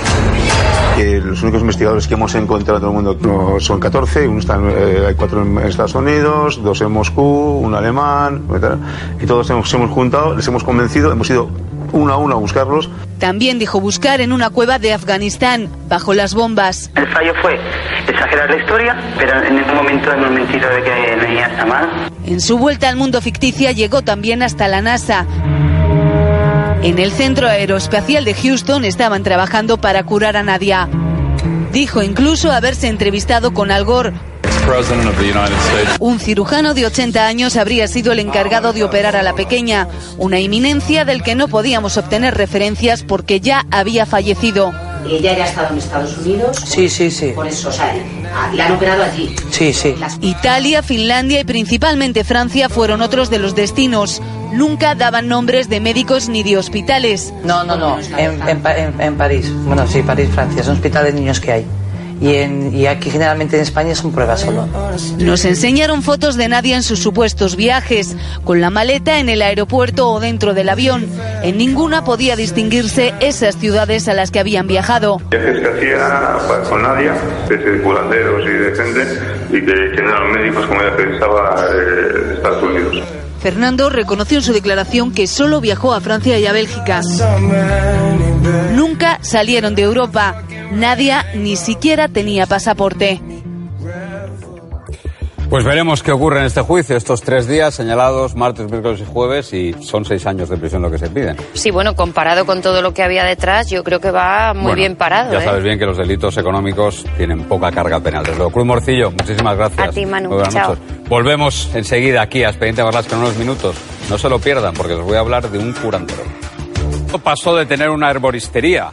Los únicos investigadores que hemos encontrado en todo el mundo no, son 14, uno está en, eh, hay cuatro en Estados Unidos, dos en Moscú, un alemán, etc. y todos hemos, hemos juntado, les hemos convencido, hemos ido uno a uno a buscarlos. También dijo buscar en una cueva de Afganistán, bajo las bombas. El fallo fue exagerar la historia, pero en ningún momento hemos mentido de que la niña está mal. En su vuelta al mundo ficticia llegó también hasta la NASA. En el Centro Aeroespacial de Houston estaban trabajando para curar a Nadia. Dijo incluso haberse entrevistado con Al Gore. Un cirujano de 80 años habría sido el encargado de operar a la pequeña, una inminencia del que no podíamos obtener referencias porque ya había fallecido. Ella ya ha estado en Estados Unidos. Sí, sí, sí. Por eso, o sea, la han operado allí. Sí, sí. Italia, Finlandia y principalmente Francia fueron otros de los destinos. Nunca daban nombres de médicos ni de hospitales. No, no, no. En, en, en, París. Bueno, sí, París, Francia. Es un hospital de niños que hay y, en, y aquí generalmente en España son pruebas solo. Nos enseñaron fotos de Nadia en sus supuestos viajes, con la maleta en el aeropuerto o dentro del avión. En ninguna podía distinguirse esas ciudades a las que habían viajado. Viajes que hacía pues, con Nadia, de curanderos y de gente, y que, que no eran médicos como ella pensaba eh, de Estados Unidos. Fernando reconoció en su declaración que solo viajó a Francia y a Bélgica. Nunca salieron de Europa. Nadia ni siquiera tenía pasaporte. Pues veremos qué ocurre en este juicio. Estos tres días señalados, martes, miércoles y jueves, y son seis años de prisión lo que se piden. Sí, bueno, comparado con todo lo que había detrás, yo creo que va muy Bueno, bien parado. Ya ¿eh? sabes bien que los delitos económicos tienen poca carga penal. Desde luego, Cruz Morcillo, muchísimas gracias. A ti, Manu. Muy buenas Chao. noches. Volvemos enseguida aquí a Expediente Marlasca en unos minutos. No se lo pierdan porque os voy a hablar de un curandero. Pasó de tener una herboristería,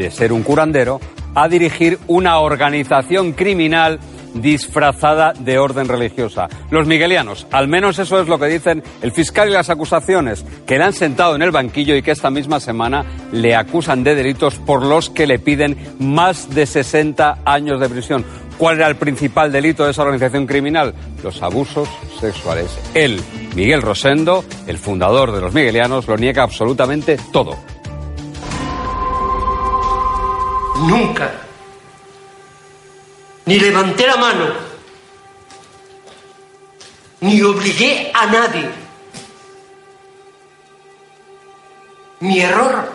de ser un curandero, a dirigir una organización criminal disfrazada de orden religiosa. Los miguelianos, al menos eso es lo que dicen el fiscal y las acusaciones, que le han sentado en el banquillo y que esta misma semana le acusan de delitos por los que le piden más de 60 años de prisión. ¿Cuál era el principal delito de esa organización criminal? Los abusos sexuales. Él, Miguel Rosendo, el fundador de los miguelianos, lo niega absolutamente todo. Nunca. Ni levanté la mano. Ni obligué a nadie. Mi error,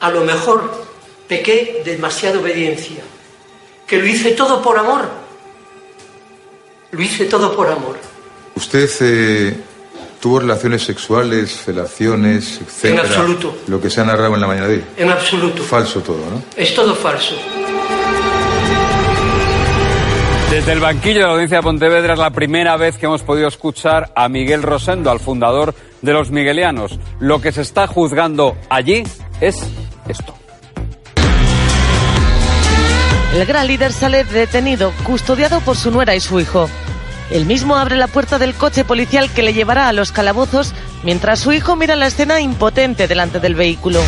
a lo mejor, pequé de demasiada obediencia. Que lo hice todo por amor. Lo hice todo por amor. ¿Usted eh, tuvo relaciones sexuales, felaciones, etcétera? En absoluto. Lo que se ha narrado en la mañana de hoy. En absoluto. Falso todo, ¿no? Es todo falso. Desde el banquillo de la audiencia de Pontevedra es la primera vez que hemos podido escuchar a Miguel Rosendo, al fundador de los miguelianos. Lo que se está juzgando allí es esto. El gran líder sale detenido, custodiado por su nuera y su hijo. Él mismo abre la puerta del coche policial que le llevará a los calabozos mientras su hijo mira la escena impotente delante del vehículo.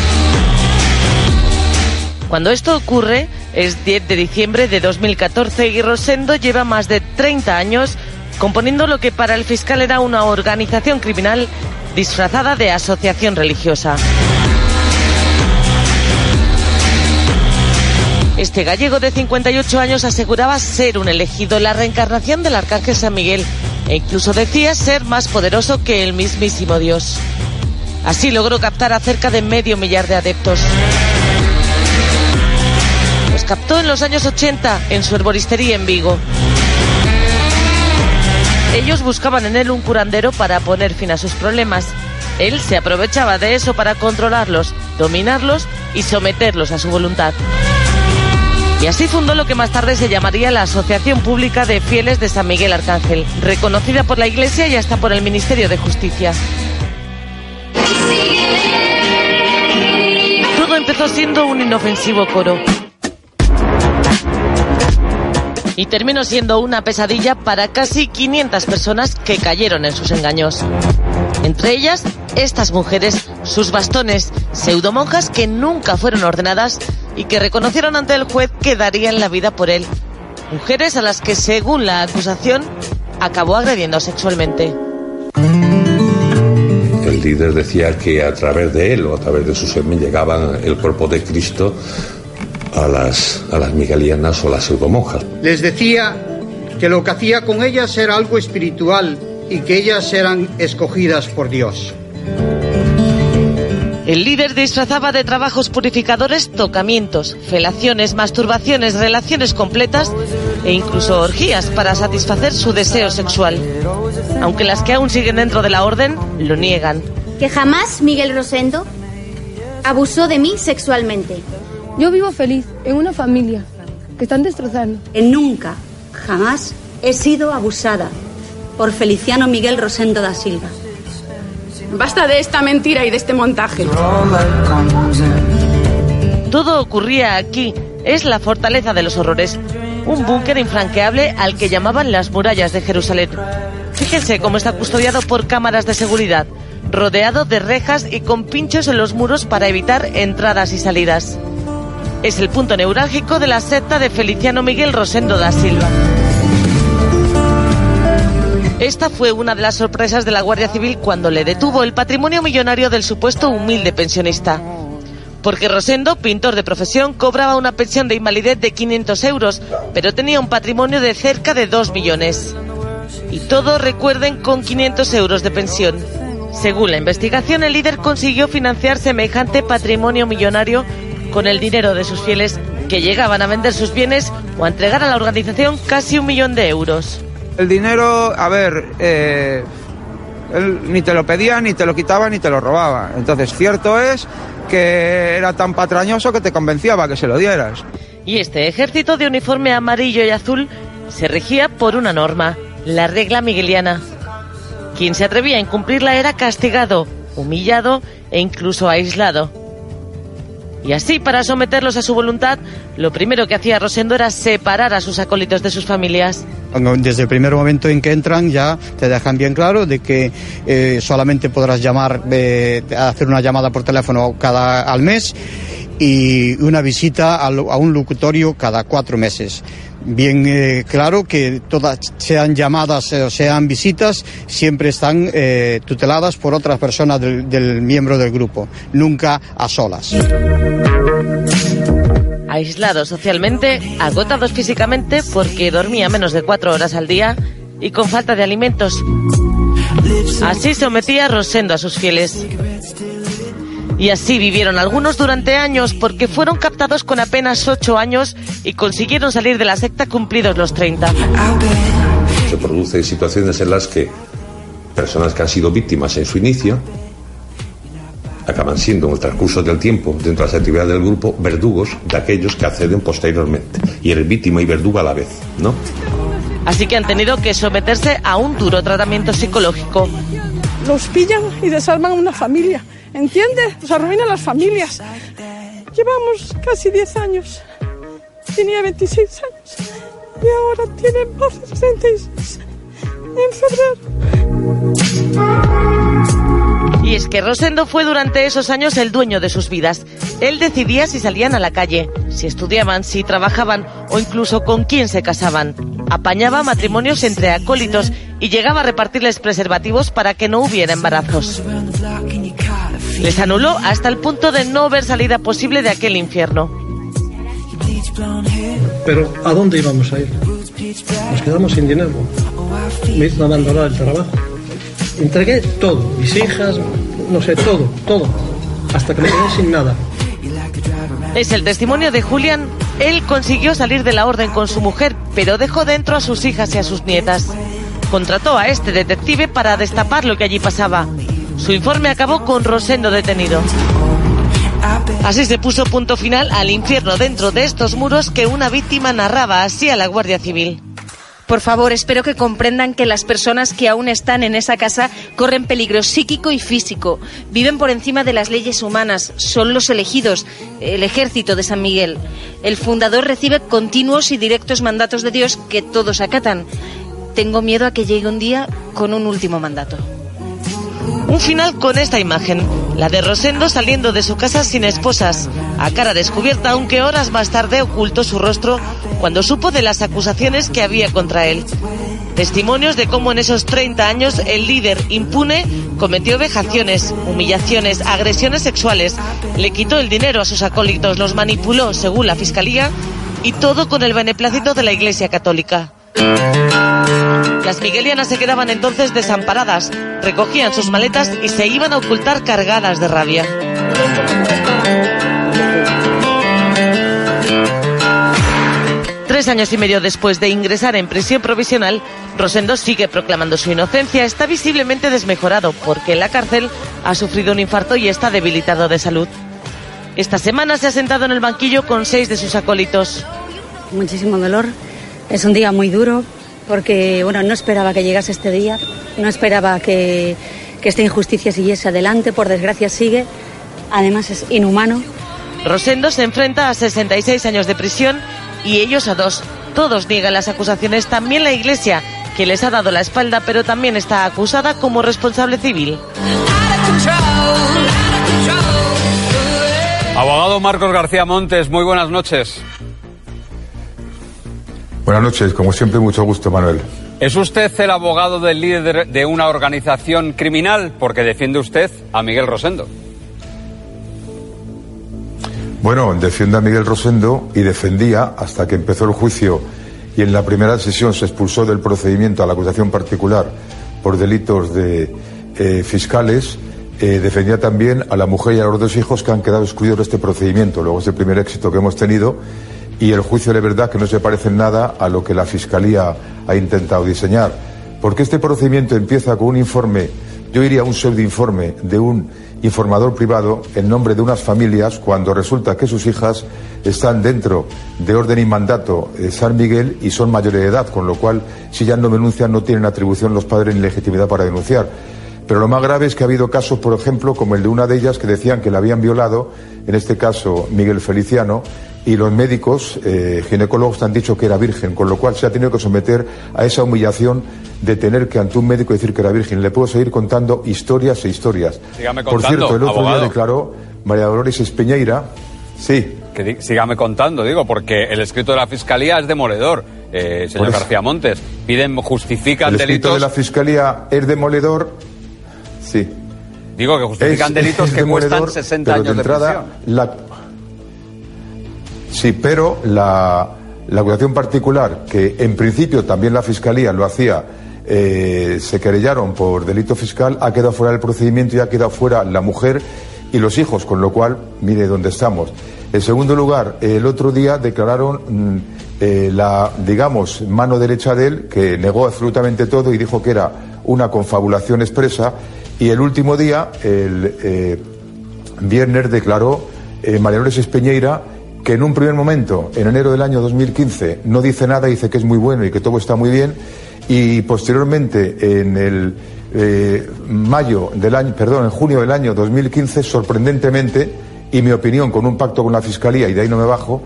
Cuando esto ocurre, es 10 de diciembre de 2014 y Rosendo lleva más de 30 años componiendo lo que para el fiscal era una organización criminal disfrazada de asociación religiosa. Este gallego de 58 años aseguraba ser un elegido, la reencarnación del arcángel San Miguel, e incluso decía ser más poderoso que el mismísimo Dios. Así logró captar a cerca de medio millar de adeptos. Los captó en los años 80 en su herboristería en Vigo. Ellos buscaban en él un curandero para poner fin a sus problemas. Él se aprovechaba de eso para controlarlos, dominarlos y someterlos a su voluntad. Y así fundó lo que más tarde se llamaría la Asociación Pública de Fieles de San Miguel Arcángel, reconocida por la Iglesia y hasta por el Ministerio de Justicia. Todo empezó siendo un inofensivo coro. Y terminó siendo una pesadilla para casi 500 personas que cayeron en sus engaños. Entre ellas, estas mujeres, sus bastones, pseudomonjas que nunca fueron ordenadas y que reconocieron ante el juez que darían la vida por él. Mujeres a las que, según la acusación, acabó agrediendo sexualmente. El líder decía que a través de él o a través de su semen llegaba el cuerpo de Cristo a las, a las miguelianas o las pseudomonjas. Les decía que lo que hacía con ellas era algo espiritual y que ellas eran escogidas por Dios. El líder disfrazaba de trabajos purificadores tocamientos, felaciones, masturbaciones, relaciones completas e incluso orgías para satisfacer su deseo sexual. Aunque las que aún siguen dentro de la orden lo niegan. Que jamás Miguel Rosendo abusó de mí sexualmente. Yo vivo feliz, en una familia. que están destrozando. Nunca, jamás he sido abusada por Feliciano Miguel Rosendo da Silva. Basta de esta mentira y de este montaje. Todo ocurría aquí. Es la fortaleza de los horrores. Un búnker infranqueable al que llamaban las murallas de Jerusalén. Fíjense cómo está custodiado por cámaras de seguridad, rodeado de rejas y con pinchos en los muros para evitar entradas y salidas. Es el punto neurálgico de la secta de Feliciano Miguel Rosendo da Silva. Esta fue una de las sorpresas de la Guardia Civil cuando le detuvo el patrimonio millonario del supuesto humilde pensionista. Porque Rosendo, pintor de profesión, cobraba una pensión de invalidez de 500 euros, pero tenía un patrimonio de cerca de 2 millones. Y todo, recuerden, con 500 euros de pensión. Según la investigación, el líder consiguió financiar semejante patrimonio millonario con el dinero de sus fieles que llegaban a vender sus bienes o a entregar a la organización casi un millón de euros. El dinero, a ver, eh, él ni te lo pedía, ni te lo quitaba, ni te lo robaba. Entonces, cierto es que era tan patrañoso que te convencía para que se lo dieras. Y este ejército de uniforme amarillo y azul se regía por una norma, la regla migueliana. Quien se atrevía a incumplirla era castigado, humillado e incluso aislado. Y así, para someterlos a su voluntad, lo primero que hacía Rosendo era separar a sus acólitos de sus familias. Desde el primer momento en que entran ya te dejan bien claro de que eh, solamente podrás llamar, eh, hacer una llamada por teléfono cada al mes y una visita a, un locutorio cada cuatro meses bien eh, claro que todas sean llamadas o sean visitas siempre están eh, tuteladas por otras personas del miembro del grupo, nunca a solas. Aislados socialmente, agotados físicamente porque dormía menos de cuatro horas al día y con falta de alimentos. Así sometía Rosendo a sus fieles. Y así vivieron algunos durante años porque fueron captados con apenas 8 años y consiguieron salir de la secta cumplidos los 30. Se producen situaciones en las que personas que han sido víctimas en su inicio acaban siendo en el transcurso del tiempo dentro de las actividades del grupo verdugos de aquellos que acceden posteriormente y eres víctima y verdugo a la vez, ¿no? Así que han tenido que someterse a un duro tratamiento psicológico. Los pillan y desarman una familia. ¿Entiendes? Nos arruinan las familias. Llevamos casi 10 años. Tenía 26 años. Y ahora tiene más de 66. En febrero. Y es que Rosendo fue durante esos años el dueño de sus vidas. Él decidía si salían a la calle, si estudiaban, si trabajaban o incluso con quién se casaban. Apañaba matrimonios entre acólitos y llegaba a repartirles preservativos para que no hubiera embarazos. Les anuló hasta el punto de no ver salida posible de aquel infierno. Pero ¿a dónde íbamos a ir? Nos quedamos sin dinero. Me hizo abandonar el trabajo. Entregué todo, mis hijas, no sé, todo, todo, hasta que me quedé sin nada. Es el testimonio de Julián. Él consiguió salir de la orden con su mujer, pero dejó dentro a sus hijas y a sus nietas. Contrató a este detective para destapar lo que allí pasaba. Su informe acabó con Rosendo detenido. Así se puso punto final al infierno dentro de estos muros que una víctima narraba así a la Guardia Civil. Por favor, espero que comprendan que las personas que aún están en esa casa corren peligro psíquico y físico. Viven por encima de las leyes humanas. Son los elegidos, el ejército de San Miguel. El fundador recibe continuos y directos mandatos de Dios que todos acatan. Tengo miedo a que llegue un día con un último mandato. Un final con esta imagen, la de Rosendo saliendo de su casa sin esposas, a cara descubierta, aunque horas más tarde ocultó su rostro cuando supo de las acusaciones que había contra él. Testimonios de cómo en esos 30 años el líder impune cometió vejaciones, humillaciones, agresiones sexuales, le quitó el dinero a sus acólitos, los manipuló según la fiscalía y todo con el beneplácito de la Iglesia Católica. Las miguelianas se quedaban entonces desamparadas, recogían sus maletas y se iban a ocultar cargadas de rabia. Tres años y medio después de ingresar en prisión provisional, Rosendo sigue proclamando su inocencia. Está visiblemente desmejorado porque en la cárcel ha sufrido un infarto y está debilitado de salud. Esta semana se ha sentado en el banquillo con seis de sus acólitos. muchísimo dolor. Es un día muy duro porque bueno, no esperaba que llegase este día, no esperaba que, que esta injusticia siguiese adelante, por desgracia sigue, además es inhumano. Rosendo se enfrenta a 66 años de prisión y ellos a dos. Todos niegan las acusaciones, también la Iglesia, que les ha dado la espalda, pero también está acusada como responsable civil. Abogado Marcos García Montes, muy buenas noches. Buenas noches, como siempre, mucho gusto, Manuel. ¿Es usted el abogado del líder de una organización criminal? Porque defiende usted a Miguel Rosendo. Bueno, defiende a Miguel Rosendo y defendía hasta que empezó el juicio y en la primera sesión se expulsó del procedimiento a la acusación particular por delitos de eh, fiscales. eh, defendía también a la mujer y a los dos hijos que han quedado excluidos de este procedimiento. Luego es el primer éxito que hemos tenido y el juicio de verdad que no se parece en nada a lo que la Fiscalía ha intentado diseñar. Porque este procedimiento empieza con un informe, yo diría un pseudoinforme de un informador privado en nombre de unas familias cuando resulta que sus hijas están dentro de orden y mandato de San Miguel y son mayores de edad, con lo cual si ya no denuncian no tienen atribución los padres ni legitimidad para denunciar. Pero lo más grave es que ha habido casos, por ejemplo, como el de una de ellas que decían que la habían violado, en este caso Miguel Feliciano, y los médicos eh, ginecólogos han dicho que era virgen, con lo cual se ha tenido que someter a esa humillación de tener que ante un médico decir que era virgen. Le puedo seguir contando historias e historias. Sígame Por contando, cierto, el otro abogado. día declaró María Dolores Espeñeira, sí, Que sígame contando, digo, porque el escrito de la Fiscalía es demoledor, eh, señor Pues- García Montes. Piden, justifican el escrito delitos. de la Fiscalía es demoledor, sí. Digo que justifican Es- delitos es que cuestan demoledor, 60 pero años de, entrada, prisión. la- Sí, pero la, la acusación particular, que en principio también la Fiscalía lo hacía, eh, se querellaron por delito fiscal, ha quedado fuera del procedimiento y ha quedado fuera la mujer y los hijos, con lo cual, mire dónde estamos. En segundo lugar, el otro día declararon mm, eh, la, digamos, mano derecha de él, que negó absolutamente todo y dijo que era una confabulación expresa. Y el último día, el eh, viernes, declaró eh, María Dolores Espeñeira que en un primer momento, en enero del año 2015, no dice nada, dice que es muy bueno y que todo está muy bien, y posteriormente, en el eh, mayo del año, perdón, en junio del año 2015, sorprendentemente, y mi opinión con un pacto con la Fiscalía, y de ahí no me bajo,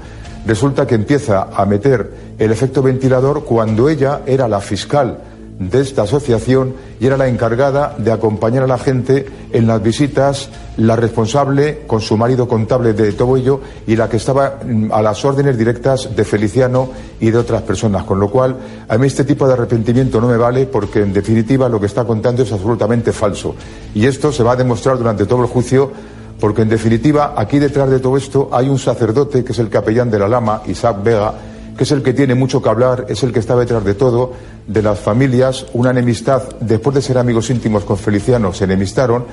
resulta que empieza a meter el efecto ventilador cuando ella era la fiscal de esta asociación y era la encargada de acompañar a la gente en las visitas, la responsable con su marido contable de todo ello y la que estaba mm, a las órdenes directas de Feliciano y de otras personas. Con lo cual, a mí este tipo de arrepentimiento no me vale porque, en definitiva, lo que está contando es absolutamente falso. Y esto se va a demostrar durante todo el juicio porque, en definitiva, aquí detrás de todo esto hay un sacerdote que es el capellán de la Lama, Isaac Vega, que es el que tiene mucho que hablar, es el que está detrás de todo, de las familias, una enemistad, después de ser amigos íntimos con Feliciano, se enemistaron,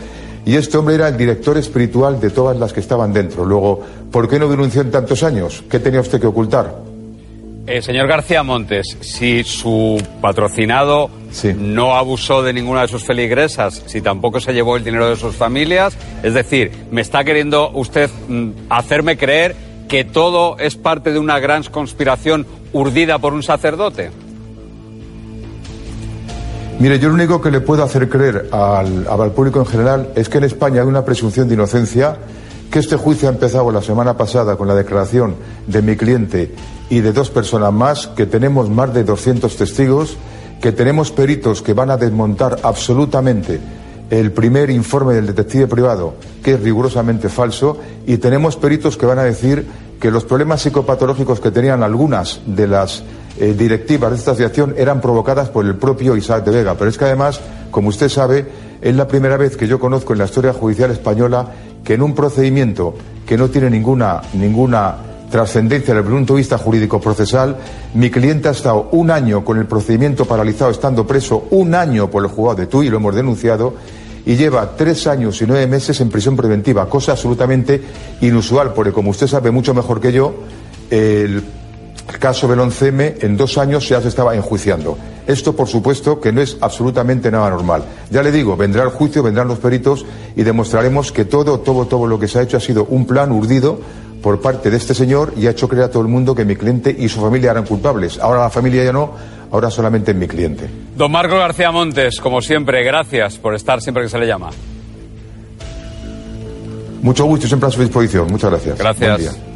y este hombre era el director espiritual de todas las que estaban dentro. Luego, ¿por qué no denunció en tantos años? ¿Qué tenía usted que ocultar? Eh, señor García Montes, si su patrocinado no abusó de ninguna de sus feligresas, si tampoco se llevó el dinero de sus familias, es decir, me está queriendo usted mm, hacerme creer que todo es parte de una gran conspiración urdida por un sacerdote. Mire, yo lo único que le puedo hacer creer al, al público en general es que en España hay una presunción de inocencia, que este juicio ha empezado la semana pasada con la declaración de mi cliente y de dos personas más, que tenemos más de 200 testigos, que tenemos peritos que van a desmontar absolutamente el primer informe del detective privado, que es rigurosamente falso, y tenemos peritos que van a decir que los problemas psicopatológicos que tenían algunas de las eh, directivas de esta asociación eran provocadas por el propio Isaac de Vega. Pero es que además, como usted sabe, es la primera vez que yo conozco en la historia judicial española que en un procedimiento que no tiene ninguna, ninguna trascendencia desde el punto de vista jurídico procesal, mi cliente ha estado un año con el procedimiento paralizado, estando preso un año por el juzgado de Tui, lo hemos denunciado, y lleva tres años y nueve meses en prisión preventiva, cosa absolutamente inusual, porque como usted sabe mucho mejor que yo, el caso 11M en dos años ya se estaba enjuiciando. Esto, por supuesto, que no es absolutamente nada normal. Ya le digo, vendrá el juicio, vendrán los peritos y demostraremos que todo, todo, todo lo que se ha hecho ha sido un plan urdido por parte de este señor y ha hecho creer a todo el mundo que mi cliente y su familia eran culpables. Ahora la familia ya no, ahora solamente mi cliente. Don Marco García Montes, como siempre, gracias por estar siempre que se le llama. Mucho gusto, siempre a su disposición. Muchas gracias. Gracias. Buen día.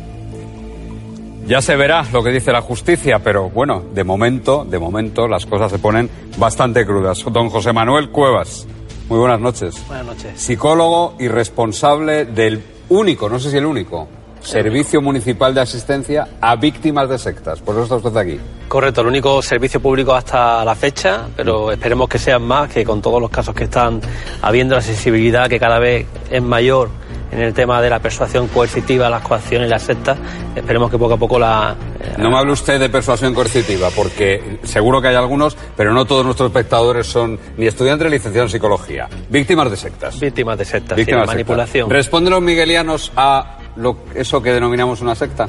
Ya se verá lo que dice la justicia, pero bueno, de momento, de momento las cosas se ponen bastante crudas. Don José Manuel Cuevas, muy buenas noches. Buenas noches. Psicólogo y responsable del único, no sé si el único, Servicio Municipal de Asistencia a Víctimas de Sectas. Por eso está usted aquí. Correcto, el único servicio público hasta la fecha, pero esperemos que sean más, que con todos los casos que están habiendo la sensibilidad que cada vez es mayor en el tema de la persuasión coercitiva, las coacciones y las sectas, esperemos que poco a poco la... eh, No me hable usted de persuasión coercitiva, porque seguro que hay algunos, pero no todos nuestros espectadores son ni estudiantes de licenciados en psicología. Víctimas de sectas. Víctimas de sectas, Víctimas sí, de manipulación. sectas. ¿Responden los miguelianos a lo, eso que denominamos una secta?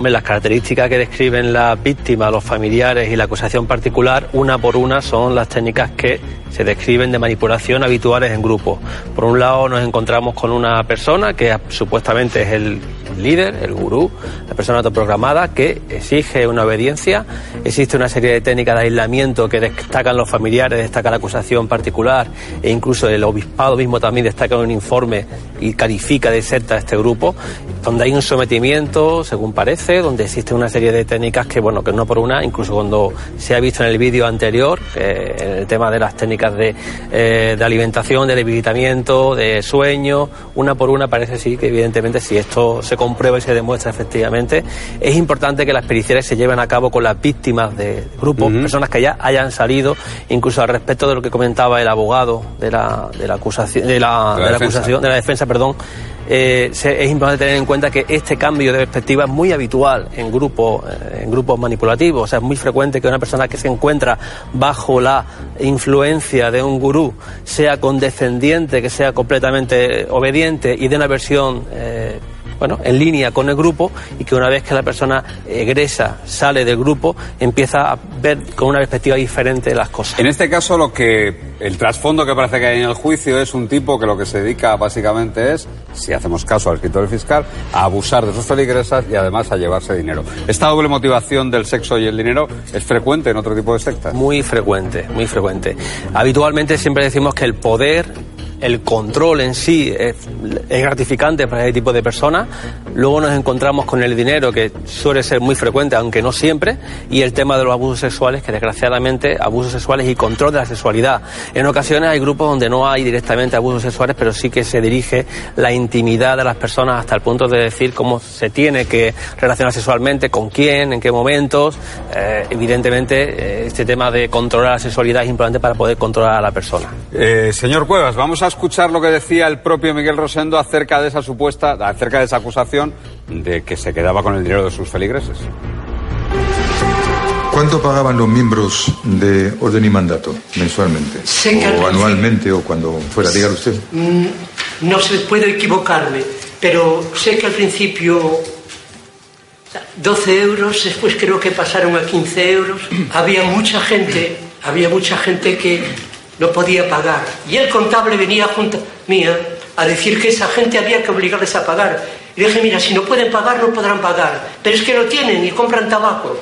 Las características que describen las víctimas, los familiares y la acusación particular, una por una, son las técnicas que se describen de manipulación habituales en grupo. Por un lado, nos encontramos con una persona que supuestamente es el líder, el gurú, la persona autoprogramada, que exige una obediencia. Existe una serie de técnicas de aislamiento que destacan los familiares, destaca la acusación particular e incluso el obispado mismo también destaca un informe y califica de secta a este grupo, donde hay un sometimiento, según parece, donde existe una serie de técnicas que, bueno, que no por una, incluso cuando se ha visto en el vídeo anterior, eh, el tema de las técnicas de, eh, de alimentación, de debilitamiento, de sueño, una por una parece sí que evidentemente si esto se comprueba y se demuestra efectivamente, es importante que las periciales se lleven a cabo con las víctimas de grupos, personas que ya hayan salido, incluso al respecto de lo que comentaba el abogado de la, de la acusación, de la, De la de la defensa. acusación, de la defensa, perdón, eh, se- es importante tener en cuenta que este cambio de perspectiva es muy habitual en grupos, eh, en grupos manipulativos. O sea, es muy frecuente que una persona que se encuentra bajo la influencia de un gurú sea condescendiente, que sea completamente obediente y de una versión eh, bueno, en línea con el grupo y que una vez que la persona egresa, sale del grupo, empieza a ver con una perspectiva diferente las cosas. En este caso, lo que el trasfondo que parece que hay en el juicio es un tipo que lo que se dedica básicamente es, si hacemos caso al escritor fiscal, a abusar de sus feligresas y además a llevarse dinero. Esta doble motivación del sexo y el dinero es frecuente en otro tipo de sectas. Muy frecuente, muy frecuente. Habitualmente siempre decimos que el poder, el control en sí es, gratificante para ese tipo de personas. Luego nos encontramos con el dinero, que suele ser muy frecuente, aunque no siempre, y el tema de los abusos sexuales, que desgraciadamente abusos sexuales y control de la sexualidad. En ocasiones hay grupos donde no hay directamente abusos sexuales, pero sí que se dirige la intimidad de las personas hasta el punto de decir cómo se tiene que relacionar sexualmente, con quién, en qué momentos. Eh, evidentemente, eh, este tema de controlar la sexualidad es importante para poder controlar a la persona. Eh, señor Cuevas, vamos a escuchar lo que decía el propio Miguel Rosendo acerca de esa supuesta, acerca de esa acusación de que se quedaba con el dinero de sus feligreses. ¿Cuánto pagaban los miembros de Orden y Mandato mensualmente? O anualmente o cuando fuera, dígalo usted. Mm, No se puede equivocarme, pero sé que al principio 12 euros, después creo que pasaron a 15 euros. Había mucha gente, había mucha gente que no podía pagar. Y el contable venía junto mía a decir que esa gente había que obligarles a pagar. Y dije, mira, si no pueden pagar, no podrán pagar. Pero es que lo tienen y compran tabaco.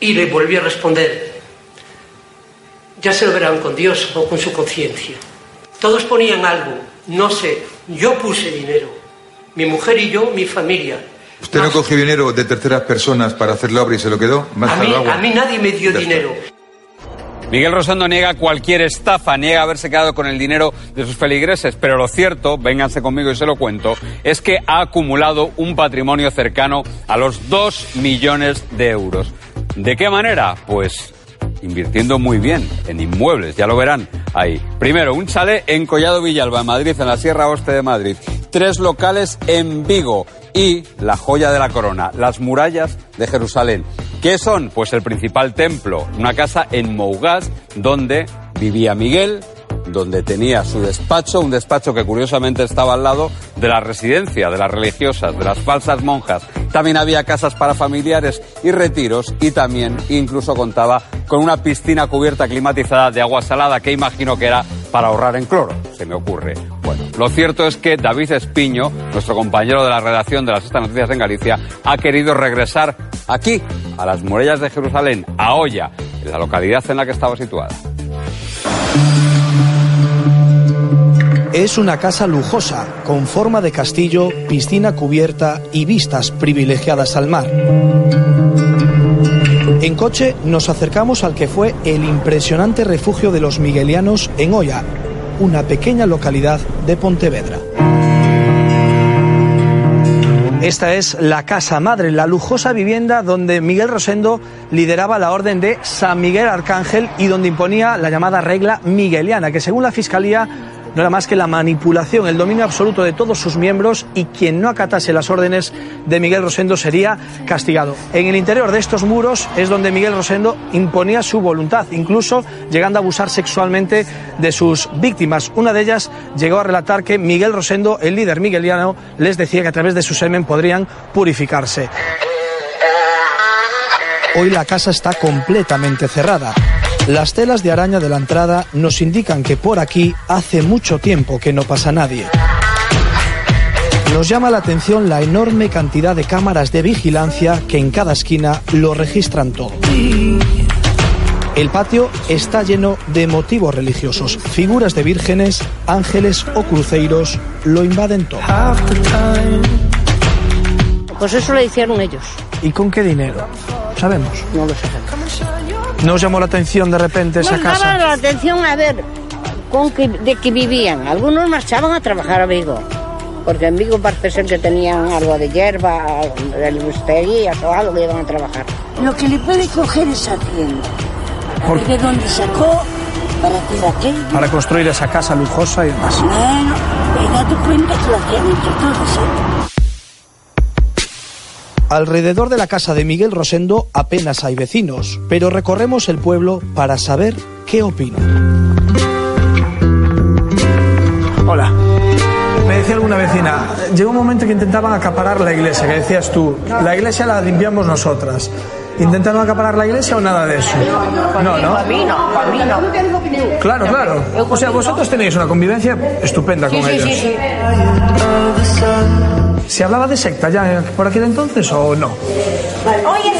Y le volví a responder, ya se lo verán con Dios o con su conciencia. Todos ponían algo, no sé, yo puse dinero, mi mujer y yo, mi familia. ¿Usted no cogió dinero de terceras personas para hacer la obra y se lo quedó? Más A mí, a mí nadie me dio dinero. Miguel Rosendo niega cualquier estafa, niega haberse quedado con el dinero de sus feligreses, pero lo cierto, vénganse conmigo y se lo cuento, es que ha acumulado un patrimonio cercano a los 2 millones de euros. ¿De qué manera? Pues invirtiendo muy bien en inmuebles, ya lo verán ahí. Primero, un chalet en Collado Villalba, en Madrid, en la Sierra Oeste de Madrid. Tres locales en Vigo y la joya de la corona, las murallas de Jerusalén. ¿Qué son? Pues el principal templo, una casa en Mougaz, donde vivía Miguel, donde tenía su despacho, un despacho que curiosamente estaba al lado de la residencia de las religiosas, de las falsas monjas. También había casas para familiares y retiros y también incluso contaba con una piscina cubierta climatizada de agua salada que imagino que era para ahorrar en cloro. se me ocurre. Bueno, lo cierto es que David Espiño, nuestro compañero de la redacción de las Estas Noticias en Galicia, ha querido regresar aquí, a las murallas de Jerusalén, a Olla, en la localidad en la que estaba situada. Es una casa lujosa, con forma de castillo, piscina cubierta y vistas privilegiadas al mar. En coche nos acercamos al que fue el impresionante refugio de los miguelianos en Oya, una pequeña localidad de Pontevedra. Esta es la Casa Madre, la lujosa vivienda donde Miguel Rosendo lideraba la orden de San Miguel Arcángel y donde imponía la llamada regla migueliana, que según la Fiscalía no era más que la manipulación, el dominio absoluto de todos sus miembros y quien no acatase las órdenes de Miguel Rosendo sería castigado. En el interior de estos muros es donde Miguel Rosendo imponía su voluntad, incluso llegando a abusar sexualmente de sus víctimas. Una de ellas llegó a relatar que Miguel Rosendo, el líder migueliano, les decía que a través de su semen podrían purificarse. Hoy la casa está completamente cerrada. Las telas de araña de la entrada nos indican que por aquí hace mucho tiempo que no pasa nadie. Nos llama la atención la enorme cantidad de cámaras de vigilancia que en cada esquina lo registran todo. El patio está lleno de motivos religiosos. Figuras de vírgenes, ángeles o cruceros lo invaden todo. Pues eso lo hicieron ellos. ¿Y con qué dinero? ¿Sabemos? No lo sabemos. ¿No os llamó la atención de repente esa Nos casa? la atención a ver con qué, de qué vivían. Algunos marchaban a trabajar a Vigo. Porque en Vigo parece ser que tenían algo de hierba, de lusterías o algo que iban a trabajar. Lo que le puede coger esa hacienda. Por- ¿De dónde sacó? Para hacer aquello. Para construir esa casa lujosa y demás. Bueno, he dado cuenta que lo hacían entre todos, ¿eh? Alrededor de la casa de Miguel Rosendo apenas hay vecinos, pero recorremos el pueblo para saber qué opinan. Hola. Me decía alguna vecina, llegó un momento que intentaban acaparar la iglesia, que decías tú, la iglesia la limpiamos nosotras. ¿Intentaron acaparar la iglesia o nada de eso? No, ¿no? Claro, claro. O sea, vosotros tenéis una convivencia estupenda con Sí, sí, ellos. Sí, sí. ¿Se hablaba de secta ya por aquel entonces o no? Oye,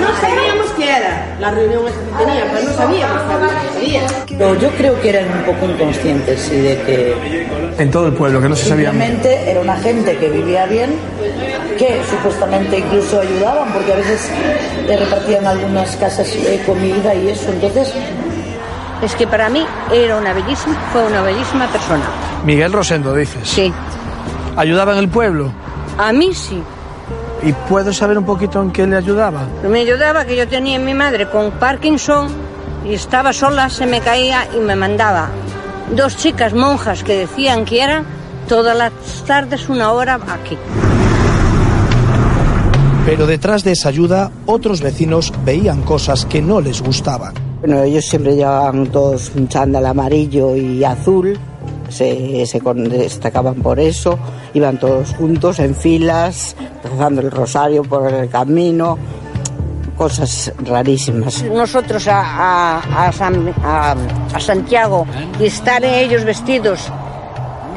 No sabíamos qué era la reunión esa que tenían, pero no sabíamos qué No, yo creo que eran un poco inconscientes y de que En todo el pueblo, que no se sabía. simplemente era una gente que vivía bien, que supuestamente incluso ayudaban, porque a veces le repartían algunas casas eh, comida y eso. Entonces, Es que para mí era una bellísima, fue una bellísima persona. Miguel Rosendo, dices. Sí. ¿Ayudaba en el pueblo? A mí sí. ¿Y puedo saber un poquito en qué le ayudaba? Me ayudaba que yo tenía a mi madre con Parkinson y estaba sola, se me caía y me mandaba dos chicas monjas que decían que eran todas las tardes una hora aquí. Pero detrás de esa ayuda, otros vecinos veían cosas que no les gustaban. bueno, ellos siempre llevaban todos un chándal amarillo y azul, se, se con- destacaban por eso, iban todos juntos en filas, rezando el rosario por el camino, cosas rarísimas. Nosotros a, a- a San- a- a Santiago y estar ellos vestidos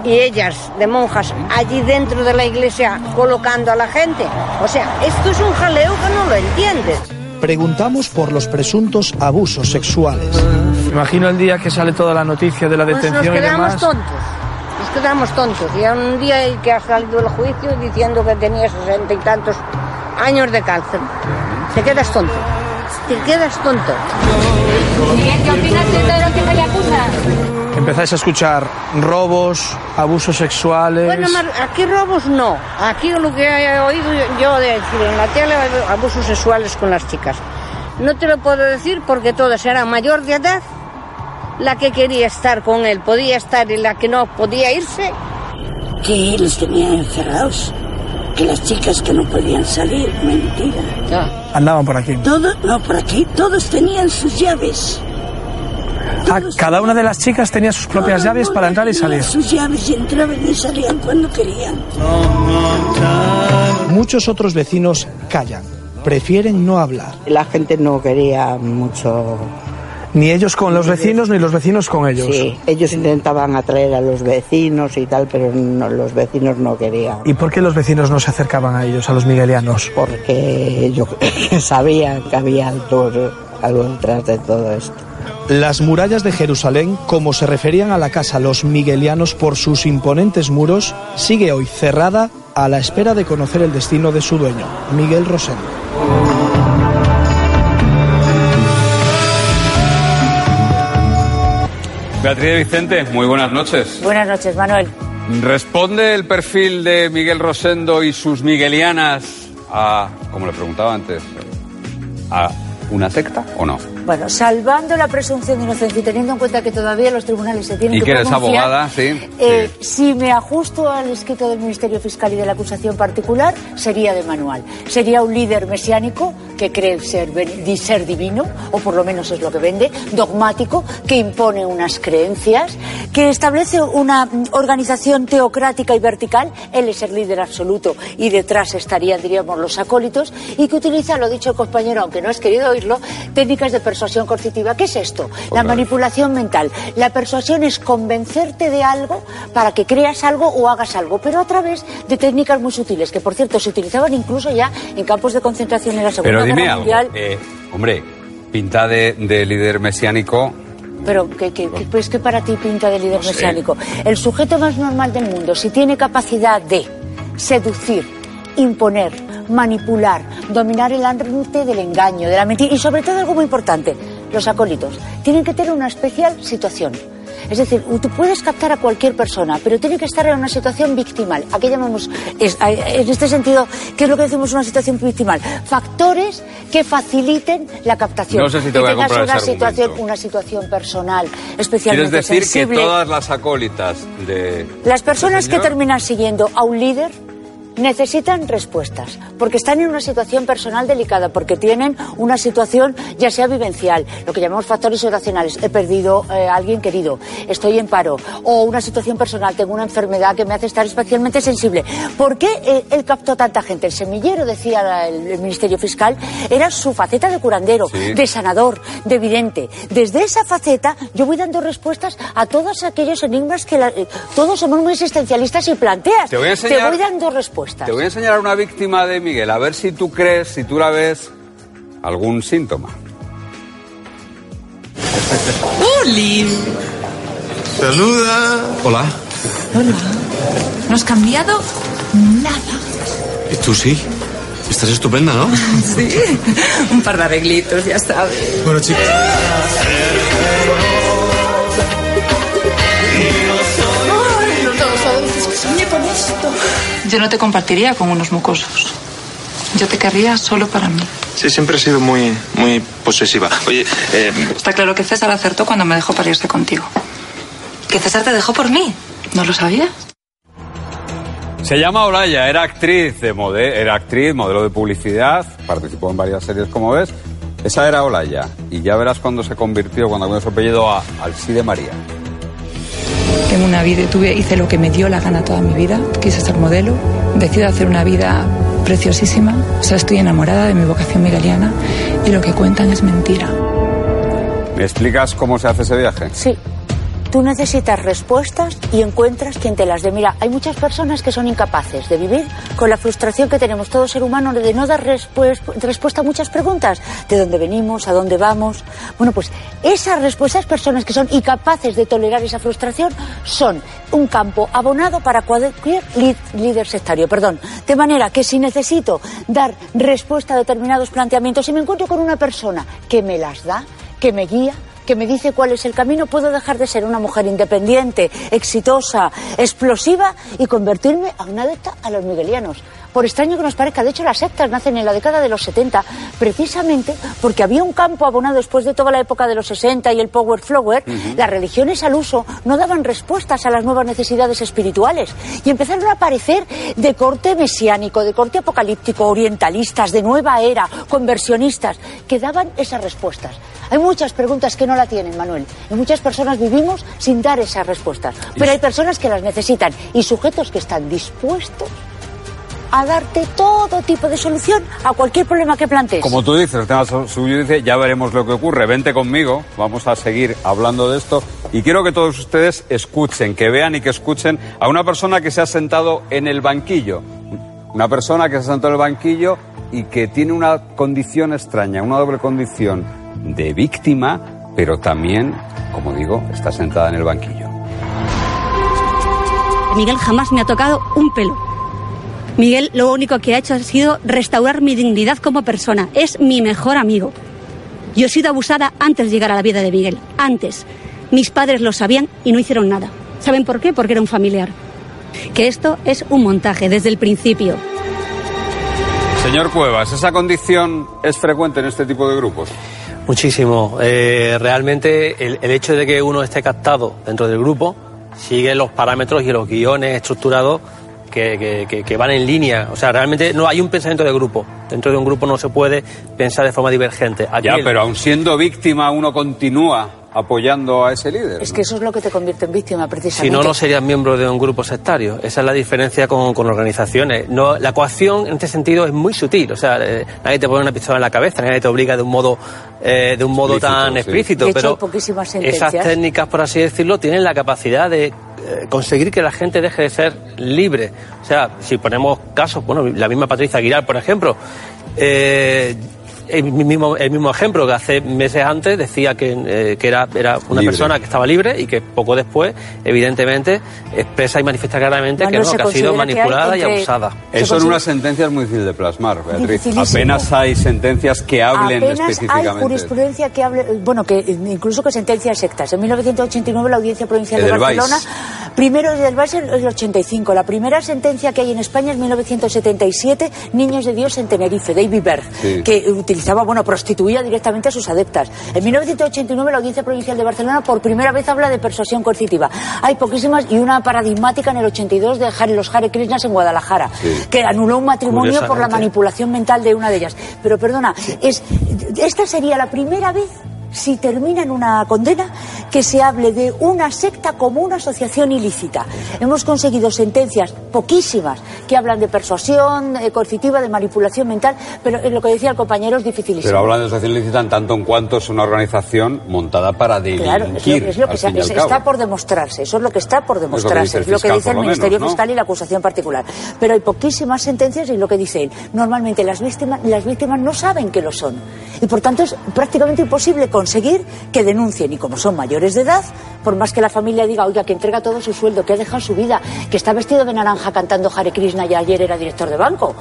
y ellas de monjas allí dentro de la iglesia colocando a la gente. O sea, esto es un jaleo que no lo entiendes. Preguntamos por los presuntos abusos sexuales. Imagino el día que sale toda la noticia de la Pues nos detención y quedamos demás. tontos. Nos quedamos tontos. Y a un día el que ha salido del juicio diciendo que tenía sesenta y tantos años de cárcel. Te quedas tonto. Te quedas tonto. ¿qué opinas de todo lo que se le acusa? Empezáis a escuchar robos, abusos sexuales. Bueno, Mar- aquí robos no. Aquí lo que he oído yo decir en la tele, abusos sexuales con las chicas. No te lo puedo decir porque todas eran mayor de edad. La que quería estar con él podía estar y la que no podía irse. Que los tenían encerrados. Que las chicas que no podían salir, mentira. Andaban por aquí. Todos, no, por aquí, todos tenían sus llaves. Ah, cada una de las chicas tenía sus propias llaves para entrar y salir. Sus llaves y entraban y salían cuando querían. Muchos otros vecinos callan, prefieren no hablar. La gente no quería mucho Ni ellos con los vecinos, ni los vecinos con ellos. Sí, ellos intentaban atraer a los vecinos y tal, pero no, los vecinos no querían. ¿Y por qué los vecinos no se acercaban a ellos, a los miguelianos? Porque yo [laughs] sabían que había algo, algo detrás de todo esto. Las murallas de Jerusalén, como se referían a la casa los miguelianos por sus imponentes muros, sigue hoy cerrada a la espera de conocer el destino de su dueño, Miguel Rosendo. Beatriz Vicente, muy buenas noches. Buenas noches, Manuel. ¿Responde el perfil de Miguel Rosendo y sus miguelianas a, como le preguntaba antes, a una secta o no? Bueno, salvando la presunción de inocencia y teniendo en cuenta que todavía los tribunales se tienen ¿Y que que eres abogada? Sí. eh, Si me ajusto al escrito del Ministerio Fiscal y de la acusación particular, sería de manual. Sería un líder mesiánico que cree ser, ser divino, o por lo menos es lo que vende, dogmático, que impone unas creencias, que establece una mm, organización teocrática y vertical. Él es el líder absoluto y detrás estarían, diríamos, los acólitos, y que utiliza, lo dicho el compañero, aunque no has querido oírlo, técnicas de persuasión coercitiva. ¿Qué es esto? La manipulación mental. La persuasión es convencerte de algo para que creas algo o hagas algo, pero a través de técnicas muy sutiles, que por cierto se utilizaban incluso ya en campos de concentración en la Segunda Pero dime Guerra algo. Mundial. eh, hombre, pinta de, de líder mesiánico. Pero que, que, que- pues que para ti pinta de líder No sé. mesiánico. El sujeto más normal del mundo, si tiene capacidad de seducir, imponer, manipular, dominar el arte del engaño, de la mentira y sobre todo algo muy importante, los acólitos, tienen que tener una especial situación. Es decir, tú puedes captar a cualquier persona, pero tiene que estar en una situación victimal. ¿A qué llamamos? es- en este sentido, ¿qué es lo que decimos una situación victimal? Factores que faciliten la captación. No sé si te Que voy a tengas comprar una ese situación, una situación personal ¿Quieres especialmente decir que todas las acólitas de... Las personas este que terminan siguiendo a un líder necesitan respuestas, porque están en una situación personal delicada, porque tienen una situación ya sea vivencial, lo que llamamos factores oracionales, he perdido eh, a alguien querido, estoy en paro, o una situación personal, tengo una enfermedad que me hace estar especialmente sensible. ¿Por qué eh, él captó tanta gente? El semillero, decía el, el Ministerio Fiscal, era su faceta de curandero, Sí. de sanador, de vidente. Desde esa faceta yo voy dando respuestas a todos aquellos enigmas que la- eh, todos somos muy existencialistas y planteas. Te voy a enseñar- voy dando respuestas. Te voy a enseñar a una víctima de Miguel, a ver si tú crees, si tú la ves, algún síntoma. [laughs] ¡Uli! Saluda. Hola. Hola. No has cambiado nada. ¿Y tú sí? Estás estupenda, ¿no? [laughs] Sí. Un par de arreglitos, ya sabes. Bueno, chicos. Yo no te compartiría con unos mocosos. Yo te querría solo para mí. Sí, siempre he sido muy, muy posesiva. Oye, eh, Está claro que César acertó cuando me dejó para irse contigo. Que César te dejó por mí. ¿No lo sabías? Se llama Olaya, era actriz de mode, era actriz, modelo de publicidad, participó en varias series como ves. Esa era Olaya. Y ya verás cuando se convirtió, cuando cambió su apellido a Alcide María. Tengo una vida, tuve, hice lo que me dio la gana toda mi vida. Quise ser modelo. Decido hacer una vida preciosísima. O sea, estoy enamorada de mi vocación migaliana y lo que cuentan es mentira. ¿Me explicas cómo se hace ese viaje? Sí. Tú necesitas respuestas y encuentras quien te las dé. Mira, hay muchas personas que son incapaces de vivir con la frustración que tenemos todo ser humano de no dar respues- respuesta a muchas preguntas. ¿De dónde venimos? ¿A dónde vamos? Bueno, pues esas respuestas, personas que son incapaces de tolerar esa frustración, son un campo abonado para cualquier líder sectario. Perdón. De manera que si necesito dar respuesta a determinados planteamientos y me encuentro con una persona que me las da, que me guía, que me dice cuál es el camino, puedo dejar de ser una mujer independiente, exitosa, explosiva y convertirme a una adepta a los miguelianos. Por extraño que nos parezca, de hecho las sectas nacen en la década de los 70 precisamente porque había un campo abonado después de toda la época de los 60 y el power flower, las religiones al uso no daban respuestas a las nuevas necesidades espirituales y empezaron a aparecer de corte mesiánico, de corte apocalíptico, orientalistas, de nueva era, conversionistas, que daban esas respuestas. Hay muchas preguntas que no la tienen, Manuel, y muchas personas vivimos sin dar esas respuestas, pero hay personas que las necesitan y sujetos que están dispuestos a darte todo tipo de solución a cualquier problema que plantees. Como tú dices, el tema suyo dice, ya veremos lo que ocurre. Vente conmigo, vamos a seguir hablando de esto. Y quiero que todos ustedes escuchen, que vean y que escuchen a una persona que se ha sentado en el banquillo. Una persona que se ha sentado en el banquillo y que tiene una condición extraña, una doble condición de víctima, pero también, como digo, está sentada en el banquillo. Miguel jamás me ha tocado un pelo. Miguel lo único que ha hecho ha sido restaurar mi dignidad como persona. Es mi mejor amigo. Yo he sido abusada antes de llegar a la vida de Miguel. Antes. Mis padres lo sabían y no hicieron nada. ¿Saben por qué? Porque era un familiar. Que esto es un montaje desde el principio. Señor Cuevas, ¿esa condición es frecuente en este tipo de grupos? Muchísimo. Eh, realmente el, el hecho de que uno esté captado dentro del grupo sigue los parámetros y los guiones estructurados que, que- que- que van en línea. O sea, realmente no hay un pensamiento de grupo. Dentro de un grupo no se puede pensar de forma divergente. Aquí Ya, el- pero aun siendo víctima, uno continúa apoyando a ese líder. Es que eso es lo que te convierte en víctima, Si precisamente. no, no serías miembro de un grupo sectario. Esa es la diferencia con, con organizaciones. No, la coacción en este sentido es muy sutil. O sea, eh, nadie te pone una pistola en la cabeza, nadie te obliga de un modo, eh, de un modo Explícito, tan sí. explícito. De hecho, pero hay poquísimas esas técnicas, por así decirlo, tienen la capacidad de conseguir que la gente deje de ser libre. O sea, si ponemos casos, bueno, la misma Patricia Aguilar, por ejemplo, eh, el mismo, el mismo ejemplo que hace meses antes decía que, eh, que era, era una Libre. persona que estaba libre y que poco después, evidentemente, expresa y manifiesta claramente que no, que ha sido hay manipulada y abusada. Eso en una sentencia es muy difícil de plasmar, Beatriz. Apenas hay sentencias que hablen Apenas hay específicamente. jurisprudencia que hable, bueno, que incluso que sentencias sectas. En 1989 la Audiencia Provincial de Edelweiss. Barcelona, primero Edelweiss en el 85. La primera sentencia que hay en España es 1977, Niños de Dios en Tenerife, David Berg, Sí. que utilizaba, bueno, prostituía directamente a sus adeptas. En 1989 la Audiencia Provincial de Barcelona por primera vez habla de persuasión coercitiva. Hay poquísimas y una paradigmática en el 82 de los Hare Krishnas en Guadalajara, Sí. que anuló un matrimonio por la manipulación mental de una de ellas. Pero perdona, es, esta sería la primera vez, si termina en una condena, que se hable de una secta como una asociación ilícita. Hemos conseguido sentencias poquísimas que hablan de persuasión eh, coercitiva, de manipulación mental, pero eh, lo que decía el compañero es dificilísimo. Pero hablan de asociación ilícita en tanto en cuanto es una organización montada para delinquir, Claro, es lo, es lo que es- está por demostrarse, eso es lo que está por que demostrarse, dice el es lo que dice el Ministerio ¿no? Fiscal y la acusación particular. Pero hay poquísimas sentencias y lo que dice él, normalmente las víctimas, las víctimas no saben que lo son. Y por tanto es prácticamente imposible conseguir que denuncien. Y como son mayores de edad, por más que la familia diga, oiga, que entrega todo su sueldo, que ha dejado su vida, que está vestido de naranja cantando Hare Krishna y ayer era director de banco.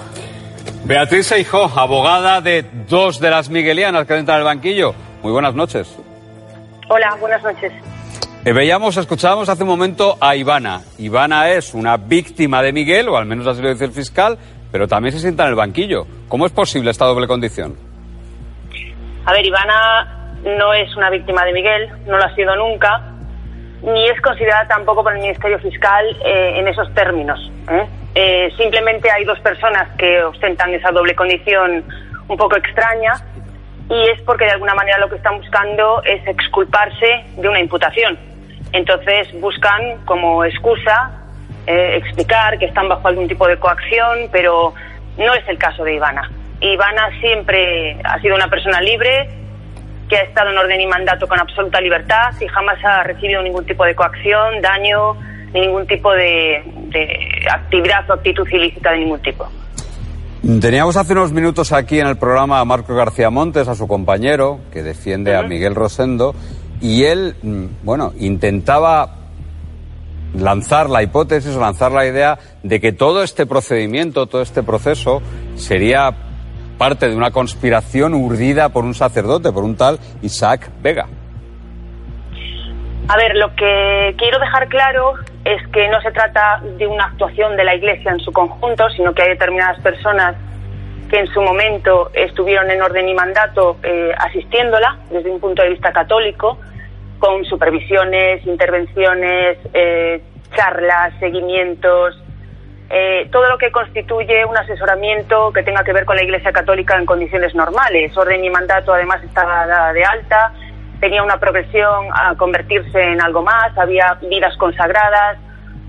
Beatriz Seijó, abogada de dos de las miguelianas que entran al banquillo. Muy buenas noches. Hola, buenas noches. Eh, veíamos, escuchábamos hace un momento a Ivana. Ivana es una víctima de Miguel, o al menos así lo dice el fiscal, pero también se sienta en el banquillo. ¿Cómo es posible esta doble condición? A ver, Ivana no es una víctima de Miguel, no lo ha sido nunca, ni es considerada tampoco por el Ministerio Fiscal eh, en esos términos. ¿eh? Eh, simplemente hay dos personas que ostentan esa doble condición un poco extraña y es porque de alguna manera lo que están buscando es exculparse de una imputación. Entonces buscan como excusa explicar que están bajo algún tipo de coacción, pero no es el caso de Ivana. Ivana siempre ha sido una persona libre, que ha estado en orden y mandato con absoluta libertad y jamás ha recibido ningún tipo de coacción, daño, ni ningún tipo de, de actividad o actitud ilícita de ningún tipo. Teníamos hace unos minutos aquí en el programa a Marco García Montes, a su compañero, que defiende a Miguel Rosendo, y él, mm, bueno, intentaba lanzar la hipótesis, lanzar la idea de que todo este procedimiento, todo este proceso, sería parte de una conspiración urdida por un sacerdote, por un tal Isaac Vega. A ver, lo que quiero dejar claro es que no se trata de una actuación de la Iglesia en su conjunto, sino que hay determinadas personas que en su momento estuvieron en orden y mandato eh, asistiéndola desde un punto de vista católico, con supervisiones, intervenciones, eh, charlas, seguimientos, eh, todo lo que constituye un asesoramiento que tenga que ver con la Iglesia Católica en condiciones normales. Orden y mandato además estaba dada de alta, tenía una progresión a convertirse en algo más, había vidas consagradas,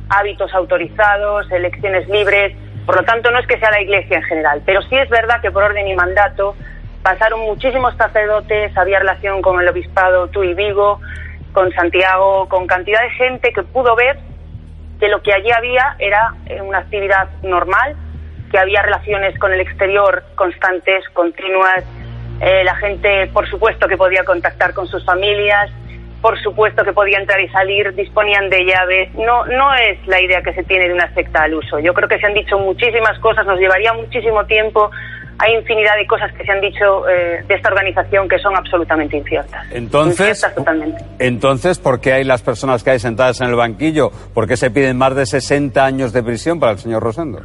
hábitos autorizados, elecciones libres. Por lo tanto, no es que sea la Iglesia en general, pero sí es verdad que por orden y mandato pasaron muchísimos sacerdotes, había relación con el obispado Tú y Vigo, con Santiago, con cantidad de gente que pudo ver que lo que allí había era eh, una actividad normal, que había relaciones con el exterior constantes, continuas, eh, la gente, por supuesto, que podía contactar con sus familias, por supuesto que podía entrar y salir, disponían de llaves. No, no es la idea que se tiene de una secta al uso. Yo creo que se han dicho muchísimas cosas, nos llevaría muchísimo tiempo. Hay infinidad de cosas que se han dicho eh, de esta organización que son absolutamente inciertas. Entonces, Inciertas totalmente. entonces, ¿por qué hay las personas que hay sentadas en el banquillo? ¿Por qué se piden más de 60 años de prisión para el señor Rosendo?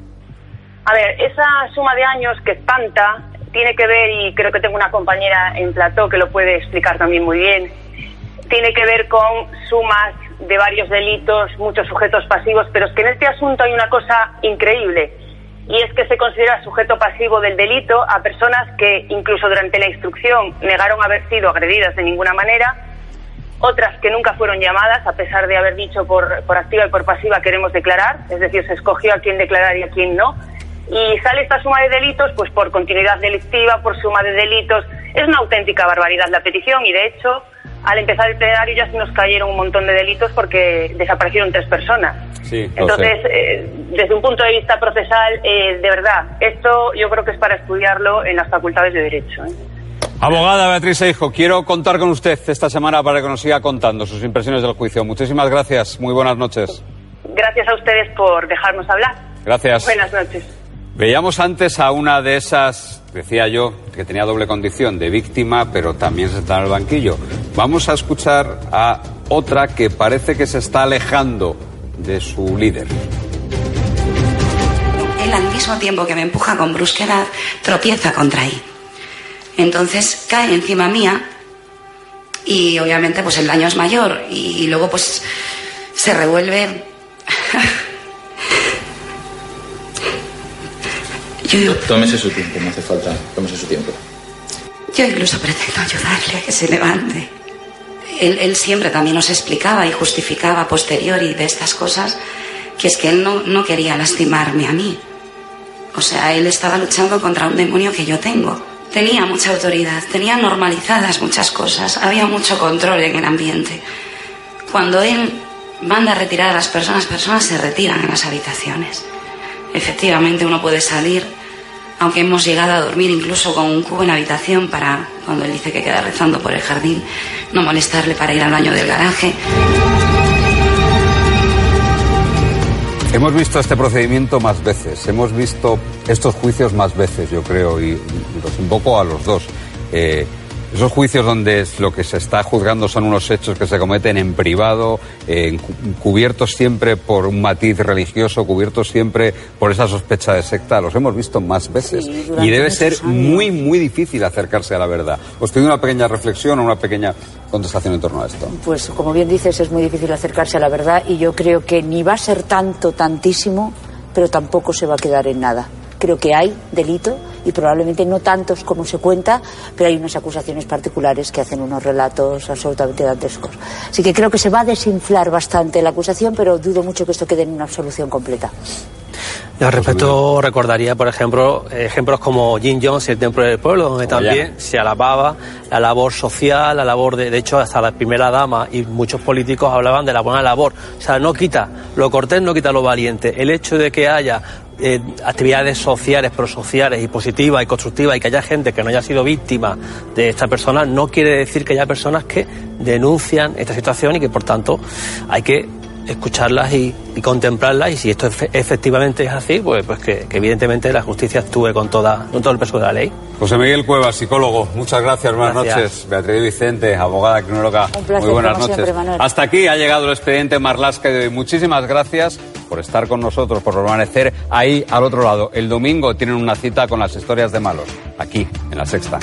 A ver, esa suma de años que espanta tiene que ver, y creo que tengo una compañera en plató que lo puede explicar también muy bien, tiene que ver con sumas de varios delitos, muchos sujetos pasivos, pero es que en este asunto hay una cosa increíble, y es que se considera sujeto pasivo del delito a personas que incluso durante la instrucción negaron haber sido agredidas de ninguna manera, otras que nunca fueron llamadas, a pesar de haber dicho por, por activa y por pasiva queremos declarar, es decir, se escogió a quién declarar y a quién no. Y sale esta suma de delitos, pues por continuidad delictiva, por suma de delitos. Es una auténtica barbaridad la petición y, de hecho, al empezar el plenario ya se nos cayeron un montón de delitos porque desaparecieron tres personas. Sí, Entonces, eh, desde un punto de vista procesal, eh, de verdad, esto yo creo que es para estudiarlo en las facultades de Derecho. ¿eh? Abogada Beatriz Eijo, quiero contar con usted esta semana para que nos siga contando sus impresiones del juicio. Muchísimas gracias. Muy buenas noches. Gracias a ustedes por dejarnos hablar. Gracias. Buenas noches. Veíamos antes a una de esas, decía yo, que tenía doble condición de víctima, pero también se está en el banquillo. Vamos a escuchar a otra que parece que se está alejando de su líder. Él al mismo tiempo que me empuja con brusquedad, tropieza contra ahí. Entonces cae encima mía y obviamente pues el daño es mayor y luego pues se revuelve. [laughs] Yo, Tómese su tiempo, no hace falta. Tómese su tiempo. yo incluso pretendo ayudarle a que se levante. Él, él siempre también nos explicaba y justificaba posteriori de estas cosas que es que él no, no quería lastimarme a mí. O sea, él estaba luchando contra un demonio que yo tengo. Tenía mucha autoridad, tenía normalizadas muchas cosas, había mucho control en el ambiente. Cuando él manda a retirar a las personas, las personas se retiran en las habitaciones. Efectivamente, uno puede salir, aunque hemos llegado a dormir incluso con un cubo en la habitación para, cuando él dice que queda rezando por el jardín, no molestarle para ir al baño del garaje. Hemos visto este procedimiento más veces, hemos visto estos juicios más veces, yo creo, y, los invoco a los dos. Eh, esos juicios donde lo que se está juzgando son unos hechos que se cometen en privado, eh, cubiertos siempre por un matiz religioso, cubiertos siempre por esa sospecha de secta, los hemos visto más veces. Sí, y debe ser años. muy, muy difícil acercarse a la verdad. Os pido una pequeña reflexión o una pequeña contestación en torno a esto. Pues como bien dices, es muy difícil acercarse a la verdad y yo creo que ni va a ser tanto, tantísimo, pero tampoco se va a quedar en nada. Creo que hay delito y probablemente no tantos como se cuenta, pero hay unas acusaciones particulares que hacen unos relatos absolutamente dantescos. Así que creo que se va a desinflar bastante la acusación, pero dudo mucho que esto quede en una absolución completa. Yo al respecto recordaría, por ejemplo, ejemplos como Jim Jones y el Templo del Pueblo, donde Como también se alababa la labor social, la labor de, de hecho, hasta la primera dama y muchos políticos hablaban de la buena labor. O sea, no quita lo cortés, no quita lo valiente. El hecho de que haya eh, actividades sociales, prosociales y positivas y constructivas y que haya gente que no haya sido víctima de esta persona, no quiere decir que haya personas que denuncian esta situación y que, por tanto, hay que escucharlas y, y contemplarlas y si esto efe- efectivamente es así, pues, pues que, que evidentemente la justicia actúe con, toda, con todo el peso de la ley. José Miguel Cuevas, psicólogo, muchas gracias, buenas Gracias. noches. Beatriz Vicente, abogada placer, muy buenas noches. siempre. Hasta aquí ha llegado el expediente Marlasca de hoy. Muchísimas gracias por estar con nosotros, por permanecer ahí al otro lado. El domingo tienen una cita con las historias de malos, aquí, en la sexta.